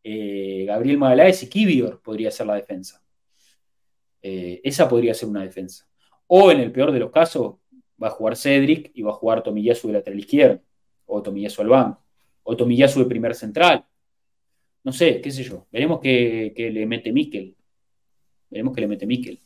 eh, Gabriel Magaláes y Kivior podría ser la defensa. Eh, esa podría ser una defensa. O en el peor de los casos, va a jugar Cedric y va a jugar Tomiyasu de lateral izquierdo, o Tomiyasu al banco, o Tomiyasu de primer central. No sé, qué sé yo. Veremos qué, le mete Mikel. Veremos que le mete Mikel.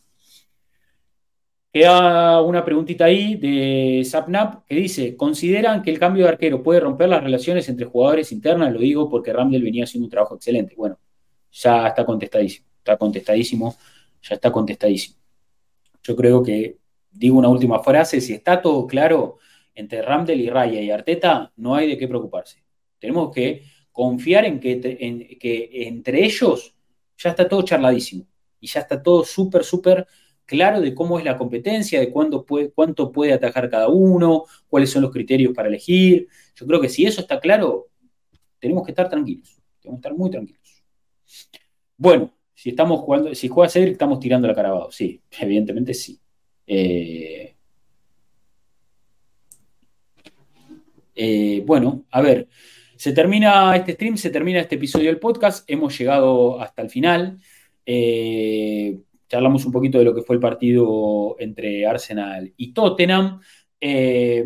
Queda una preguntita ahí de Sapnap que dice: ¿Consideran que el cambio de arquero puede romper las relaciones entre jugadores internas? Lo digo porque Ramdel venía haciendo un trabajo excelente. Bueno, ya está contestadísimo. Está contestadísimo. Ya está contestadísimo. Yo creo que digo una última frase: si está todo claro entre Ramdel y Raya y Arteta, no hay de qué preocuparse. Tenemos que confiar en que, en que entre ellos ya está todo charladísimo y ya está todo súper, súper claro de cómo es la competencia, de cuánto puede, cuánto puede atajar cada uno, cuáles son los criterios para elegir. Yo creo que si eso está claro, tenemos que estar tranquilos, tenemos que estar muy tranquilos. Bueno, si estamos jugando, si juega Cedric, estamos tirando la carabado, sí, evidentemente sí. Eh, eh, bueno, a ver, se termina este stream, se termina este episodio del podcast, hemos llegado hasta el final. Eh, charlamos un poquito de lo que fue el partido entre Arsenal y Tottenham. Eh,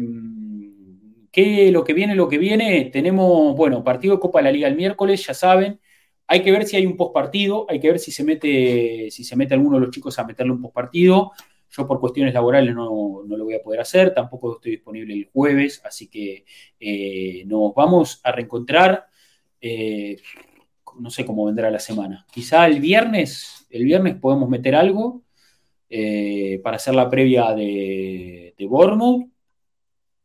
¿Qué lo que viene, lo que viene? Tenemos, bueno, partido de Copa de la Liga el miércoles, ya saben. Hay que ver si hay un postpartido, hay que ver si se mete, si se mete alguno de los chicos a meterle un postpartido. Yo por cuestiones laborales no, lo voy a poder hacer, tampoco estoy disponible el jueves, así que eh, nos vamos a reencontrar. Eh, no sé cómo vendrá la semana. Quizá el viernes, el viernes podemos meter algo eh, para hacer la previa de, de Bournemouth.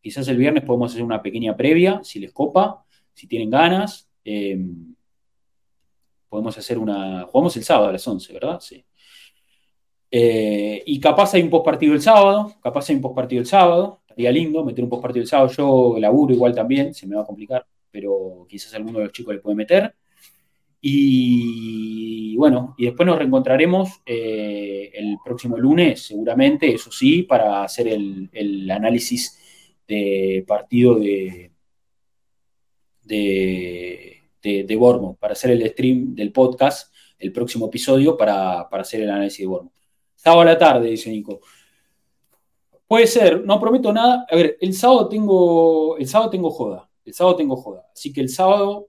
Quizás el viernes podemos hacer una pequeña previa, si les copa, si tienen ganas. Eh, podemos hacer una. Jugamos el sábado a las 11, ¿verdad? Sí. Eh, y capaz hay un postpartido el sábado, capaz hay un postpartido el sábado. Estaría lindo meter un postpartido el sábado. Yo laburo igual también, se me va a complicar, pero quizás alguno de los chicos le puede meter. Y bueno, y después nos reencontraremos eh, el próximo lunes, seguramente, eso sí, para hacer el, análisis de partido de, de, de, Bormo, para hacer el stream del podcast, el próximo episodio, para, hacer el análisis de Bormo. Sábado a la tarde, dice Nico. Puede ser, no prometo nada. A ver, el sábado tengo, el sábado tengo joda. El sábado tengo joda. Así que el sábado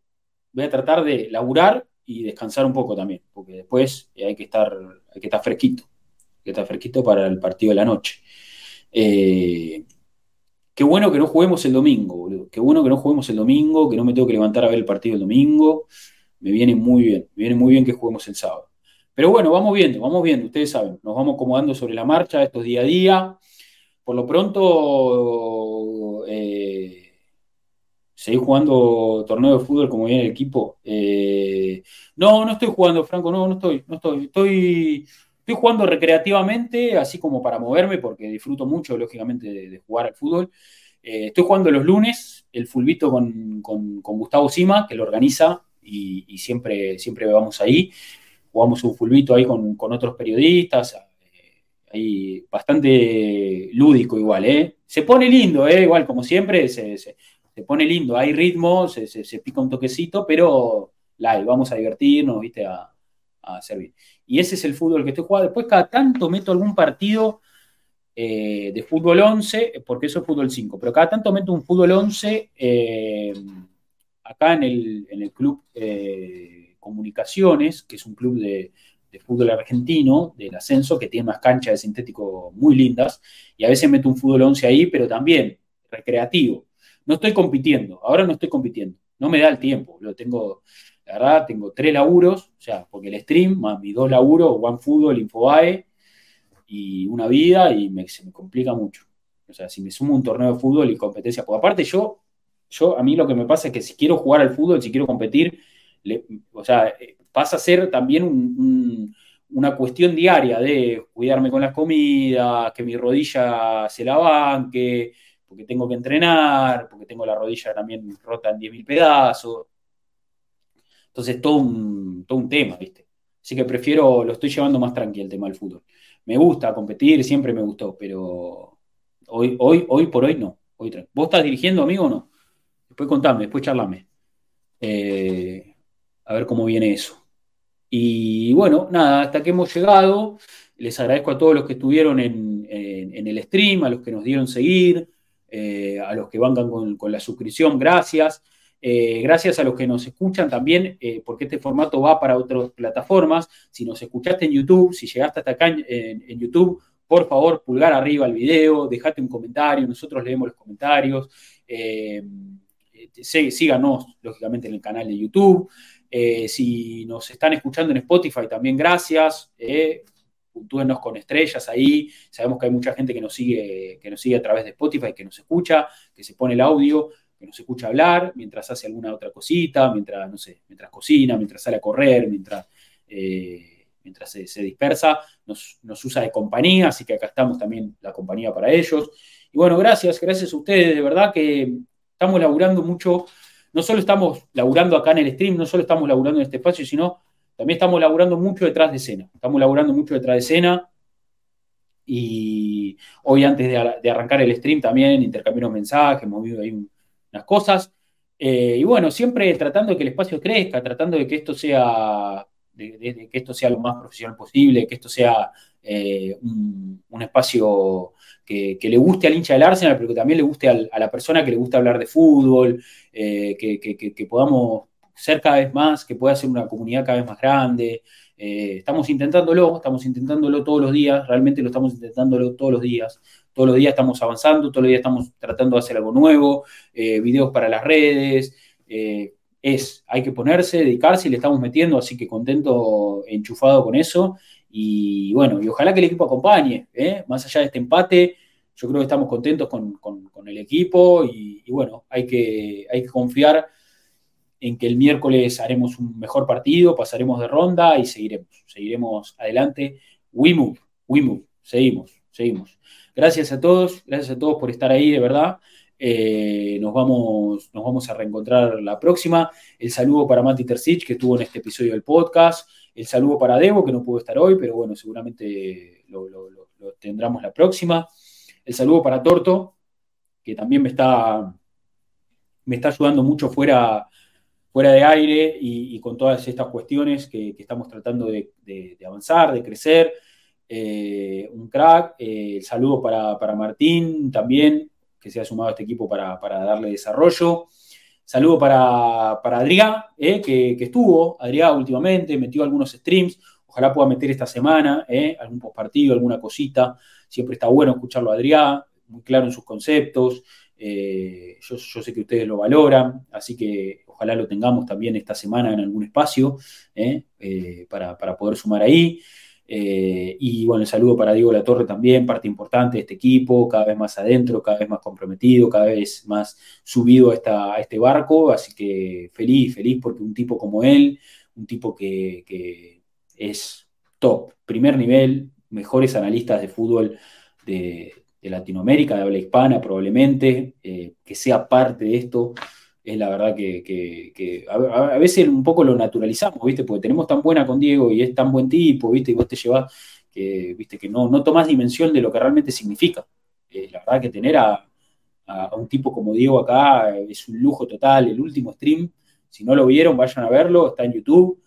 voy a tratar de laburar y descansar un poco también, porque después hay que estar, hay que estar fresquito, hay que estar fresquito para el partido de la noche. Eh, qué bueno que no juguemos el domingo, boludo. Qué bueno que no juguemos el domingo, que no me tengo que levantar a ver el partido el domingo. Me viene muy bien, me viene muy bien que juguemos el sábado. Pero bueno, vamos viendo, vamos viendo, ustedes saben, nos vamos acomodando sobre la marcha, estos día a día. Por lo pronto, eh, ¿Seguís jugando torneo de fútbol como viene el equipo? Eh, no, no estoy jugando, Franco, no, no estoy, no estoy. Estoy, estoy jugando recreativamente, así como para moverme, porque disfruto mucho, lógicamente, de, jugar al fútbol. Eh, estoy jugando los lunes, el fulbito con, Gustavo Sima, que lo organiza y, siempre, siempre vamos ahí. Jugamos un fulbito ahí con, otros periodistas, eh, ahí bastante lúdico igual, ¿eh? Se pone lindo, ¿eh? Igual, como siempre, pone lindo, hay ritmo, se, pica un toquecito, pero live, vamos a divertirnos, ¿viste? A, a servir. Y ese es el fútbol que estoy jugando. Después, cada tanto meto algún partido eh, de fútbol 11, porque eso es fútbol 5, pero cada tanto meto un fútbol 11 eh, acá en el, club eh, Comunicaciones, que es un club de, de, fútbol argentino, del ascenso, que tiene unas canchas de sintético muy lindas, y a veces meto un fútbol 11 ahí, pero también recreativo. No estoy compitiendo, ahora no estoy compitiendo, no me da el tiempo, lo tengo, la verdad, tengo tres laburos, o sea, porque el stream, más mis dos laburos, OneFootball, Infobae y una vida, y se me complica mucho. O sea, si me sumo un torneo de fútbol y competencia, porque aparte yo, yo, a mí lo que me pasa es que si quiero jugar al fútbol, si quiero competir, o sea, eh, pasa a ser también una cuestión diaria de cuidarme con las comidas, que mi rodilla se la banque, porque tengo que entrenar, porque tengo la rodilla también rota en 10.000 pedazos. Entonces, todo un, todo un tema, ¿viste? Así que prefiero, lo estoy llevando más tranquilo el tema del fútbol. Me gusta competir, siempre me gustó, pero hoy, hoy, hoy por hoy no. Hoy, ¿Vos estás dirigiendo, amigo, o no? Después contame, después charlame. Eh, a ver cómo viene eso. Y bueno, nada, hasta que hemos llegado. Les agradezco a todos los que estuvieron en, en el stream, a los que nos dieron seguir, eh, a los que bancan con, la suscripción, gracias. Eh, gracias a los que nos escuchan también, eh, porque este formato va para otras plataformas. Si nos escuchaste en YouTube, si llegaste hasta acá en, YouTube, por favor, pulgar arriba el video, dejate un comentario, nosotros leemos los comentarios. Síganos, lógicamente, en el canal de YouTube. si nos están escuchando en Spotify, también gracias. Puntúenos con estrellas ahí. Sabemos que hay mucha gente que nos sigue, que nos sigue a través de Spotify, que nos escucha, que se pone el audio que nos escucha hablar, mientras hace alguna otra cosita, mientras, no sé, mientras cocina, mientras sale a correr, mientras, eh, mientras se, dispersa, nos, usa de compañía, así que acá estamos también la compañía para ellos. Y bueno, gracias, gracias a ustedes, de verdad que estamos laburando mucho, no solo estamos laburando acá en el stream, no solo estamos laburando en este espacio, sino también estamos laburando mucho detrás de escena, estamos laburando mucho detrás de escena, y hoy antes de, arrancar el stream también intercambiamos mensajes, hemos visto ahí un, las cosas. Eh, y bueno, siempre tratando de que el espacio crezca, tratando de que esto sea, que esto sea lo más profesional posible, que esto sea eh, un, espacio que, le guste al hincha del Arsenal, pero que también le guste a la persona que le gusta hablar de fútbol, eh, que, podamos ser cada vez más, que pueda ser una comunidad cada vez más grande. estamos intentándolo, estamos intentándolo todos los días, realmente lo estamos intentándolo todos los días. Todos los días estamos avanzando, todos los días estamos tratando de hacer algo nuevo, eh, videos para las redes. Eh, es, hay que ponerse, dedicarse y le estamos metiendo, así que contento, enchufado con eso. Y bueno, y ojalá que el equipo acompañe, ¿eh? más allá de este empate, yo creo que estamos contentos con, el equipo y, bueno, hay que, hay que confiar en que el miércoles haremos un mejor partido, pasaremos de ronda y seguiremos, seguiremos adelante. We move, we move, seguimos, seguimos. Gracias a todos, gracias a todos por estar ahí, de verdad. Eh, nos, vamos, nos vamos a reencontrar la próxima. El saludo para Mati Tercich, que estuvo en este episodio del podcast. El saludo para Debo, que no pudo estar hoy, pero bueno, seguramente lo, tendremos la próxima. El saludo para Torto, que también me está, me está ayudando mucho fuera, fuera de aire y, con todas estas cuestiones que, estamos tratando de avanzar, de crecer. Eh, un crack. Eh, el saludo para, Martín también, que se ha sumado a este equipo para, darle desarrollo. Saludo para, para Adrián, eh, que, estuvo, Adrián últimamente, metió algunos streams. Ojalá pueda meter esta semana algún postpartido, alguna cosita. Siempre está bueno escucharlo a Adrián, muy claro en sus conceptos. Yo, sé que ustedes lo valoran, así que ojalá lo tengamos también esta semana en algún espacio para, para, poder sumar ahí. Eh, y bueno, el saludo para Diego La Torre también, parte importante de este equipo, cada vez más adentro, cada vez más comprometido, cada vez más subido a, esta, a este barco. Así que feliz, feliz porque un tipo como él, un tipo que, es top, primer nivel, mejores analistas de fútbol de, Latinoamérica, de habla hispana probablemente, eh, que sea parte de esto es la verdad que, a, veces un poco lo naturalizamos, ¿viste? Porque tenemos tan buena con Diego y es tan buen tipo, ¿viste? Y vos te llevas que, ¿viste? Que no, no tomás dimensión de lo que realmente significa. Eh, la verdad que tener a, un tipo como Diego acá es un lujo total. El último stream, si no lo vieron, vayan a verlo, está en YouTube.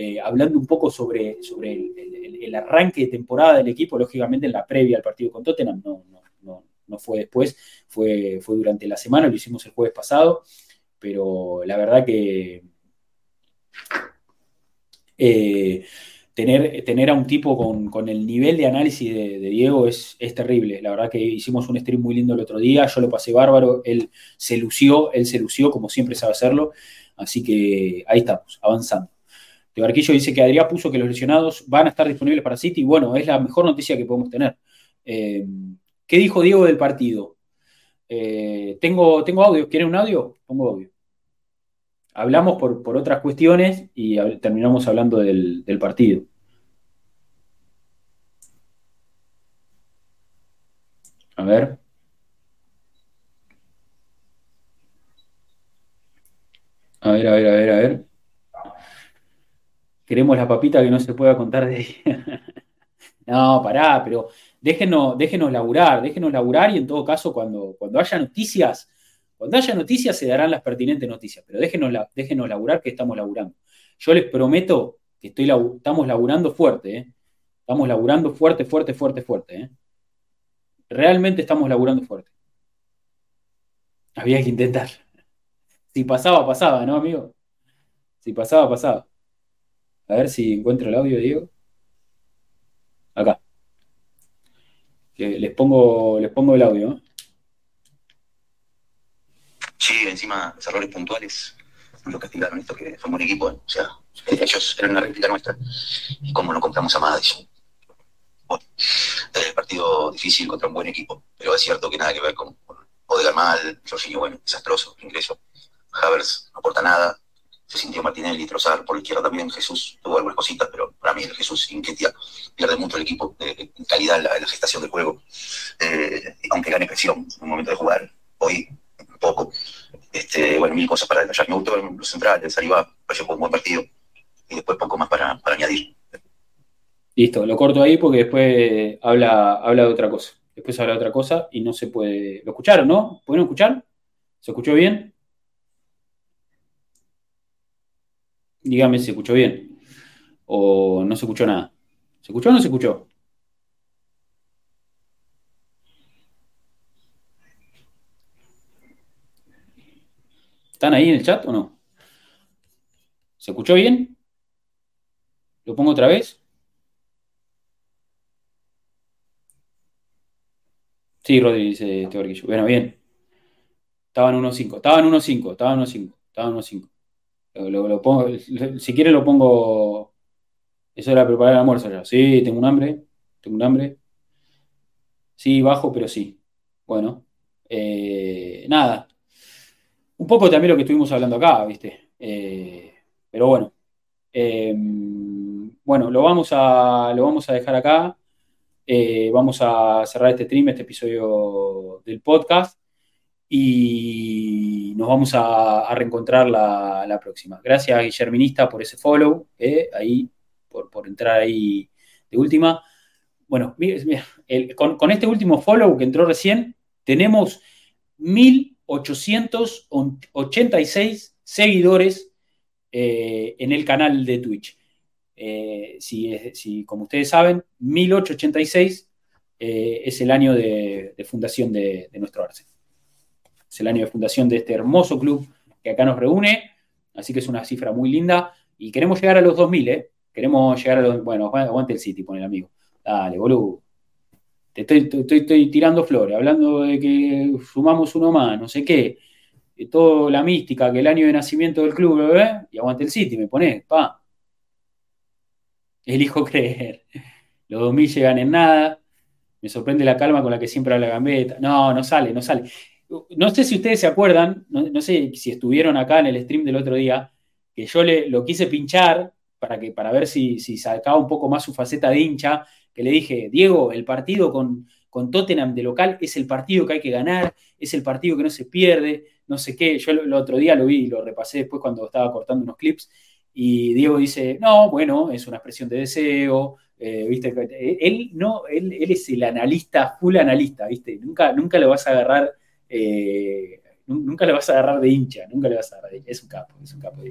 Eh, hablando un poco sobre, sobre el, arranque de temporada del equipo, lógicamente en la previa al partido con Tottenham, no, no, no, no fue después, fue, fue durante la semana, lo hicimos el jueves pasado pero la verdad que eh, tener, tener a un tipo con, el nivel de análisis de, Diego es, terrible. La verdad que hicimos un stream muy lindo el otro día, yo lo pasé bárbaro, él se lució, él se lució como siempre sabe hacerlo, así que ahí estamos, avanzando. De Barquillo dice que Adrián puso que los lesionados van a estar disponibles para City. Bueno, es la mejor noticia que podemos tener. Eh, ¿Qué dijo Diego del partido? Eh, tengo, tengo audio, ¿quieren un audio? Pongo audio. Hablamos por, otras cuestiones y terminamos hablando del, partido. A ver. A ver, a ver, a ver, a ver. Queremos la papita que no se pueda contar de ella. no, pará, pero déjenos, déjenos laburar, déjenos laburar y en todo caso cuando, cuando haya noticias, cuando haya noticias se darán las pertinentes noticias, pero déjenos, déjenos laburar que estamos laburando. Yo les prometo que estamos laburando fuerte, ¿eh? estamos laburando fuerte, fuerte, fuerte, fuerte. ¿eh? Realmente estamos laburando fuerte. Había que intentar. Si pasaba, pasaba, ¿no, amigo? Si pasaba, pasaba. A ver si encuentro el audio, Diego. Acá. Les pongo, les pongo el audio. Sí, encima, errores puntuales lo castigaron esto, que somos un equipo. ¿eh? O sea, ellos eran una réplica nuestra. Y cómo no compramos a Madison. Bueno, el partido difícil contra un buen equipo. Pero es cierto que nada que ver con, con mal, Jorginho, bueno, desastroso, ingreso. Havers no aporta nada. Se sintió Martinelli, Trozar por la izquierda también. Jesús tuvo algunas cositas, pero para mí el Jesús inquieta. Pierde mucho el equipo en calidad en la, gestación del juego. Eh, aunque gane presión en un momento de jugar, hoy poco. Este, bueno, mil cosas para detallar. Me gustó los centrales, Arriba pareció un buen partido. Y después poco más para, añadir. Listo, lo corto ahí porque después habla, habla de otra cosa. Después habla de otra cosa y no se puede. ¿Lo escucharon, no? ¿Pueden escuchar? ¿Se escuchó bien? Dígame si se escuchó bien. O no se escuchó nada. ¿Se escuchó o no se escuchó? ¿Están ahí en el chat o no? ¿Se escuchó bien? ¿Lo pongo otra vez? Sí, Rodri dice este Bueno, bien. Estaban 1-5, estaban 1-5, estaban 1-5, estaban 1-5. Lo, pongo, si quiere lo pongo. Eso era preparar el almuerzo ya. Sí, tengo un hambre. Tengo un hambre. Sí, bajo, pero sí. Bueno. Eh, nada. Un poco también lo que estuvimos hablando acá, ¿viste? Eh, pero bueno. Eh, bueno, lo vamos a, lo vamos a dejar acá. vamos a cerrar este stream, este episodio del podcast y nos vamos a, reencontrar la, próxima. Gracias, Guillerminista, por ese follow, eh, ahí, por, entrar ahí de última. Bueno, con, este último follow que entró recién, tenemos 1886 seguidores eh, en el canal de Twitch. Eh, si, como ustedes saben, 1886 es el año de, fundación de, de nuestro Arce es el año de fundación de este hermoso club que acá nos reúne, así que es una cifra muy linda y queremos llegar a los 2000, ¿eh? Queremos llegar a los... Bueno, aguante el City, pone el amigo. Dale, boludo. Te estoy, tirando flores, hablando de que sumamos uno más, no sé qué. De toda la mística, que el año de nacimiento del club, ¿eh? Y aguante el City, me pone, pa. Elijo creer. Los 2000 llegan en nada. Me sorprende la calma con la que siempre habla Gambetta. No, no sale, no sale no sé si ustedes se acuerdan, no, sé si estuvieron acá en el stream del otro día, que yo le, lo quise pinchar para, que, para ver si, si sacaba un poco más su faceta de hincha, que le dije, Diego, el partido con, con Tottenham de local es el partido que hay que ganar, es el partido que no se pierde, no sé qué. Yo el otro día lo vi y lo repasé después cuando estaba cortando unos clips. Y Diego dice, no, bueno, es una expresión de deseo, eh, ¿viste? Él, no, él, él, es el analista, full analista, ¿viste? Nunca, nunca lo vas a agarrar eh, nunca le vas a agarrar de hincha, nunca le vas a agarrar de hincha. Es un capo, es un capo,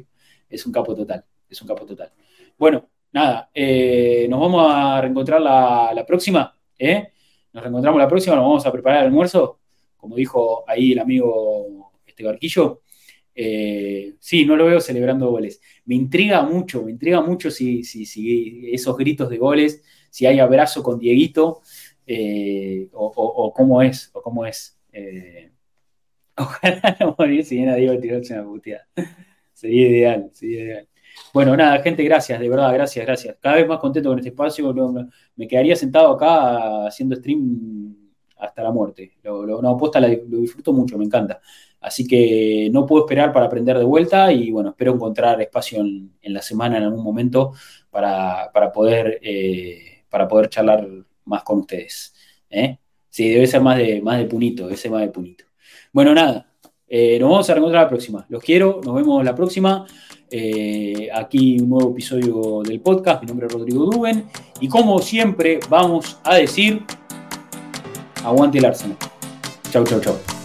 es un capo total, es un capo total. Bueno, nada, eh, nos vamos a reencontrar la, próxima, ¿eh? Nos reencontramos la próxima, nos vamos a preparar el almuerzo, como dijo ahí el amigo este barquillo. sí, no lo veo celebrando goles. Me intriga mucho, me intriga mucho si, si, esos gritos de goles, si hay abrazo con Dieguito, o, o, cómo es, o cómo es. Eh, ojalá no morirse bien a Diego tirarse una puteada. Sería ideal, sería ideal. Bueno, nada, gente, gracias, de verdad, gracias, gracias. Cada vez más contento con este espacio. me quedaría sentado acá haciendo stream hasta la muerte. Lo, lo, no, lo disfruto mucho, me encanta. Así que no puedo esperar para aprender de vuelta y bueno, espero encontrar espacio en, la semana en algún momento para, poder, eh, para poder charlar más con ustedes. ¿eh? Sí, debe ser más de, más de punito, debe ser más de punito. Bueno, nada, eh, nos vamos a reencontrar la próxima. Los quiero, nos vemos la próxima. Eh, aquí un nuevo episodio del podcast. Mi nombre es Rodrigo Duben. Y como siempre, vamos a decir: aguante el Arsenal. Chau, chau, chau.